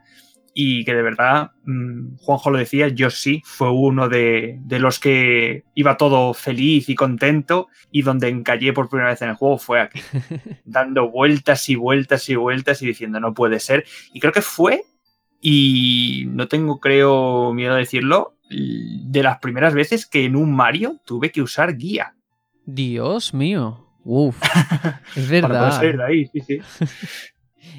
y que de verdad, mm, Juanjo lo decía, yo sí, fue uno de, de, los que iba todo feliz y contento y donde encallé por primera vez en el juego fue aquí, dando vueltas y vueltas y vueltas y diciendo no puede ser. Y creo que fue, y no tengo creo miedo a decirlo, de las primeras veces que en un Mario tuve que usar guía. Dios mío. Uf. Es verdad. ahí, sí, sí.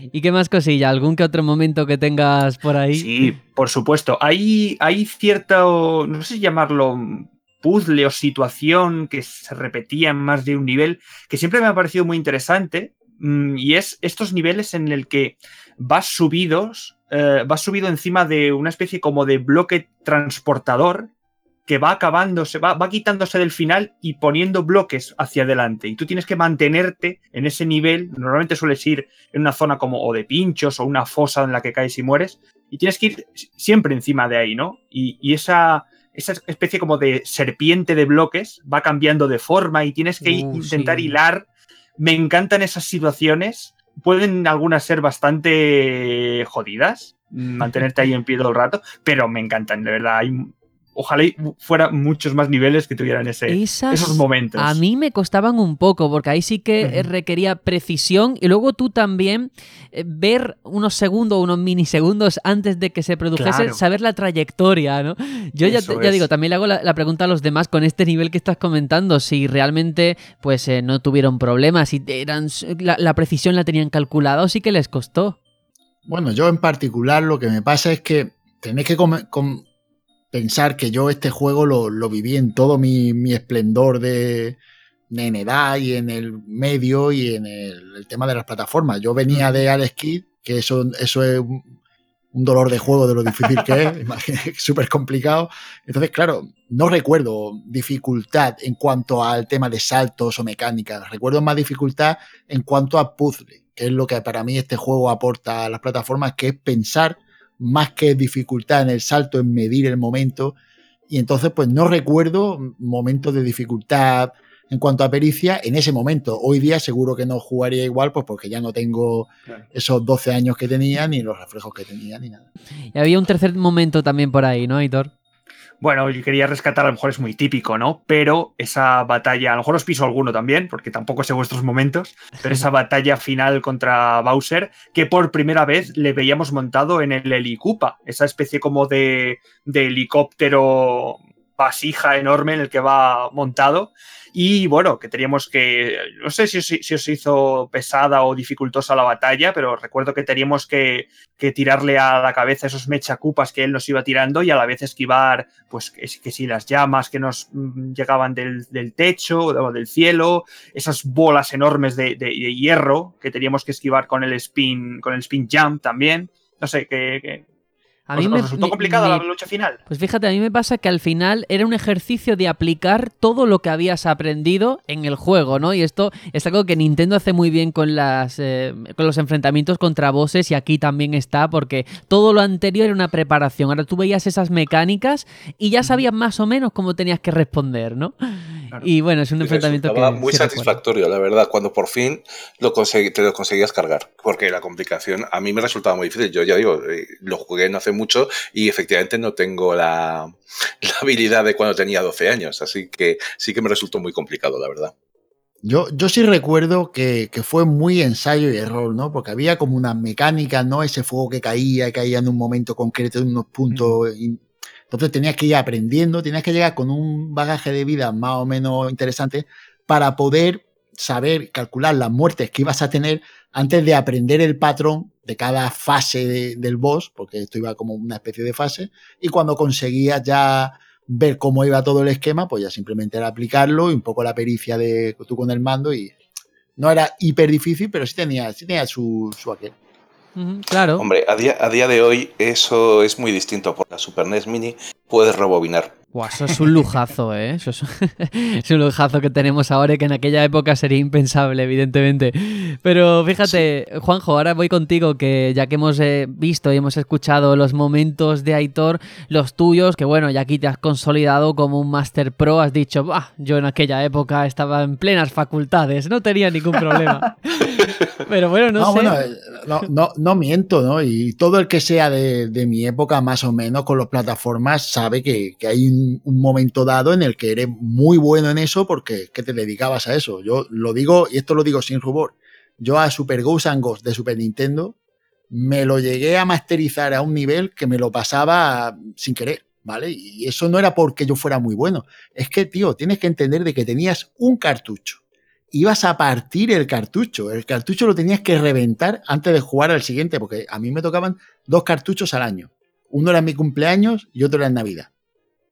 ¿Y qué más cosilla? ¿Algún que otro momento que tengas por ahí? Sí, por supuesto. Hay, hay cierto, no sé si llamarlo puzzle o situación que se repetía en más de un nivel, que siempre me ha parecido muy interesante, mm, y es estos niveles en el que vas subidos eh, va subido encima de una especie como de bloque transportador que va acabándose, va, va quitándose del final y poniendo bloques hacia adelante. Y tú tienes que mantenerte en ese nivel. Normalmente sueles ir en una zona como o de pinchos o una fosa en la que caes y mueres. Y tienes que ir siempre encima de ahí, ¿no? Y, esa, esa especie como de serpiente de bloques va cambiando de forma y tienes que uh, intentar hilar. Me encantan esas situaciones pueden algunas ser bastante jodidas, mantenerte ahí en pie todo el rato, pero me encantan, de verdad. Hay, ojalá fuera muchos más niveles que tuvieran ese, esos momentos. A mí me costaban un poco, porque ahí sí que requería precisión y luego tú también eh, ver unos segundos, unos minisegundos antes de que se produjese, saber la trayectoria, ¿no? Yo ya, ya, digo, también le hago la, pregunta a los demás con este nivel que estás comentando, si realmente pues eh, no tuvieron problemas, si eran, la, precisión la tenían calculada o sí que les costó. Bueno, yo en particular lo que me pasa es que tenéis que pensar que yo este juego lo, lo viví en todo mi, mi esplendor de, en edad y en el medio y en el, el, tema de las plataformas. Yo venía de Alex Kidd, que eso, eso es un, un dolor de juego de lo difícil que es, súper complicado. Entonces, claro, no recuerdo dificultad en cuanto al tema de saltos o mecánicas. Recuerdo más dificultad en cuanto a puzzle, que es lo que para mí este juego aporta a las plataformas, que es pensar más que dificultad en el salto, en medir el momento. Y entonces, pues no recuerdo momentos de dificultad en cuanto a pericia en ese momento. Hoy día seguro que no jugaría igual, pues porque ya no tengo claro. esos 12 años que tenía, ni los reflejos que tenía, ni nada. Y había un tercer momento también por ahí, ¿no, Hitor? Bueno, yo quería rescatar, a lo mejor es muy típico, ¿no? Pero esa batalla, a lo mejor os piso alguno también, porque tampoco sé vuestros momentos, pero esa batalla final contra Bowser, que por primera vez le veíamos montado en el Helicupa, esa especie como de, de helicóptero vasija enorme en el que va montado. Y bueno, que teníamos que, no sé si, os hizo pesada o dificultosa la batalla, pero recuerdo que teníamos que, tirarle a la cabeza esos mechacupas que él nos iba tirando y a la vez esquivar, pues que, que si las llamas que nos llegaban del, del, techo o del cielo, esas bolas enormes de, de, de, hierro que teníamos que esquivar con el spin, con el spin jump también. No sé, que, que a mí ¿Os, me os resultó complicada la lucha final? Pues fíjate, a mí me pasa que al final era un ejercicio de aplicar todo lo que habías aprendido en el juego, ¿no? Y esto es algo que Nintendo hace muy bien con, las, eh, con los enfrentamientos contra bosses y aquí también está, porque todo lo anterior era una preparación. Ahora tú veías esas mecánicas y ya sabías más o menos cómo tenías que responder, ¿no? Claro. Y bueno, es un enfrentamiento que... muy sí satisfactorio, recuerdo. la verdad, cuando por fin lo te lo conseguías cargar, porque la complicación a mí me resultaba muy difícil. Yo ya digo, eh, lo jugué no hace mucho y efectivamente no tengo la, la, habilidad de cuando tenía 12 años, así que sí que me resultó muy complicado, la verdad. Yo, yo sí recuerdo que, que, fue muy ensayo y error, ¿no? Porque había como una mecánica, ¿no? Ese fuego que caía, caía en un momento concreto, en unos puntos. Entonces tenías que ir aprendiendo, tenías que llegar con un bagaje de vida más o menos interesante para poder saber calcular las muertes que ibas a tener antes de aprender el patrón de cada fase de, del boss, porque esto iba como una especie de fase, y cuando conseguías ya ver cómo iba todo el esquema, pues ya simplemente era aplicarlo y un poco la pericia de tú con el mando y no era hiper difícil, pero sí tenía, sí tenía su, su aquel. Claro. Hombre, a día, a día de hoy eso es muy distinto. Por la Super NES Mini puedes rebobinar. Wow, eso es un lujazo, ¿eh? Eso es, es, un lujazo que tenemos ahora y que en aquella época sería impensable, evidentemente. Pero fíjate, sí. Juanjo, ahora voy contigo, que ya que hemos eh, visto y hemos escuchado los momentos de Aitor, los tuyos, que bueno, ya aquí te has consolidado como un Master Pro, has dicho, bah, yo en aquella época estaba en plenas facultades, no tenía ningún problema. Pero bueno, no, no sé. Bueno, no, no, no, miento, ¿no? Y todo el que sea de, de, mi época, más o menos, con las plataformas, sabe que, que hay un, un, momento dado en el que eres muy bueno en eso porque que te dedicabas a eso. Yo lo digo, y esto lo digo sin rubor, yo a Super Ghosts and Ghosts de Super Nintendo me lo llegué a masterizar a un nivel que me lo pasaba sin querer, ¿vale? Y eso no era porque yo fuera muy bueno. Es que, tío, tienes que entender de que tenías un cartucho ibas a partir el cartucho. El cartucho lo tenías que reventar antes de jugar al siguiente, porque a mí me tocaban dos cartuchos al año. Uno era en mi cumpleaños y otro era en Navidad.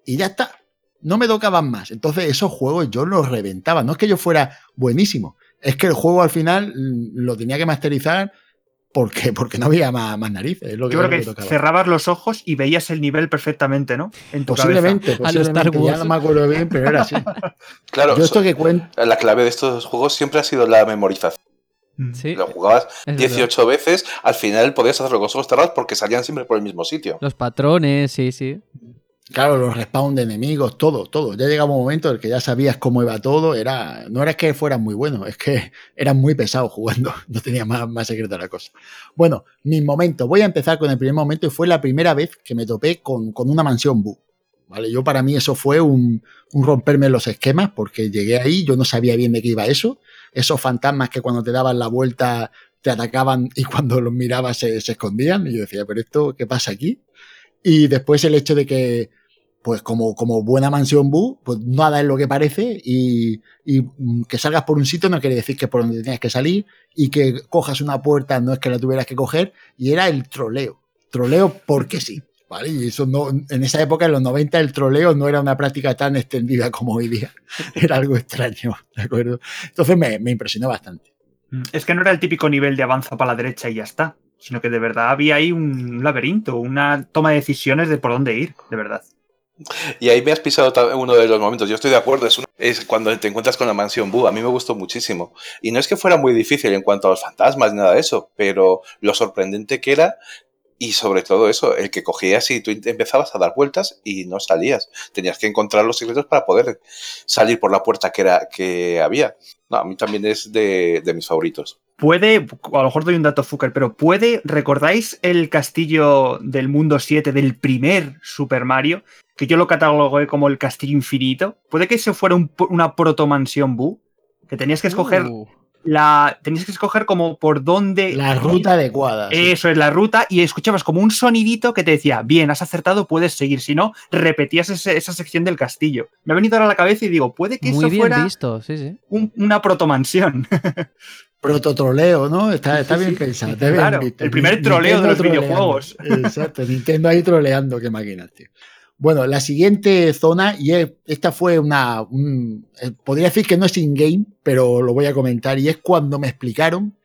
Y ya está. No me tocaban más. Entonces esos juegos yo los reventaba. No es que yo fuera buenísimo. Es que el juego al final lo tenía que masterizar porque, porque no había más, más narices. Es lo que Yo creo que, que cerrabas los ojos y veías el nivel perfectamente, ¿no? En tu posiblemente, cabeza. posiblemente. Ya no me acuerdo bien, pero era así. claro, Yo esto que cuento... la clave de estos juegos siempre ha sido la memorización. Sí. Lo jugabas es 18 verdad. veces, al final podías hacerlo con los ojos cerrados porque salían siempre por el mismo sitio. Los patrones, sí, sí. Claro, los respawn de enemigos, todo, todo. Ya llegaba un momento en el que ya sabías cómo iba todo. Era, no era que fueran muy buenos, es que eran muy pesados jugando. No tenía más, más secreta la cosa. Bueno, mi momento. Voy a empezar con el primer momento y fue la primera vez que me topé con, con una mansión Boo. ¿Vale? Yo para mí eso fue un, un, romperme los esquemas porque llegué ahí, yo no sabía bien de qué iba eso. Esos fantasmas que cuando te daban la vuelta te atacaban y cuando los mirabas se, se escondían. Y yo decía, pero esto, ¿qué pasa aquí? Y después el hecho de que, pues como, como buena mansión Boo, pues nada es lo que parece y, y, que salgas por un sitio no quiere decir que por donde tenías que salir y que cojas una puerta no es que la tuvieras que coger y era el troleo. Troleo porque sí. ¿vale? Y eso no, en esa época, en los 90, el troleo no era una práctica tan extendida como hoy día. Era algo extraño, ¿de acuerdo? Entonces me, me impresionó bastante. Es que no era el típico nivel de avanza para la derecha y ya está, sino que de verdad había ahí un laberinto, una toma de decisiones de por dónde ir, de verdad. Y ahí me has pisado uno de los momentos. Yo estoy de acuerdo. Es cuando te encuentras con la mansión Boo. A mí me gustó muchísimo. Y no es que fuera muy difícil en cuanto a los fantasmas ni nada de eso, pero lo sorprendente que era. Y sobre todo eso, el que cogías y tú empezabas a dar vueltas y no salías. Tenías que encontrar los secretos para poder salir por la puerta que, era, que había. No, a mí también es de, de mis favoritos. Puede, a lo mejor doy un dato fucker, pero puede, ¿recordáis el castillo del mundo 7 del primer Super Mario? Que yo lo catalogué como el castillo infinito. ¿Puede que ese fuera un- una protomansión Boo? Que tenías que escoger Uh, la. Tenías que escoger como por dónde. La ruta adecuada. sí. Eso es la ruta y escuchabas como un sonidito que te decía, bien, has acertado, puedes seguir. Si no, repetías ese- esa sección del castillo. Me ha venido ahora a la cabeza y digo, puede que muy eso bien fuera visto, sí, sí. un- una protomansión. Prototroleo, ¿no? Está, está bien pensado. está bien Claro, visto. el primer Nintendo troleo de los troleando. videojuegos. Exacto, Nintendo ahí troleando, qué máquinas, tío. Bueno, la siguiente zona, y es- esta fue una. un- eh, podría decir que no es in-game, pero lo voy a comentar, y es cuando me explicaron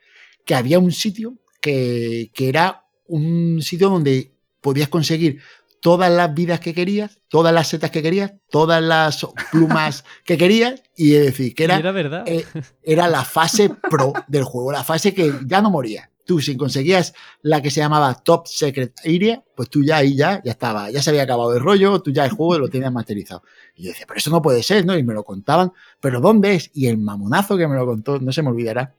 que había un sitio que, que era un sitio donde podías conseguir todas las vidas que querías, todas las setas que querías, todas las plumas que querías, y es decir, que era verdad. eh, era la fase pro del juego, la fase que ya no moría. Tú, si conseguías la que se llamaba Top Secret Area, pues tú ya ahí ya, ya estaba, ya se había acabado el rollo, tú ya el juego lo tenías masterizado. Y yo decía, pero eso no puede ser, ¿no? Y me lo contaban, pero ¿dónde es? Y el mamonazo que me lo contó, no se me olvidará,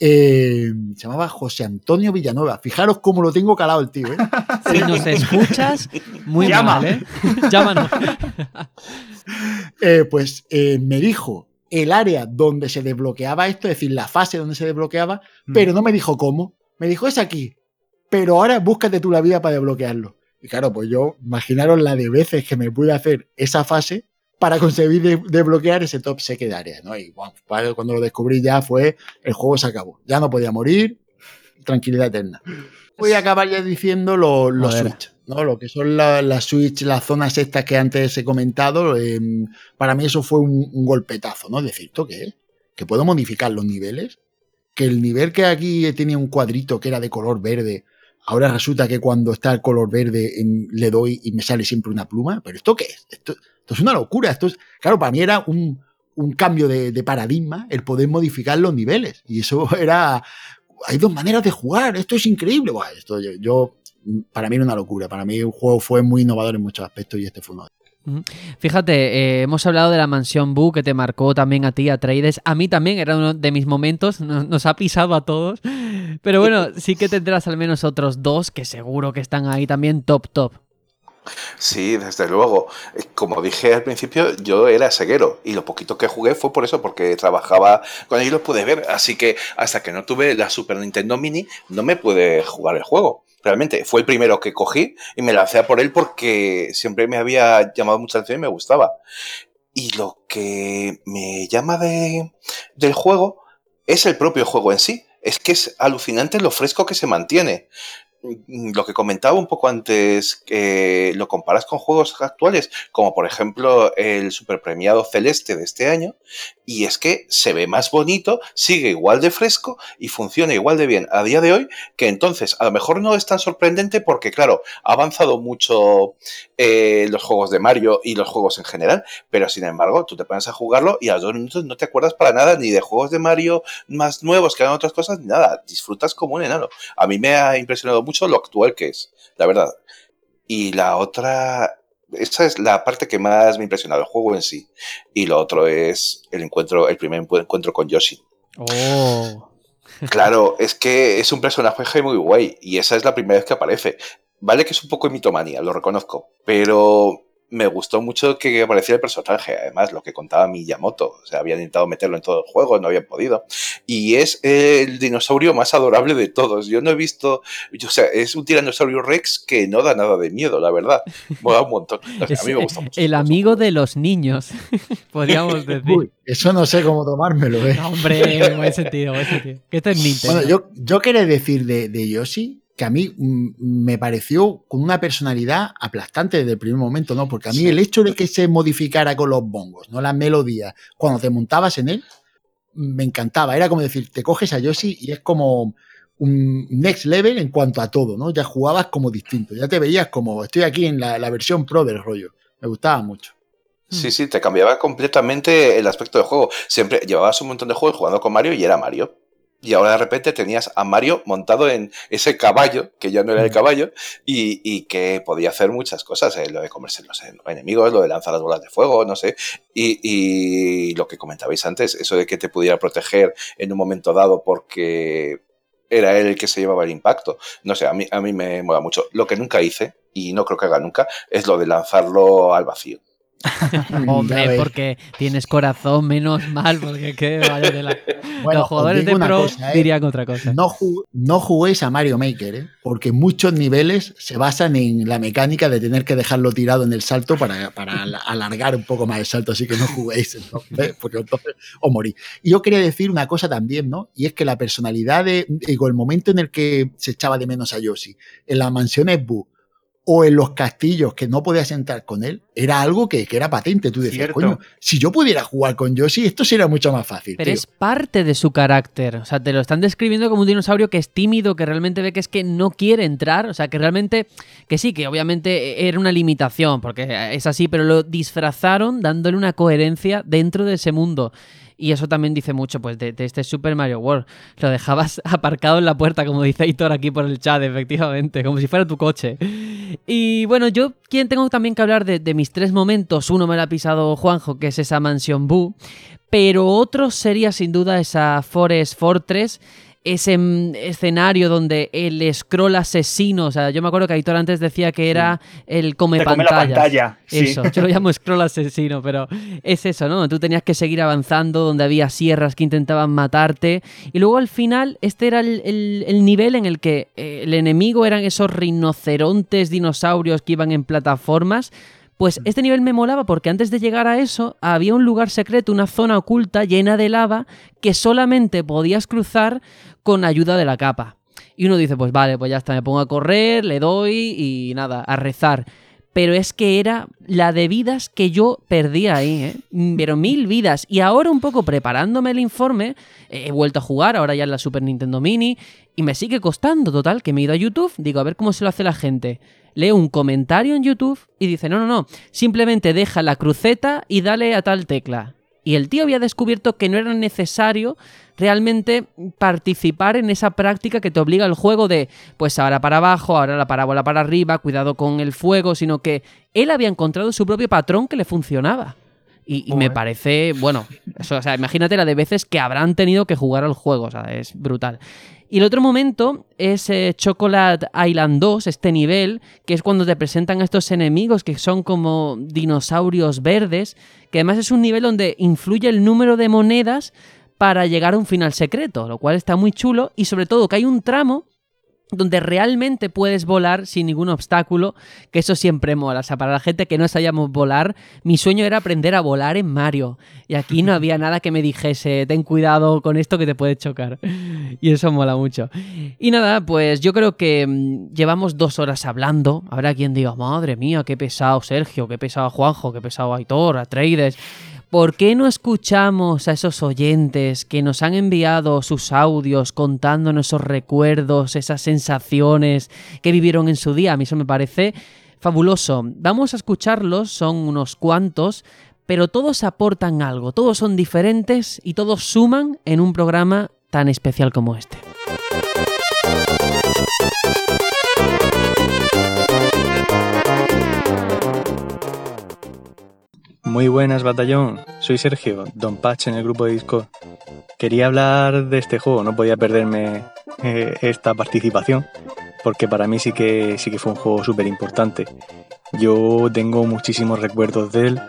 eh, se llamaba José Antonio Villanueva. Fijaros cómo lo tengo calado el tío, ¿eh? Si nos escuchas, muy Llama. mal, ¿eh? Llámanos. Eh, pues eh, me dijo el área donde se desbloqueaba esto, es decir, la fase donde se desbloqueaba, Mm. pero no me dijo cómo. Me dijo, es aquí, pero ahora búscate tú la vida para desbloquearlo. Y claro, pues yo, imaginaros la de veces que me pude hacer esa fase para conseguir de- desbloquear ese top secret área, ¿no? Y para- cuando lo descubrí ya fue, el juego se acabó. Ya no podía morir, tranquilidad eterna. Voy a acabar ya diciendo lo- los ver. Switch, ¿no? Lo que son la- las Switch, las zonas estas que antes he comentado, eh, para mí eso fue un, un golpetazo, ¿no? Decir, ¿esto qué es? Que puedo modificar los niveles. Que el nivel que aquí tenía un cuadrito que era de color verde, ahora resulta que cuando está el color verde em, le doy y me sale siempre una pluma. ¿Pero esto qué es? Esto, esto es una locura. Esto es, claro, para mí era un, un cambio de, de paradigma el poder modificar los niveles. Y eso era. Hay dos maneras de jugar. Esto es increíble. Buah, esto yo, yo- para mí era una locura. Para mí el juego fue muy innovador en muchos aspectos y este fue uno de Fíjate, eh, hemos hablado de la mansión Boo que te marcó también a ti, a Trades. A mí también era uno de mis momentos, nos ha pisado a todos. Pero bueno, sí que tendrás al menos otros dos que seguro que están ahí también top, top. Sí, desde luego. Eh, Como dije al principio, yo era ceguero y lo poquito que jugué fue por eso, porque trabajaba con ellos y lo pude ver. Así que hasta que no tuve la Super Nintendo Mini, no me pude jugar el juego. Realmente fue el primero que cogí y me lancé a por él porque siempre me había llamado mucha atención y me gustaba. Y lo que me llama de, del juego es el propio juego en sí. Es que es alucinante lo fresco que se mantiene lo que comentaba un poco antes, que lo comparas con juegos actuales, como por ejemplo el super premiado Celeste de este año, y es que se ve más bonito, sigue igual de fresco y funciona igual de bien a día de hoy, que entonces a lo mejor no es tan sorprendente porque, claro, ha avanzado mucho eh, los juegos de Mario y los juegos en general, pero sin embargo, tú te pones a jugarlo y a los dos minutos no te acuerdas para nada ni de juegos de Mario más nuevos que hagan otras cosas, ni nada, disfrutas como un enano. A mí me ha impresionado mucho lo actual que es, la verdad. Y la otra, esa es la parte que más me ha impresionado, el juego en sí. Y lo otro es el encuentro, el primer encuentro con Yoshi. Oh. Claro, es que es un personaje muy guay y esa es la primera vez que aparece. Vale que es un poco de mitomanía, lo reconozco, pero me gustó mucho que apareciera el personaje, además lo que contaba Miyamoto, o sea, habían intentado meterlo en todo el juego, no habían podido. Y es el dinosaurio más adorable de todos. Yo no he visto, o sea, es un tiranosaurio Rex que no da nada de miedo, la verdad. Me da un montón. O sea, Es a mí me gusta mucho. el amigo de los niños, podríamos decir. Uy, eso no sé cómo tomármelo, ¿eh? No, hombre, buen sentido, buen sentido. Que esto es Nintendo. Bueno, yo, yo quería decir de, de Yoshi que a mí mm, me pareció con una personalidad aplastante desde el primer momento, ¿no? Porque a mí el hecho de que se modificara con los bongos, ¿no? Las melodías, cuando te montabas en él, me encantaba. Era como decir, te coges a Yoshi y es como un next level en cuanto a todo, ¿no? Ya jugabas como distinto, ya te veías como, estoy aquí en la, la versión pro del rollo. Me gustaba mucho. Sí, sí, te cambiaba completamente el aspecto del juego. Siempre llevabas un montón de juegos jugando con Mario y era Mario. Y ahora de repente tenías a Mario montado en ese caballo, que ya no era el caballo, y, y que podía hacer muchas cosas, eh, lo de comerse los enemigos, lo de lanzar las bolas de fuego, no sé, y, y, lo que comentabais antes, eso de que te pudiera proteger en un momento dado porque era él el que se llevaba el impacto. No sé, a mí, a mí me mola mucho. Lo que nunca hice, y no creo que haga nunca, es lo de lanzarlo al vacío. Hombre, porque tienes corazón, menos mal, porque qué vaya de la... bueno, Los jugadores de pro cosa, ¿eh? dirían otra cosa. No, ju no juguéis a Mario Maker, ¿eh? porque muchos niveles se basan en la mecánica de tener que dejarlo tirado en el salto para, para alargar un poco más el salto, así que no juguéis, entonces, porque entonces os morís. Y yo quería decir una cosa también, ¿no? Y es que la personalidad de, digo, el momento en el que se echaba de menos a Yoshi, en las mansiones Boo, o en los castillos que no podías entrar con él, era algo que, que era patente. Tú decías, Cierto. coño, si yo pudiera jugar con Yoshi, esto sería mucho más fácil. Pero tío. es parte de su carácter. O sea, te lo están describiendo como un dinosaurio que es tímido, que realmente ve que es que no quiere entrar. O sea, que realmente, que sí, que obviamente era una limitación, porque es así, pero lo disfrazaron dándole una coherencia dentro de ese mundo. Y eso también dice mucho pues, de, este Super Mario World. Lo dejabas aparcado en la puerta, como dice Hitor aquí por el chat, efectivamente, como si fuera tu coche. Y bueno, yo quien tengo también que hablar de, de mis tres momentos. Uno me lo ha pisado Juanjo, que es esa mansión Boo. Pero otro sería sin duda esa Forest Fortress ese escenario donde el scroll asesino, o sea, yo me acuerdo que Aitor antes decía que era sí. el come pantalla. pantalla. Eso, sí. yo lo llamo scroll asesino, pero es eso, ¿no? Tú tenías que seguir avanzando donde había sierras que intentaban matarte y luego al final este era el, el, el nivel en el que eh, el enemigo eran esos rinocerontes dinosaurios que iban en plataformas pues este nivel me molaba porque antes de llegar a eso había un lugar secreto, una zona oculta llena de lava que solamente podías cruzar con ayuda de la capa. Y uno dice, pues vale, pues ya está, me pongo a correr, le doy y nada, a rezar. Pero es que era la de vidas que yo perdía ahí, ¿eh? Pero mil vidas. Y ahora un poco preparándome el informe, he vuelto a jugar, ahora ya en la Super Nintendo Mini, y me sigue costando, total, que me he ido a YouTube, digo, a ver cómo se lo hace la gente lee un comentario en YouTube y dice, no, no, no, simplemente deja la cruceta y dale a tal tecla. Y el tío había descubierto que no era necesario realmente participar en esa práctica que te obliga el juego de, pues ahora para abajo, ahora la parábola para arriba, cuidado con el fuego, sino que él había encontrado su propio patrón que le funcionaba. Y, y me parece, bueno, eso, o sea, imagínate la de veces que habrán tenido que jugar al juego, o sea, es brutal. Y el otro momento es eh, Chocolate Island 2, este nivel, que es cuando te presentan a estos enemigos que son como dinosaurios verdes, que además es un nivel donde influye el número de monedas para llegar a un final secreto, lo cual está muy chulo. Y sobre todo que hay un tramo donde realmente puedes volar sin ningún obstáculo, que eso siempre mola. O sea, para la gente que no sabíamos volar, mi sueño era aprender a volar en Mario. Y aquí no había nada que me dijese, ten cuidado con esto que te puede chocar. Y eso mola mucho. Y nada, pues yo creo que mmm, llevamos dos horas hablando. Habrá quien diga, madre mía, qué pesado Sergio, qué pesado Juanjo, qué pesado Aitor, Atreides. ¿Por qué no escuchamos a esos oyentes que nos han enviado sus audios contándonos esos recuerdos, esas sensaciones que vivieron en su día? A mí eso me parece fabuloso. Vamos a escucharlos, son unos cuantos, pero todos aportan algo, todos son diferentes y todos suman en un programa tan especial como este. Muy buenas, batallón. Soy Sergio, Don Patch en el grupo de Discord. Quería hablar de este juego, no podía perderme eh, esta participación, porque para mí sí que, sí que fue un juego súper importante. Yo tengo muchísimos recuerdos de él,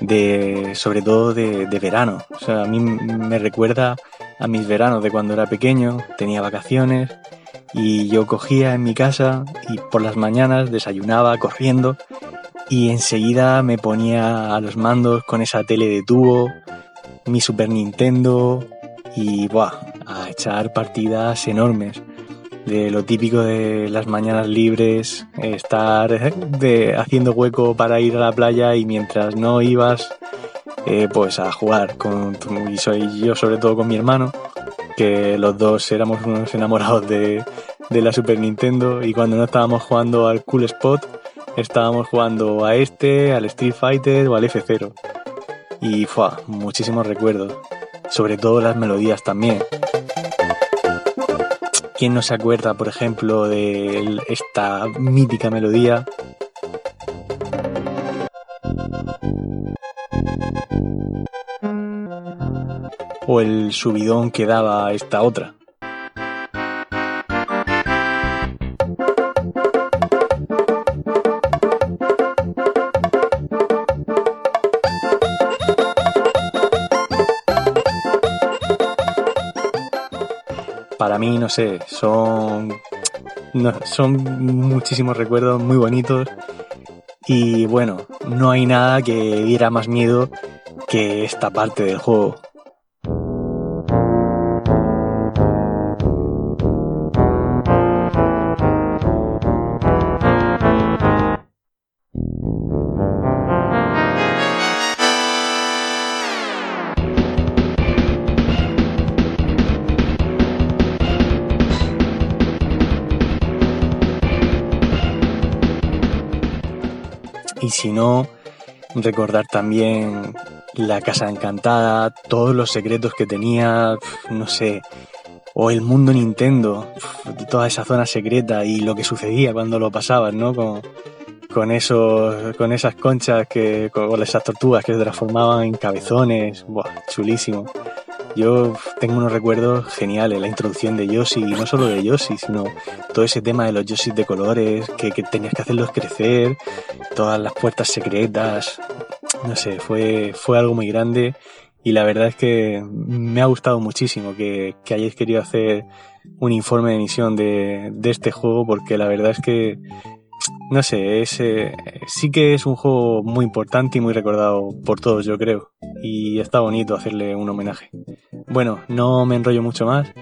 de, sobre todo de, de verano. O sea, a mí me recuerda a mis veranos de cuando era pequeño, tenía vacaciones y yo cogía en mi casa y por las mañanas desayunaba corriendo y enseguida me ponía a los mandos con esa tele de tubo, mi Super Nintendo y buah, a echar partidas enormes. de lo típico de las mañanas libres, estar de, haciendo hueco para ir a la playa y mientras no ibas, eh, pues a jugar con y soy yo sobre todo con mi hermano, que los dos éramos unos enamorados de, de la Super Nintendo y cuando no estábamos jugando al Cool Spot, estábamos jugando a este, al Street Fighter o al F0. Y fue muchísimos recuerdos, sobre todo las melodías también. ¿Quién no se acuerda, por ejemplo, de esta mítica melodía? O el subidón que daba esta otra. Para mí, no sé, son, son muchísimos recuerdos muy bonitos y bueno, no hay nada que diera más miedo que esta parte del juego. Y si no, recordar también la casa encantada, todos los secretos que tenía, no sé, o el mundo Nintendo, toda esa zona secreta y lo que sucedía cuando lo pasabas, ¿no? Con, con, esos, con esas conchas, que, con esas tortugas que se transformaban en cabezones, chulísimo. Yo tengo unos recuerdos geniales, la introducción de Yoshi, y no solo de Yoshi, sino todo ese tema de los Yoshi de colores, que, tenías que hacerlos crecer, todas las puertas secretas, no sé, fue, fue algo muy grande y la verdad es que me ha gustado muchísimo que, que hayáis querido hacer un informe de emisión de, de este juego porque la verdad es que no sé, es, sí que es un juego muy importante y muy recordado por todos, yo creo. Y está bonito hacerle un homenaje. Bueno, no me enrollo mucho más.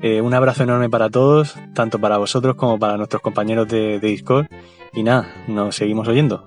Eh, un abrazo enorme para todos, tanto para vosotros como para nuestros compañeros de Discord. Y nada, nos seguimos oyendo.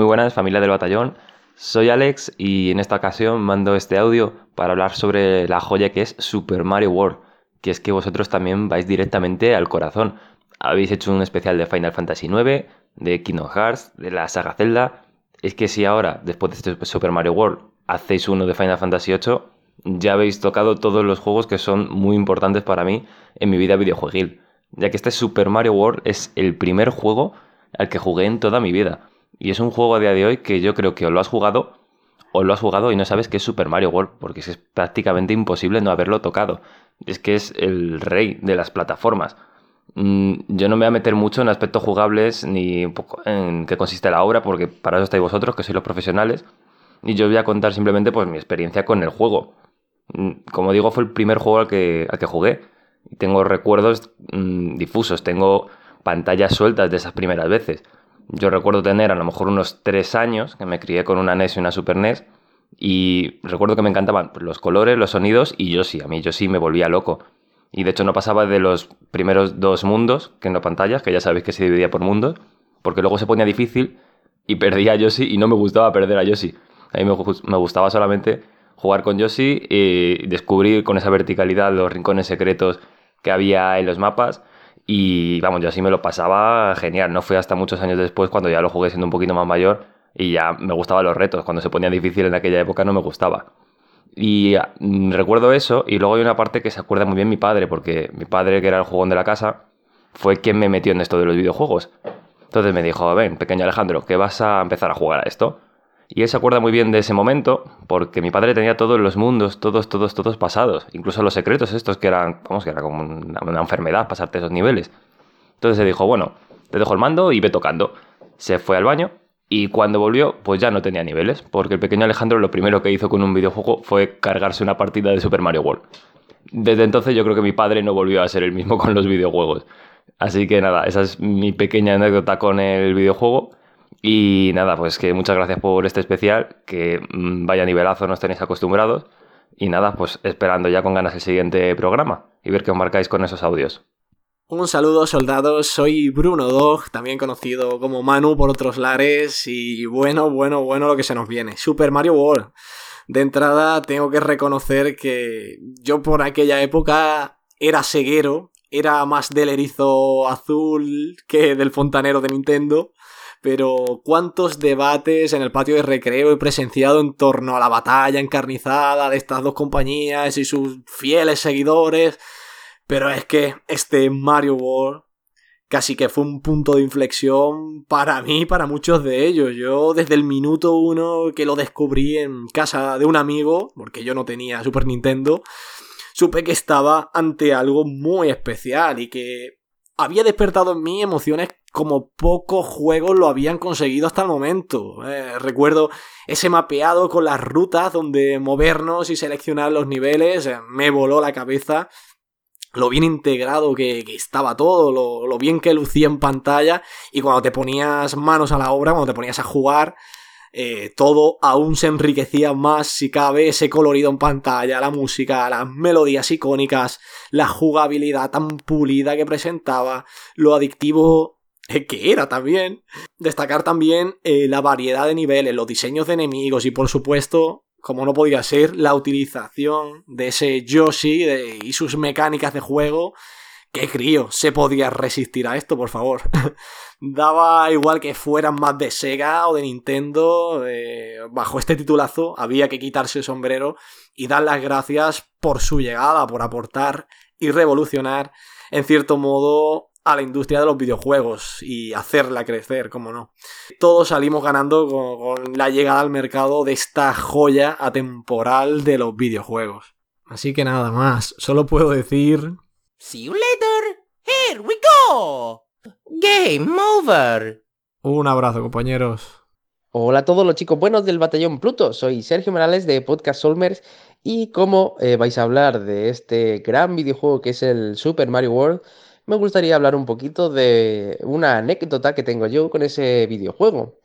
Muy buenas, familia del batallón. Soy Alex y en esta ocasión mando este audio para hablar sobre la joya que es Super Mario World, que es que vosotros también vais directamente al corazón. Habéis hecho un especial de Final Fantasy IX, de Kingdom Hearts, de la saga Zelda. Es que si ahora, después de este Super Mario World, hacéis uno de Final Fantasy VIII, ya habéis tocado todos los juegos que son muy importantes para mí en mi vida videojueguil, ya que este Super Mario World es el primer juego al que jugué en toda mi vida. Y es un juego a día de hoy que yo creo que o lo has jugado o lo has jugado y no sabes que es Super Mario World, porque es prácticamente imposible no haberlo tocado. Es que es el rey de las plataformas. Mm, yo no me voy a meter mucho en aspectos jugables ni en qué consiste la obra, porque para eso estáis vosotros, que sois los profesionales. Y yo voy a contar simplemente pues mi experiencia con el juego. Mm, como digo, fue el primer juego al que, al que jugué. Tengo recuerdos mm, difusos, tengo pantallas sueltas de esas primeras veces. Yo recuerdo tener a lo mejor unos tres años, que me crié con una NES y una Super NES, y recuerdo que me encantaban los colores, los sonidos y yo sí, a mí yo sí me volvía loco. Y de hecho no pasaba de los primeros dos mundos, que en la pantalla, que ya sabéis que se dividía por mundos, porque luego se ponía difícil y perdía a Yoshi y no me gustaba perder a Yoshi. A mí me, gustaba solamente jugar con Yoshi y descubrir con esa verticalidad los rincones secretos que había en los mapas y vamos, yo así me lo pasaba genial. No fue hasta muchos años después cuando ya lo jugué siendo un poquito más mayor y ya me gustaban los retos. Cuando se ponía difícil en aquella época no me gustaba. Y mm, recuerdo eso y luego hay una parte que se acuerda muy bien mi padre, porque mi padre, que era el jugón de la casa, fue quien me metió en esto de los videojuegos. Entonces me dijo, ven, pequeño Alejandro, que vas a empezar a jugar a esto. Y él se acuerda muy bien de ese momento, porque mi padre tenía todos los mundos, todos, todos, todos pasados. Incluso los secretos estos que eran, vamos, que era como una, enfermedad pasarte esos niveles. Entonces se dijo, bueno, te dejo el mando y ve tocando. Se fue al baño y cuando volvió, pues ya no tenía niveles, porque el pequeño Alejandro lo primero que hizo con un videojuego fue cargarse una partida de Super Mario World. Desde entonces yo creo que mi padre no volvió a ser el mismo con los videojuegos. Así que nada, esa es mi pequeña anécdota con el videojuego. Y nada, pues que muchas gracias por este especial, que mm, vaya nivelazo nos tenéis acostumbrados. Y nada, pues esperando ya con ganas el siguiente programa y ver qué os marcáis con esos audios. Un saludo soldados, soy Bruno Dog, también conocido como Manu por otros lares y bueno, bueno, bueno lo que se nos viene. Super Mario World. De entrada tengo que reconocer que yo por aquella época era ceguero, era más del erizo azul que del fontanero de Nintendo, pero cuántos debates en el patio de recreo he presenciado en torno a la batalla encarnizada de estas dos compañías y sus fieles seguidores pero es que este Mario World casi que fue un punto de inflexión para mí y para muchos de ellos. Yo desde el minuto uno que lo descubrí en casa de un amigo, porque yo no tenía Super Nintendo, supe que estaba ante algo muy especial y que había despertado en mí emociones como pocos juegos lo habían conseguido hasta el momento. Eh, recuerdo ese mapeado con las rutas donde movernos y seleccionar los niveles, eh, me voló la cabeza lo bien integrado que, estaba todo, lo, bien que lucía en pantalla y cuando te ponías manos a la obra, cuando te ponías a jugar, eh, todo aún se enriquecía más si cabe ese colorido en pantalla, la música, las melodías icónicas, la jugabilidad tan pulida que presentaba, lo adictivo que era también. Destacar también eh, la variedad de niveles, los diseños de enemigos y por supuesto como no podía ser, la utilización de ese Yoshi y sus mecánicas de juego. ¿Qué crío se podía resistir a esto, por favor? Daba igual que fueran más de Sega o de Nintendo, eh, bajo este titulazo había que quitarse el sombrero y dar las gracias por su llegada, por aportar y revolucionar, en cierto modo, a la industria de los videojuegos y hacerla crecer, como no. Todos salimos ganando con, la llegada al mercado de esta joya atemporal de los videojuegos. Así que nada más, solo puedo decir... See you later. Here we go. Game over. Un abrazo, compañeros. Hola a todos los chicos buenos del Batallón Pluto. Soy Sergio Morales de Podcast Solmers y como eh, vais a hablar de este gran videojuego que es el Super Mario World, me gustaría hablar un poquito de una anécdota que tengo yo con ese videojuego.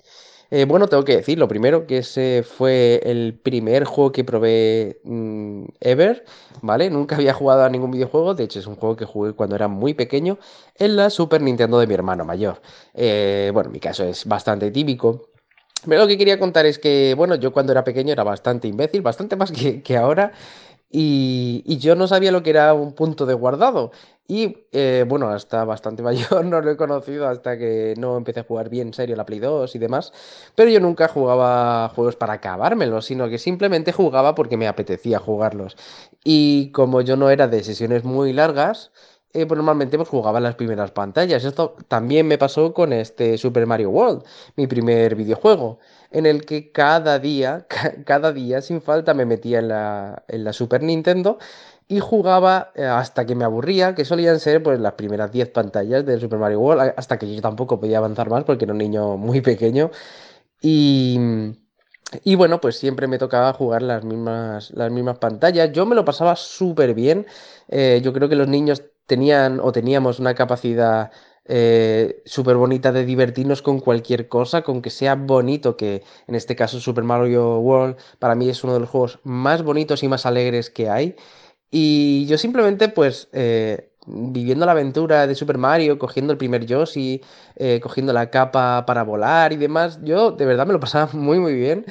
Eh, bueno, tengo que decir lo primero que ese fue el primer juego que probé mm, ever, ¿vale? Nunca había jugado a ningún videojuego, de hecho es un juego que jugué cuando era muy pequeño en la Super Nintendo de mi hermano mayor. Eh, bueno, mi caso es bastante típico. Pero lo que quería contar es que, bueno, yo cuando era pequeño era bastante imbécil, bastante más que, que ahora, y, yo no sabía lo que era un punto de guardado. Y eh, bueno, hasta bastante mayor no lo he conocido hasta que no empecé a jugar bien en serio la Play 2 y demás. Pero yo nunca jugaba juegos para acabármelos, sino que simplemente jugaba porque me apetecía jugarlos. Y como yo no era de sesiones muy largas, eh, pues normalmente pues jugaba en las primeras pantallas. Esto también me pasó con este Super Mario World, mi primer videojuego, en el que cada día, cada día sin falta me metía en la, en la Super Nintendo y jugaba eh, hasta que me aburría, que solían ser pues las primeras 10 pantallas del Super Mario World, hasta que yo tampoco podía avanzar más porque era un niño muy pequeño. Y, y bueno, pues siempre me tocaba jugar las mismas, las mismas pantallas. Yo me lo pasaba súper bien. Eh, yo creo que los niños tenían o teníamos una capacidad eh, súper bonita de divertirnos con cualquier cosa, con que sea bonito, que en este caso Super Mario World para mí es uno de los juegos más bonitos y más alegres que hay. Y yo simplemente, pues, eh, viviendo la aventura de Super Mario, cogiendo el primer Yoshi, eh, cogiendo la capa para volar y demás, yo de verdad me lo pasaba muy, muy bien.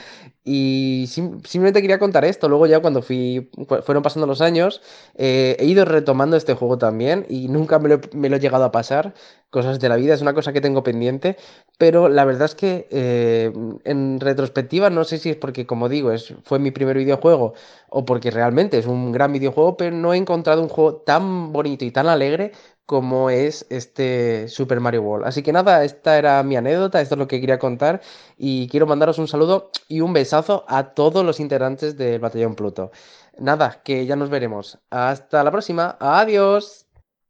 Y simplemente quería contar esto. Luego ya cuando fui, fueron pasando los años, eh, he ido retomando este juego también y nunca me lo, me lo, he llegado a pasar. Cosas de la vida, es una cosa que tengo pendiente. Pero la verdad es que eh, en retrospectiva no sé si es porque, como digo, es, fue mi primer videojuego o porque realmente es un gran videojuego, pero no he encontrado un juego tan bonito y tan alegre como es este Super Mario World. Así que nada, esta era mi anécdota, esto es lo que quería contar y quiero mandaros un saludo y un besazo a todos los integrantes del Batallón Pluto. Nada, que ya nos veremos. Hasta la próxima, adiós.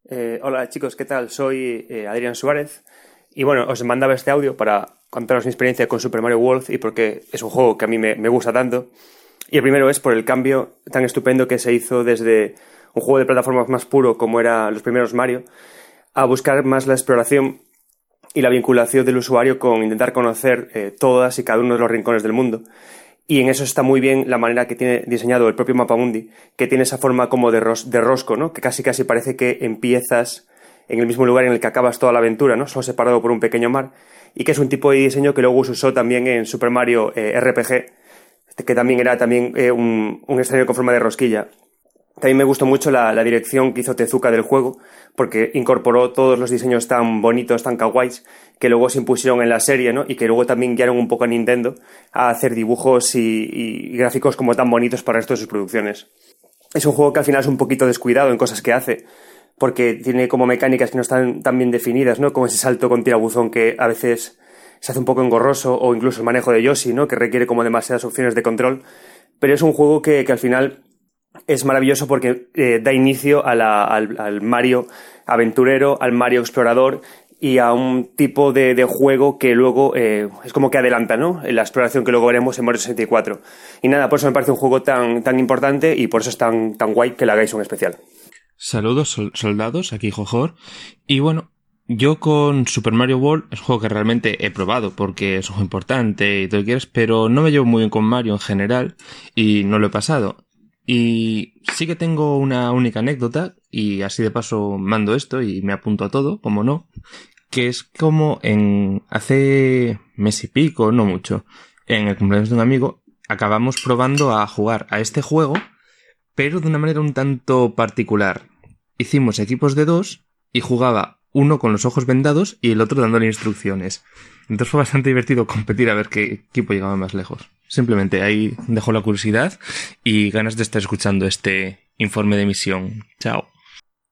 Eh, hola chicos, ¿qué tal? Soy eh, Adrián Suárez y bueno, os mandaba este audio para contaros mi experiencia con Super Mario World y porque es un juego que a mí me, me gusta tanto. Y el primero es por el cambio tan estupendo que se hizo desde un juego de plataformas más puro como era los primeros Mario, a buscar más la exploración y la vinculación del usuario con intentar conocer eh, todas y cada uno de los rincones del mundo. Y en eso está muy bien la manera que tiene diseñado el propio mapa mundi, que tiene esa forma como de, rosco, ¿no? Que casi casi parece que empiezas en el mismo lugar en el que acabas toda la aventura, ¿no? Solo separado por un pequeño mar. Y que es un tipo de diseño que luego se usó también en Super Mario eh, RPG, que también era también eh, un, un escenario con forma de rosquilla. También me gustó mucho la, dirección que hizo Tezuka del juego, porque incorporó todos los diseños tan bonitos, tan kawaiis, que luego se impusieron en la serie, ¿no? Y que luego también guiaron un poco a Nintendo a hacer dibujos y, gráficos como tan bonitos para esto de sus producciones. Es un juego que al final es un poquito descuidado en cosas que hace, porque tiene como mecánicas que no están tan bien definidas, ¿no? Como ese salto con tirabuzón que a veces se hace un poco engorroso, o incluso el manejo de Yoshi, ¿no? Que requiere como demasiadas opciones de control. Pero es un juego que al final es maravilloso porque eh, da inicio al, Mario aventurero, al Mario explorador y a un tipo de, juego que luego eh, es como que adelanta, ¿no? La exploración que luego veremos en Mario 64. Y nada, por eso me parece un juego tan, tan importante y por eso es tan, tan guay que le hagáis un especial. Saludos soldados, aquí Jojor. Y bueno, yo con Super Mario World es un juego que realmente he probado porque es un juego importante y todo lo que quieras, pero no me llevo muy bien con Mario en general y no lo he pasado. Y sí que tengo una única anécdota, y así de paso mando esto y me apunto a todo, como no, que es como en hace mes y pico, no mucho, en el cumpleaños de un amigo, acabamos probando a jugar a este juego, pero de una manera un tanto particular. Hicimos equipos de dos y jugaba uno con los ojos vendados y el otro dándole instrucciones. Entonces fue bastante divertido competir a ver qué equipo llegaba más lejos. Simplemente ahí dejo la curiosidad y ganas de estar escuchando este informe de misión. Chao.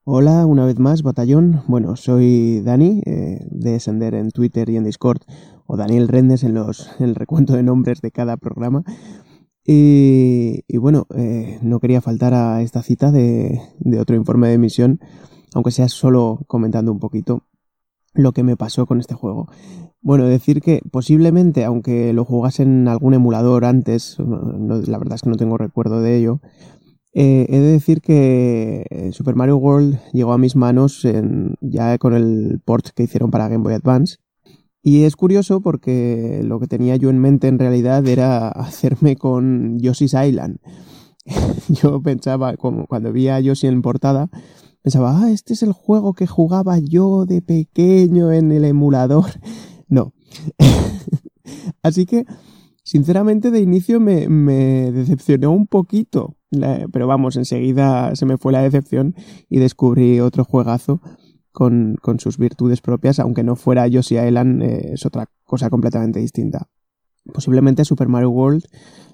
Hola, una vez más, batallón. Bueno, soy Dani, eh, de Sender en Twitter y en Discord, o Daniel Rendes en, los, el recuento de nombres de cada programa. Y, bueno, eh, no quería faltar a esta cita de, de otro informe de misión, aunque sea solo comentando un poquito lo que me pasó con este juego. Bueno, decir que posiblemente, aunque lo jugase en algún emulador antes, la verdad es que no tengo recuerdo de ello, eh, he de decir que eh, Super Mario World llegó a mis manos ya con el port que hicieron para Game Boy Advance. Y es curioso porque lo que tenía yo en mente en realidad era hacerme con Yoshi's Island. yo pensaba, como cuando vi a Yoshi en portada, pensaba, ah, este es el juego que jugaba yo de pequeño en el emulador. No. Así que, sinceramente, de inicio me, decepcionó un poquito. pero vamos, enseguida se me fue la decepción y descubrí otro juegazo con, sus virtudes propias, aunque no fuera Yoshi Island, eh, es otra cosa completamente distinta. Posiblemente Super Mario World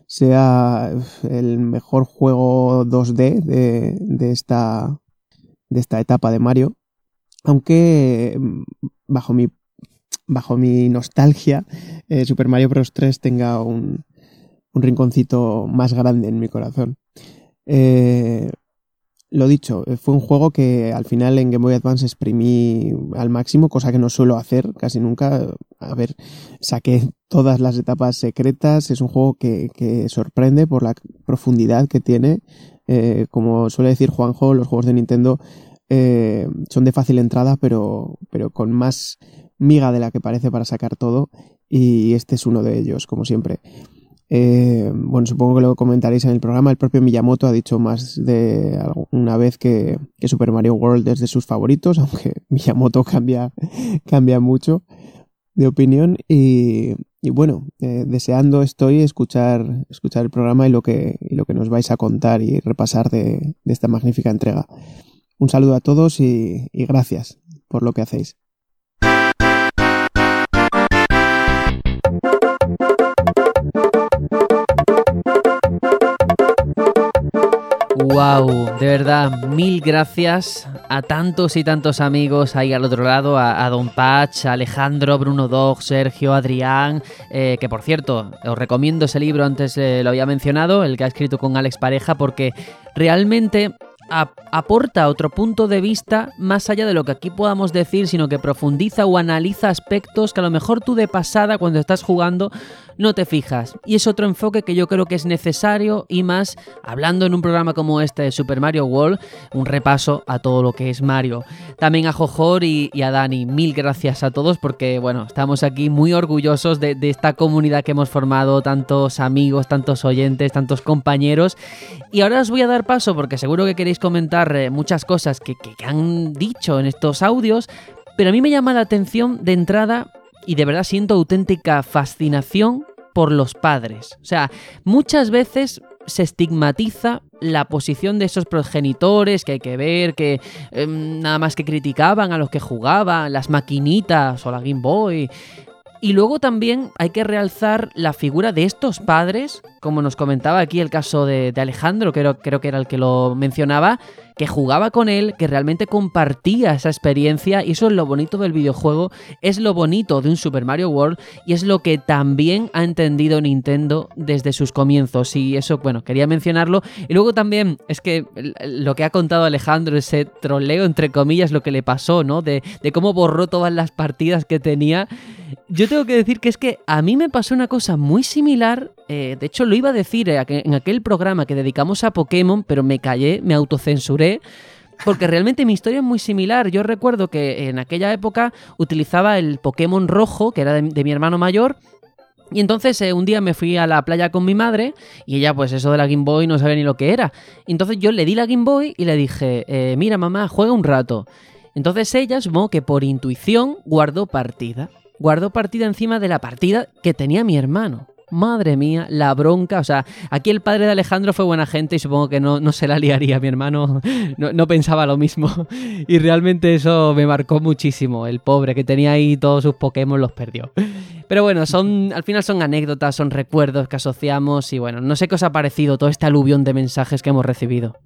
sea el mejor juego 2D de, esta, de esta etapa de Mario, aunque bajo mi bajo mi nostalgia, eh, Super Mario Bros. 3 tenga un, un, rinconcito más grande en mi corazón. Eh, lo dicho, eh, fue un juego que al final en Game Boy Advance exprimí al máximo, cosa que no suelo hacer casi nunca. A ver, saqué todas las etapas secretas. Es un juego que, que sorprende por la profundidad que tiene. como suele decir Juanjo, los juegos de Nintendo son de fácil entrada, pero, pero con más miga de la que parece para sacar todo y este es uno de ellos, como siempre. Eh, bueno, supongo que lo comentaréis en el programa. El propio Miyamoto ha dicho más de una vez que, Super Mario World es de sus favoritos, aunque Miyamoto cambia, cambia mucho de opinión. Y, bueno, eh, deseando estoy escuchar, escuchar el programa y lo, que, lo que nos vais a contar y repasar de, esta magnífica entrega. Un saludo a todos y gracias por lo que hacéis. Wow, de verdad, mil gracias a tantos y tantos amigos ahí al otro lado, a, Don Patch, a Alejandro, Bruno Dog, Sergio, Adrián, eh, que por cierto, os recomiendo ese libro, antes eh, lo había mencionado, el que ha escrito con Alex Pareja, porque realmente aporta otro punto de vista más allá de lo que aquí podamos decir, sino que profundiza o analiza aspectos que a lo mejor tú de pasada cuando estás jugando no te fijas. Y es otro enfoque que yo creo que es necesario y más hablando en un programa como este de Super Mario World, un repaso a todo lo que es Mario. También a Jojor y, a Dani, mil gracias a todos porque bueno, estamos aquí muy orgullosos de, esta comunidad que hemos formado, tantos amigos, tantos oyentes, tantos compañeros. Y ahora os voy a dar paso porque seguro que queréis comentar eh, muchas cosas que, que han dicho en estos audios, pero a mí me llama la atención de entrada y de verdad siento auténtica fascinación por los padres. O sea, muchas veces se estigmatiza la posición de esos progenitores que hay que ver, que em, nada más que criticaban a los que jugaban, las maquinitas o la Game Boy. Y luego también hay que realzar la figura de estos padres, como nos comentaba aquí el caso de, Alejandro, creo, creo que era el que lo mencionaba, que jugaba con él, que realmente compartía esa experiencia y eso es lo bonito del videojuego, es lo bonito de un Super Mario World y es lo que también ha entendido Nintendo desde sus comienzos y eso, bueno, quería mencionarlo. Y luego también es que lo que ha contado Alejandro, ese troleo entre comillas, lo que le pasó, ¿no? De, de cómo borró todas las partidas que tenía. Yo tengo que decir que es que a mí me pasó una cosa muy similar eh, de hecho, lo iba a decir eh, en aquel programa que dedicamos a Pokémon, pero me callé, me autocensuré. Porque realmente mi historia es muy similar. Yo recuerdo que en aquella época utilizaba el Pokémon rojo, que era de, mi hermano mayor, y entonces eh, un día me fui a la playa con mi madre y ella pues eso de la Game Boy no sabía ni lo que era. Entonces yo le di la Game Boy y le dije, mira mamá, juega un rato. Entonces ella, supongo que por intuición, guardó partida. Guardó partida encima de la partida que tenía mi hermano. Madre mía, la bronca. O sea, aquí el padre de Alejandro fue buena gente y supongo que no, no se la liaría. Mi hermano no, pensaba lo mismo. Y realmente eso me marcó muchísimo. El pobre que tenía ahí todos sus Pokémon los perdió. Pero bueno, son, al final son anécdotas, son recuerdos que asociamos y bueno, no sé qué os ha parecido todo este aluvión de mensajes que hemos recibido.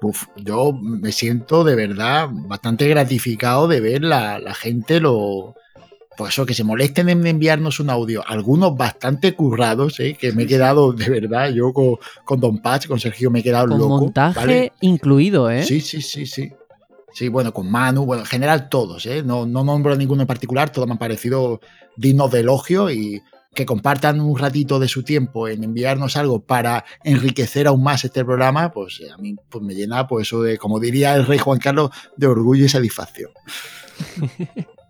Uf, yo me siento de verdad bastante gratificado de ver la, la gente lo, pues eso, que se molesten en enviarnos un audio, algunos bastante currados, ¿eh? que me he quedado, de verdad, yo con, Don Patch, con Sergio, me he quedado con loco. montaje incluido, ¿eh? Sí, sí, sí, sí. Sí, bueno, con Manu, bueno, en general todos, ¿eh? No, no nombro ninguno en particular, todos me han parecido dignos de elogio y que compartan un ratito de su tiempo en enviarnos algo para enriquecer aún más este programa, pues a mí pues me llena, pues eso de, como diría el rey Juan Carlos, de orgullo y satisfacción.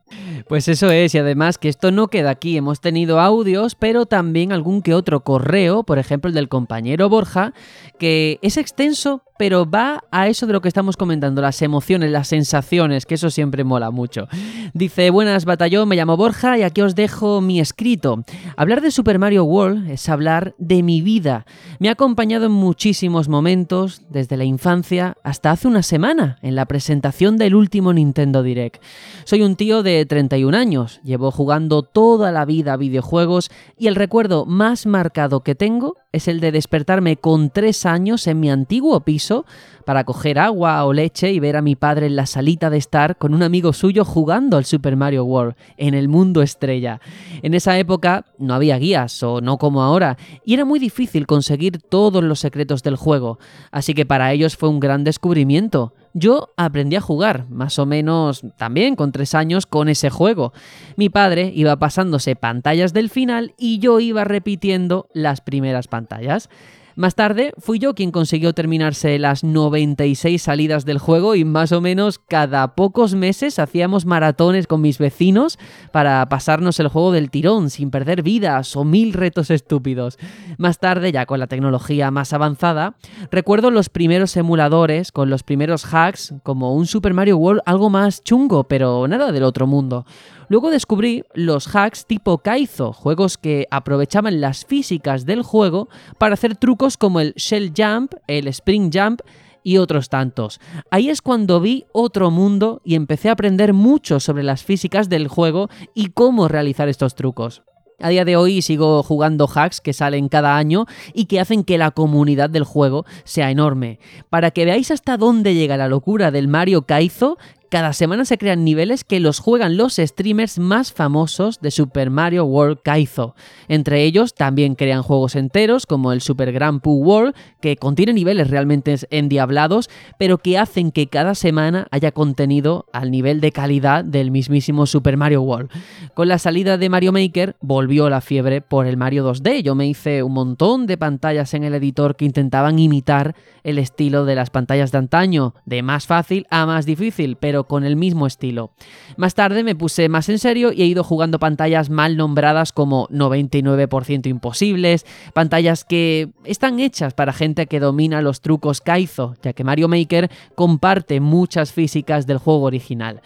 Pues eso es, y además que esto no queda aquí, hemos tenido audios, pero también algún que otro correo, por ejemplo el del compañero Borja, que es extenso, pero va a eso de lo que estamos comentando, las emociones, las sensaciones, que eso siempre mola mucho. Dice, buenas batallón, me llamo Borja y aquí os dejo mi escrito. Hablar de Super Mario World es hablar de mi vida. Me ha acompañado en muchísimos momentos, desde la infancia hasta hace una semana, en la presentación del último Nintendo Direct. Soy un tío de 31 años, llevo jugando toda la vida videojuegos y el recuerdo más marcado que tengo es el de despertarme con tres años en mi antiguo piso para coger agua o leche y ver a mi padre en la salita de estar con un amigo suyo jugando al Super Mario World en el mundo estrella. En esa época no había guías o no como ahora y era muy difícil conseguir todos los secretos del juego, así que para ellos fue un gran descubrimiento. Yo aprendí a jugar, más o menos también con tres años, con ese juego. Mi padre iba pasándose pantallas del final y yo iba repitiendo las primeras pantallas. Más tarde fui yo quien consiguió terminarse las 96 salidas del juego y más o menos cada pocos meses hacíamos maratones con mis vecinos para pasarnos el juego del tirón sin perder vidas o mil retos estúpidos. Más tarde, ya con la tecnología más avanzada, recuerdo los primeros emuladores con los primeros hacks como un Super Mario World algo más chungo, pero nada del otro mundo. Luego descubrí los hacks tipo Kaizo, juegos que aprovechaban las físicas del juego para hacer trucos como el Shell Jump, el Spring Jump y otros tantos. Ahí es cuando vi otro mundo y empecé a aprender mucho sobre las físicas del juego y cómo realizar estos trucos. A día de hoy sigo jugando hacks que salen cada año y que hacen que la comunidad del juego sea enorme. Para que veáis hasta dónde llega la locura del Mario Kaizo, cada semana se crean niveles que los juegan los streamers más famosos de Super Mario World Kaizo. Entre ellos también crean juegos enteros como el Super Grand Poo World, que contiene niveles realmente endiablados, pero que hacen que cada semana haya contenido al nivel de calidad del mismísimo Super Mario World. Con la salida de Mario Maker volvió la fiebre por el Mario 2D. Yo me hice un montón de pantallas en el editor que intentaban imitar el estilo de las pantallas de antaño, de más fácil a más difícil, pero con el mismo estilo. Más tarde me puse más en serio y he ido jugando pantallas mal nombradas como 99% imposibles, pantallas que están hechas para gente que domina los trucos Kaizo, ya que Mario Maker comparte muchas físicas del juego original.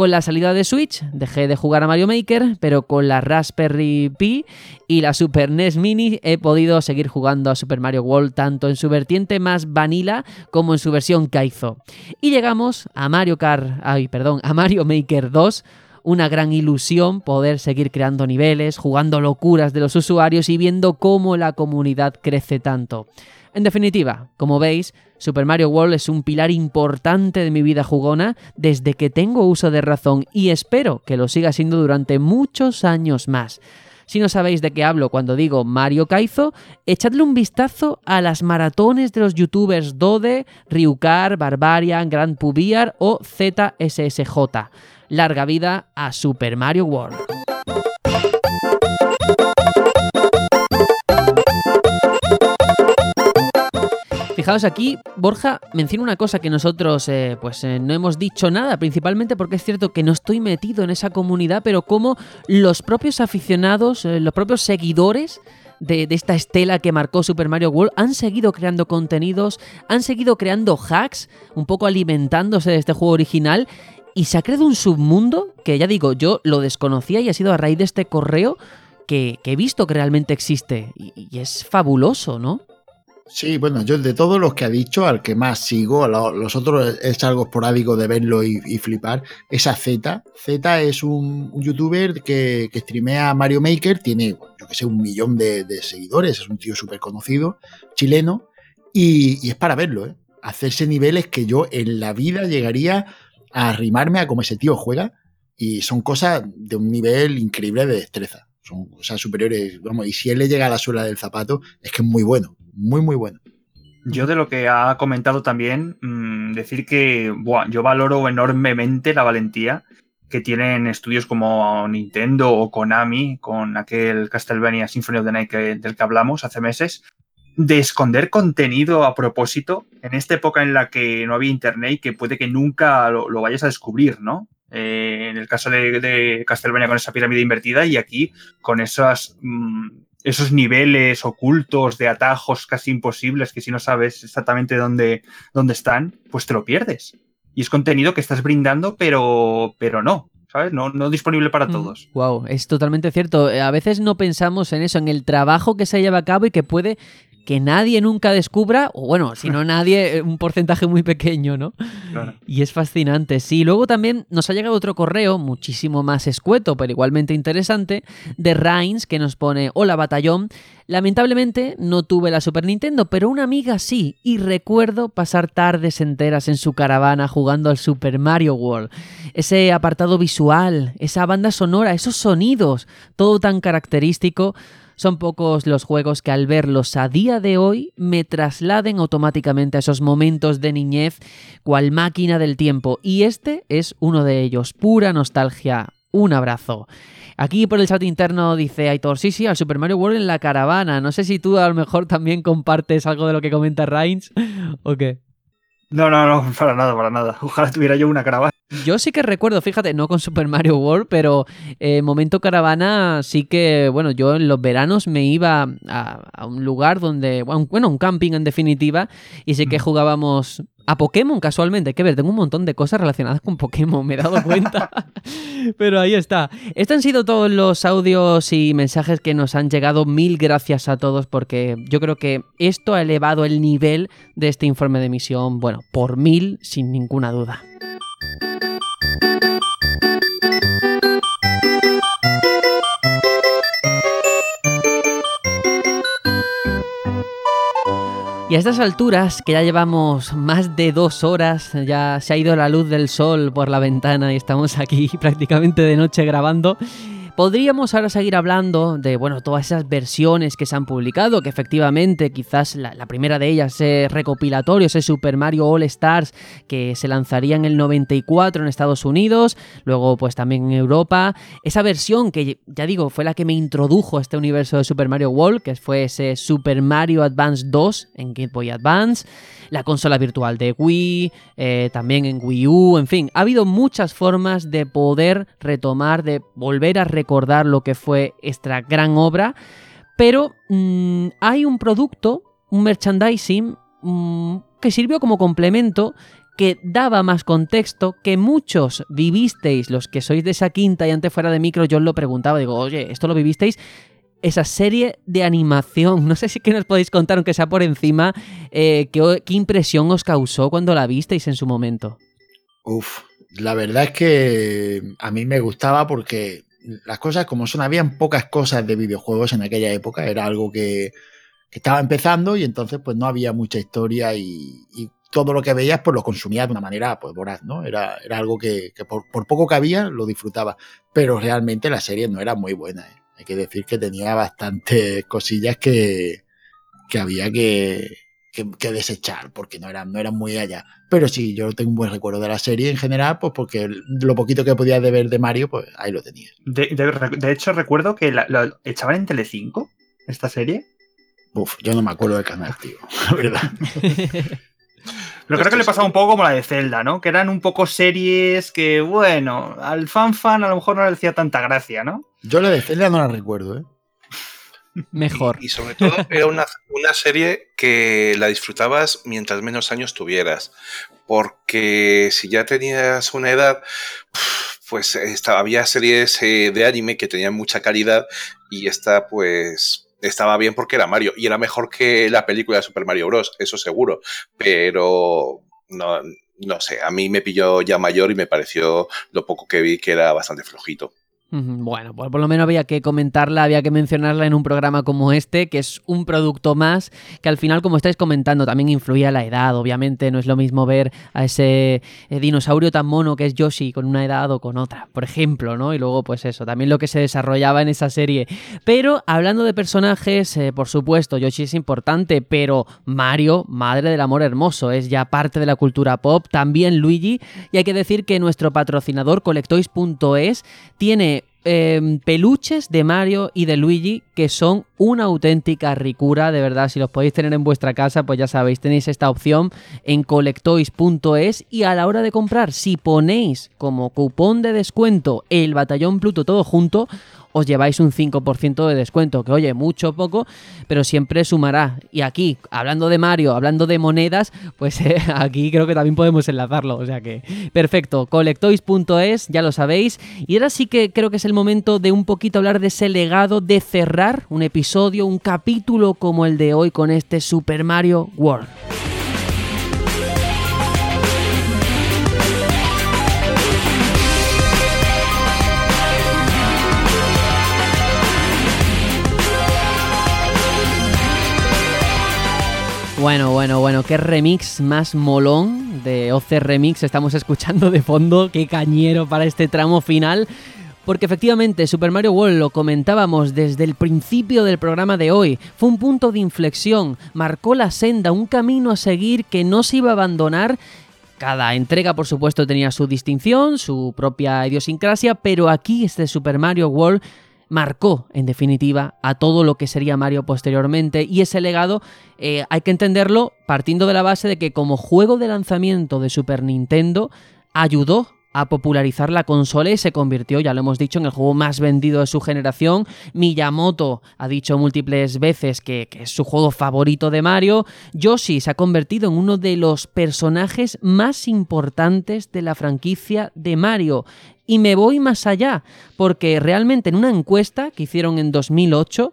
Con la salida de Switch dejé de jugar a Mario Maker, pero con la Raspberry Pi y la Super NES Mini he podido seguir jugando a Super Mario World tanto en su vertiente más vanilla como en su versión Kaizo. Y llegamos a Mario Kart, ay, perdón, a Mario Maker 2 una gran ilusión poder seguir creando niveles, jugando locuras de los usuarios y viendo cómo la comunidad crece tanto. En definitiva, como veis, Super Mario World es un pilar importante de mi vida jugona desde que tengo uso de razón y espero que lo siga siendo durante muchos años más. Si no sabéis de qué hablo cuando digo Mario Kaizo, echadle un vistazo a las maratones de los youtubers Dode, Ryukar, Barbarian, Grand Pubiar o ZSSJ. Larga vida a Super Mario World. Fijaos aquí, Borja menciona una cosa que nosotros eh, pues eh, no hemos dicho nada, principalmente porque es cierto que no estoy metido en esa comunidad, pero como los propios aficionados, eh, los propios seguidores de, esta estela que marcó Super Mario World han seguido creando contenidos, han seguido creando hacks, un poco alimentándose de este juego original. Y se ha creado un submundo que ya digo, yo lo desconocía y ha sido a raíz de este correo que, he visto que realmente existe. Y es fabuloso, ¿no? Sí, bueno, yo de todos los que ha dicho, al que más sigo, los otros es algo esporádico de verlo y, flipar, es a Z. Z es un, youtuber que, que, streamea Mario Maker, tiene, yo que sé, un millón de, de seguidores, es un tío súper conocido, chileno, y, y, es para verlo, ¿eh? Hacerse niveles que yo en la vida llegaría a arrimarme a como ese tío juega, y son cosas de un nivel increíble de destreza. Son cosas superiores, vamos, y si él le llega a la suela del zapato, es que es muy bueno muy, muy bueno. Yo de lo que ha comentado también, mmm, decir que buah, yo valoro enormemente la valentía que tienen estudios como Nintendo o Konami con aquel Castlevania Symphony of the Night del que hablamos hace meses, de esconder contenido a propósito en esta época en la que no había internet y que puede que nunca lo, vayas a descubrir, ¿no? Eh, en el caso de, de, Castlevania con esa pirámide invertida y aquí con esas... Mmm, esos niveles ocultos de atajos casi imposibles que si no sabes exactamente dónde, dónde están, pues te lo pierdes. Y es contenido que estás brindando, pero, pero no. ¿Sabes? No, no disponible para todos. Mm, wow, es totalmente cierto. A veces no pensamos en eso, en el trabajo que se lleva a cabo y que puede que nadie nunca descubra, o bueno, si no nadie, un porcentaje muy pequeño, ¿no? Claro. Y es fascinante. Sí, luego también nos ha llegado otro correo, muchísimo más escueto, pero igualmente interesante, de Reins, que nos pone, hola batallón, lamentablemente no tuve la Super Nintendo, pero una amiga sí, y recuerdo pasar tardes enteras en su caravana jugando al Super Mario World. Ese apartado visual, esa banda sonora, esos sonidos, todo tan característico. Son pocos los juegos que al verlos a día de hoy me trasladen automáticamente a esos momentos de niñez cual máquina del tiempo y este es uno de ellos, pura nostalgia. Un abrazo. Aquí por el chat interno dice Aitor, sí, sí, al Super Mario World en la caravana. No sé si tú a lo mejor también compartes algo de lo que comenta Reins o qué. No, no, no, para nada, para nada. Ojalá tuviera yo una caravana. Yo sí que recuerdo, fíjate, no con Super Mario World, pero eh, momento caravana sí que, bueno, yo en los veranos me iba a, a un lugar donde, bueno, un camping en definitiva, y sí que jugábamos a Pokémon casualmente. Hay que ver, tengo un montón de cosas relacionadas con Pokémon, me he dado cuenta. Pero ahí está. Estos han sido todos los audios y mensajes que nos han llegado. Mil gracias a todos porque yo creo que esto ha elevado el nivel de este informe de emisión, bueno, por mil sin ninguna duda. Y a estas alturas, que ya llevamos más de dos horas, ya se ha ido la luz del sol por la ventana y estamos aquí prácticamente de noche grabando, Podríamos ahora seguir hablando de, bueno, todas esas versiones que se han publicado, que efectivamente quizás la, primera de ellas es recopilatorio, ese Super Mario All Stars que se lanzaría en el 94 en Estados Unidos, luego pues también en Europa. Esa versión que ya digo fue la que me introdujo a este universo de Super Mario World, que fue ese Super Mario Advance 2 en Game Boy Advance la consola virtual de Wii, eh, también en Wii U, en fin, ha habido muchas formas de poder retomar, de volver a recordar lo que fue esta gran obra, pero mm, hay un producto, un merchandising, mm, que sirvió como complemento que daba más contexto, que muchos vivisteis, los que sois de esa quinta y antes fuera de micro, yo os lo preguntaba, digo, oye, ¿esto lo vivisteis? esa serie de animación. No sé si que nos podéis contar, aunque sea por encima, eh, qué, impresión os causó cuando la visteis en su momento. Uf, la verdad es que a mí me gustaba porque las cosas como son, habían pocas cosas de videojuegos en aquella época, era algo que, estaba empezando y entonces pues no había mucha historia y, todo lo que veías pues lo consumías de una manera pues voraz, ¿no? Era, era algo que, por, por, poco que había lo disfrutaba, pero realmente la serie no era muy buena. ¿eh? hay que decir que tenía bastantes cosillas que, había que, desechar porque no eran, no eran muy allá. Pero sí, yo tengo un buen recuerdo de la serie en general, pues porque lo poquito que podía de ver de Mario, pues ahí lo tenía. De, hecho, recuerdo que lo echaban en Telecinco, esta serie. Uf, yo no me acuerdo del canal, tío, la verdad. Pero creo que le pasaba un poco como la de Zelda, ¿no? Que eran un poco series que, bueno, al fan fan a lo mejor no le decía tanta gracia, ¿no? Yo la de Zelda no la recuerdo, ¿eh? Mejor. Y, sobre todo era una, serie que la disfrutabas mientras menos años tuvieras. Porque si ya tenías una edad, pues había series eh, de anime que tenían mucha calidad y esta pues estaba bien porque era Mario y era mejor que la película de Super Mario Bros. Eso seguro. Pero no, no sé, a mí me pilló ya mayor y me pareció lo poco que vi que era bastante flojito. Bueno, pues por lo menos había que comentarla, había que mencionarla en un programa como este, que es un producto más que al final, como estáis comentando, también influía la edad. Obviamente no es lo mismo ver a ese eh, dinosaurio tan mono que es Yoshi con una edad o con otra, por ejemplo, ¿no? Y luego, pues eso, también lo que se desarrollaba en esa serie. Pero hablando de personajes, eh, por supuesto, Yoshi es importante, pero Mario, madre del amor hermoso, es ya parte de la cultura pop, también Luigi, y hay que decir que nuestro patrocinador Colectois.es tiene Em, peluches de Mario y de Luigi que son una auténtica ricura, de verdad, si los podéis tener en vuestra casa, pues ya sabéis, tenéis esta opción en colectois.es y a la hora de comprar, si ponéis como cupón de descuento el batallón Pluto todo junto, os lleváis un 5% de descuento, que oye, mucho poco, pero siempre sumará. Y aquí, hablando de Mario, hablando de monedas, pues eh, aquí creo que también podemos enlazarlo. O sea que, perfecto, colectois.es, ya lo sabéis. Y ahora sí que creo que es el momento de un poquito hablar de ese legado, de cerrar un episodio, un capítulo como el de hoy con este Super Mario World. Bueno, bueno, bueno, qué remix más molón de OC Remix estamos escuchando de fondo, qué cañero para este tramo final. Porque efectivamente Super Mario World lo comentábamos desde el principio del programa de hoy, fue un punto de inflexión, marcó la senda, un camino a seguir que no se iba a abandonar. Cada entrega, por supuesto, tenía su distinción, su propia idiosincrasia, pero aquí este Super Mario World marcó, en definitiva, a todo lo que sería Mario posteriormente. Y ese legado eh, hay que entenderlo partiendo de la base de que como juego de lanzamiento de Super Nintendo ayudó a popularizar la consola y se convirtió, ya lo hemos dicho, en el juego más vendido de su generación. Miyamoto ha dicho múltiples veces que, que, es su juego favorito de Mario. Yoshi se ha convertido en uno de los personajes más importantes de la franquicia de Mario. Y me voy más allá, porque realmente en una encuesta que hicieron en 2008,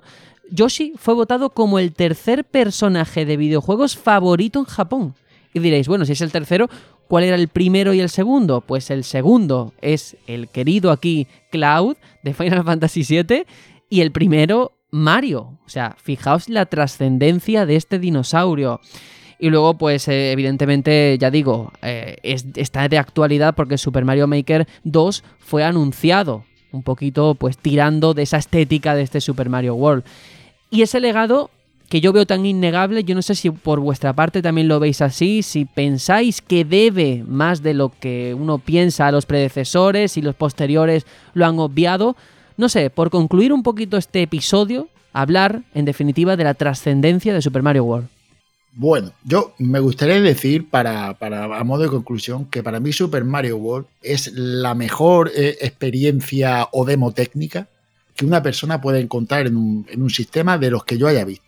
Yoshi fue votado como el tercer personaje de videojuegos favorito en Japón. Y diréis, bueno, si es el tercero, ¿cuál era el primero y el segundo? Pues el segundo es el querido aquí Cloud de Final Fantasy VII y el primero Mario. O sea, fijaos la trascendencia de este dinosaurio. Y luego, pues eh, evidentemente, ya digo, eh, está de actualidad porque Super Mario Maker 2 fue anunciado, un poquito pues tirando de esa estética de este Super Mario World. Y ese legado que yo veo tan innegable, yo no sé si por vuestra parte también lo veis así, si pensáis que debe más de lo que uno piensa a los predecesores y los posteriores lo han obviado. No sé, por concluir un poquito este episodio, hablar en definitiva de la trascendencia de Super Mario World. Bueno, yo me gustaría decir, para, a modo de conclusión, que para mí Super Mario World es la mejor eh, experiencia o demo técnica que una persona puede encontrar en un, sistema de los que yo haya visto.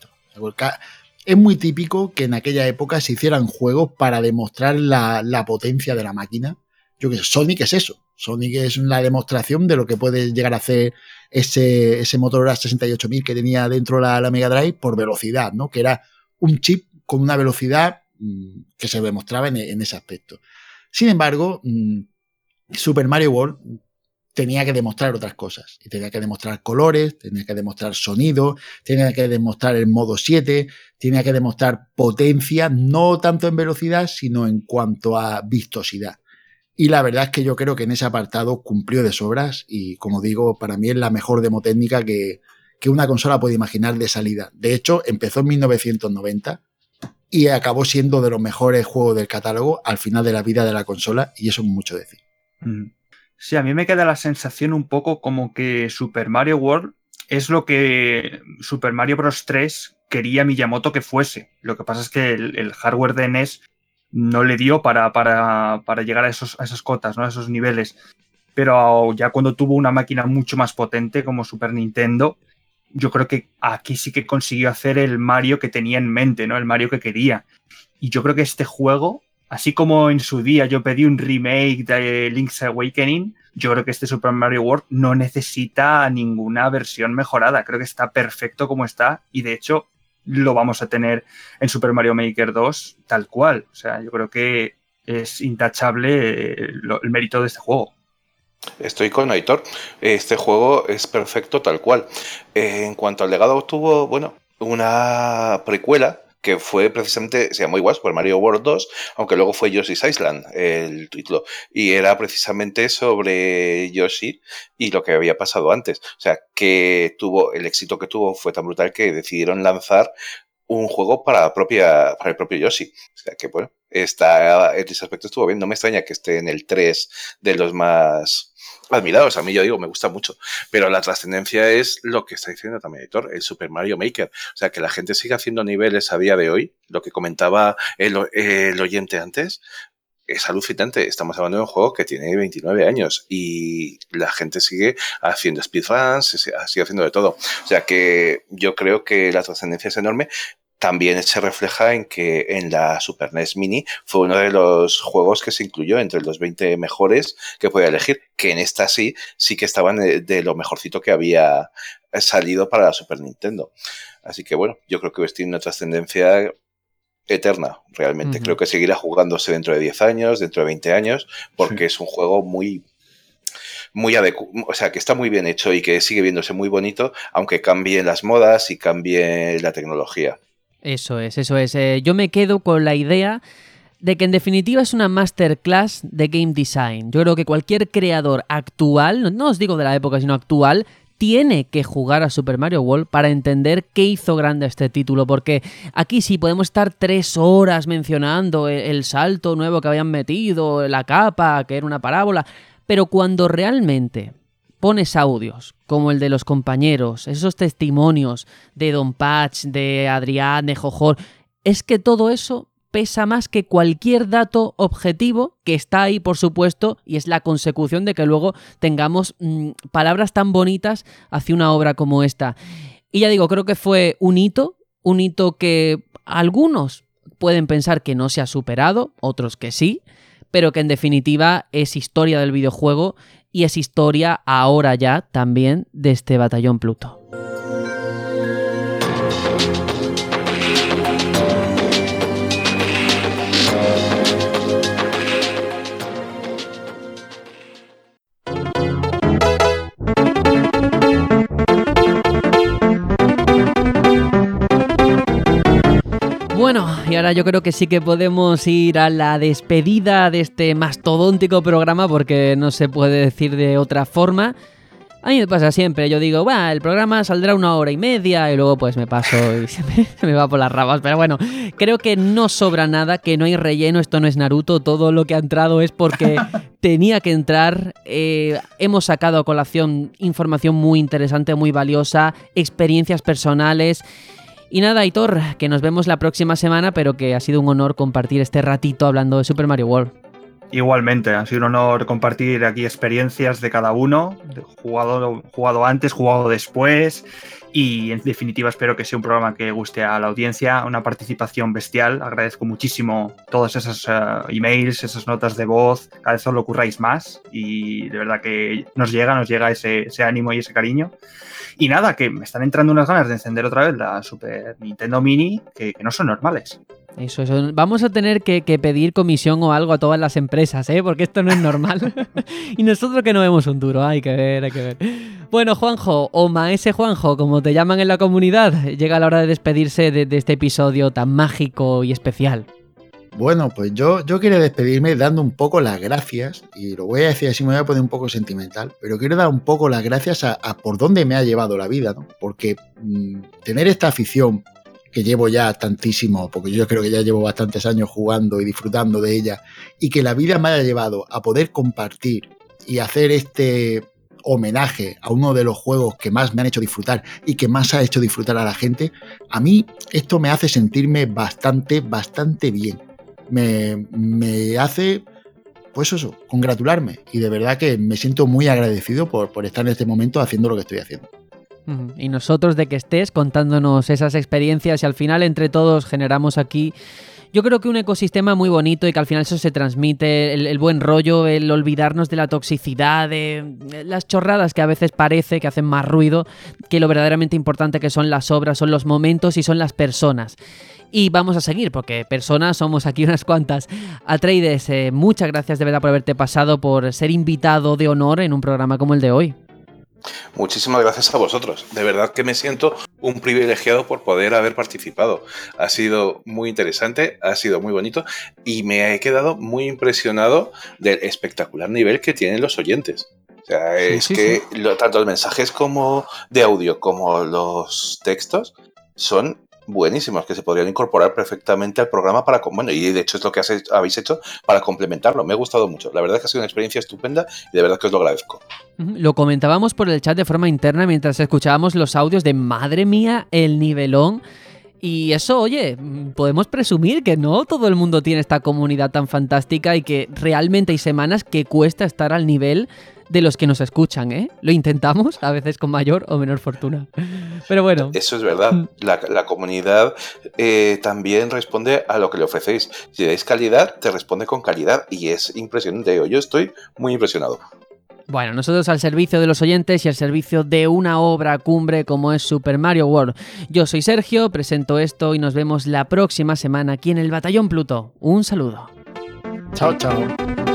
Es muy típico que en aquella época se hicieran juegos para demostrar la, potencia de la máquina. Yo que sé, Sonic es eso. Sonic es la demostración de lo que puede llegar a hacer ese, ese Motorola 68000 que tenía dentro la, la Mega Drive por velocidad, ¿no? Que era un chip con una velocidad mm, que se demostraba en, ese aspecto. Sin embargo, mm, Super Mario World tenía que demostrar otras cosas. Tenía que demostrar colores, tenía que demostrar sonido, tenía que demostrar el modo 7, tenía que demostrar potencia, no tanto en velocidad, sino en cuanto a vistosidad. Y la verdad es que yo creo que en ese apartado cumplió de sobras y, como digo, para mí es la mejor demo técnica que, que una consola puede imaginar de salida. De hecho, empezó en 1990 y acabó siendo de los mejores juegos del catálogo al final de la vida de la consola y eso es mucho decir. Mm. Sí, a mí me queda la sensación un poco como que Super Mario World es lo que Super Mario Bros. 3 quería Miyamoto que fuese. Lo que pasa es que el, hardware de NES no le dio para, para, para llegar a, esos, a esas cotas, ¿no? a esos niveles. Pero ya cuando tuvo una máquina mucho más potente como Super Nintendo, yo creo que aquí sí que consiguió hacer el Mario que tenía en mente, ¿no? El Mario que quería. Y yo creo que este juego, así como en su día yo pedí un remake de Link's Awakening, yo creo que este Super Mario World no necesita ninguna versión mejorada. Creo que está perfecto como está y de hecho lo vamos a tener en Super Mario Maker 2 tal cual. O sea, yo creo que es intachable el mérito de este juego. Estoy con Aitor. Este juego es perfecto tal cual. Eh, en cuanto al legado, tuvo, bueno, una precuela que fue precisamente, se llamó igual, Super Mario World 2, aunque luego fue Yoshi's Island el título, y era precisamente sobre Yoshi y lo que había pasado antes. O sea, que tuvo, el éxito que tuvo fue tan brutal que decidieron lanzar un juego para, propia, para el propio Yoshi. O sea que, bueno, está, en ese aspecto estuvo bien. No me extraña que esté en el 3 de los más admirados. A mí, yo digo, me gusta mucho. Pero la trascendencia es lo que está diciendo también editor, el Super Mario Maker. O sea, que la gente siga haciendo niveles a día de hoy, lo que comentaba el, el oyente antes, es alucinante. Estamos hablando de un juego que tiene 29 años y la gente sigue haciendo speedruns, sigue haciendo de todo. O sea que yo creo que la trascendencia es enorme también se refleja en que en la Super NES Mini fue uno de los juegos que se incluyó entre los 20 mejores que podía elegir, que en esta sí, sí que estaban de, lo mejorcito que había salido para la Super Nintendo. Así que bueno, yo creo que tiene una trascendencia eterna, realmente. Creo que seguirá jugándose dentro de 10 años, dentro de 20 años, porque es un juego muy muy adecuado, o sea, que está muy bien hecho y que sigue viéndose muy bonito, aunque cambien las modas y cambie la tecnología. Eso es, eso es. Eh, yo me quedo con la idea de que en definitiva es una masterclass de game design. Yo creo que cualquier creador actual, no os digo de la época, sino actual, tiene que jugar a Super Mario World para entender qué hizo grande este título, porque aquí sí podemos estar tres horas mencionando el, salto nuevo que habían metido, la capa, que era una parábola, pero cuando realmente pones audios como el de los compañeros, esos testimonios de Don Patch, de Adrián, de Jojor, es que todo eso pesa más que cualquier dato objetivo que está ahí, por supuesto, y es la consecución de que luego tengamos mm, palabras tan bonitas hacia una obra como esta. Y ya digo, creo que fue un hito, un hito que algunos pueden pensar que no se ha superado, otros que sí, pero que en definitiva es historia del videojuego y es historia ahora ya también de este batallón Pluto. Bueno, y ahora yo creo que sí que podemos ir a la despedida de este mastodóntico programa porque no se puede decir de otra forma. A mí me pasa siempre, yo digo, va, el programa saldrá una hora y media y luego pues me paso y se me, se me, va por las ramas. Pero bueno, creo que no sobra nada, que no hay relleno, esto no es Naruto, todo lo que ha entrado es porque tenía que entrar. Eh, hemos sacado a colación información muy interesante, muy valiosa, experiencias personales. Y nada, Aitor, que nos vemos la próxima semana, pero que ha sido un honor compartir este ratito hablando de Super Mario World. Igualmente, ha sido un honor compartir aquí experiencias de cada uno, jugado, jugado antes, jugado después, y en definitiva espero que sea un programa que guste a la audiencia, una participación bestial. Agradezco muchísimo todos esos uh, emails, esas notas de voz, cada vez os lo curráis más y de verdad que nos llega, nos llega ese ánimo y ese cariño. Y nada, que me están entrando unas ganas de encender otra vez la Super Nintendo Mini que, no son normales. Eso, eso. Vamos a tener que, pedir comisión o algo a todas las empresas, ¿eh? Porque esto no es normal. y nosotros que no vemos un duro, hay que ver, hay que ver. Bueno, Juanjo, o Maese Juanjo, como te llaman en la comunidad, llega la hora de despedirse de, de este episodio tan mágico y especial. Bueno, pues yo, yo quiero despedirme dando un poco las gracias, y lo voy a decir así, me voy a poner un poco sentimental, pero quiero dar un poco las gracias a, por dónde me ha llevado la vida, ¿no? Porque mmm, tener esta afición que llevo ya tantísimo, porque yo creo que ya llevo bastantes años jugando y disfrutando de ella, y que la vida me haya llevado a poder compartir y hacer este homenaje a uno de los juegos que más me han hecho disfrutar y que más ha hecho disfrutar a la gente, a mí esto me hace sentirme bastante, bastante bien. Me, me hace, pues eso, congratularme. Y de verdad que me siento muy agradecido por, por estar en este momento haciendo lo que estoy haciendo. Y nosotros de que estés contándonos esas experiencias y al final entre todos generamos aquí yo creo que un ecosistema muy bonito y que al final eso se transmite, el, buen rollo, el olvidarnos de la toxicidad, de las chorradas que a veces parece que hacen más ruido que lo verdaderamente importante que son las obras, son los momentos y son las personas. Y vamos a seguir, porque personas somos aquí unas cuantas. Atreides, eh, muchas gracias de verdad por haberte pasado, por ser invitado de honor en un programa como el de hoy. Muchísimas gracias a vosotros. De verdad que me siento un privilegiado por poder haber participado. Ha sido muy interesante, ha sido muy bonito y me he quedado muy impresionado del espectacular nivel que tienen los oyentes. O sea, sí, es sí, que sí. Lo, tanto los mensajes como de audio como los textos son buenísimos que se podrían incorporar perfectamente al programa para bueno y de hecho es lo que habéis hecho para complementarlo. Me ha gustado mucho. La verdad es que ha sido una experiencia estupenda y de verdad que os lo agradezco. Lo comentábamos por el chat de forma interna mientras escuchábamos los audios de madre mía el nivelón y eso, oye, podemos presumir que no todo el mundo tiene esta comunidad tan fantástica y que realmente hay semanas que cuesta estar al nivel de los que nos escuchan, ¿eh? Lo intentamos, a veces con mayor o menor fortuna. Pero bueno. Eso es verdad. La, la comunidad eh, también responde a lo que le ofrecéis. Si dais calidad, te responde con calidad y es impresionante. Yo estoy muy impresionado. Bueno, nosotros al servicio de los oyentes y al servicio de una obra cumbre como es Super Mario World. Yo soy Sergio, presento esto y nos vemos la próxima semana aquí en el Batallón Pluto. Un saludo. Chao, chao.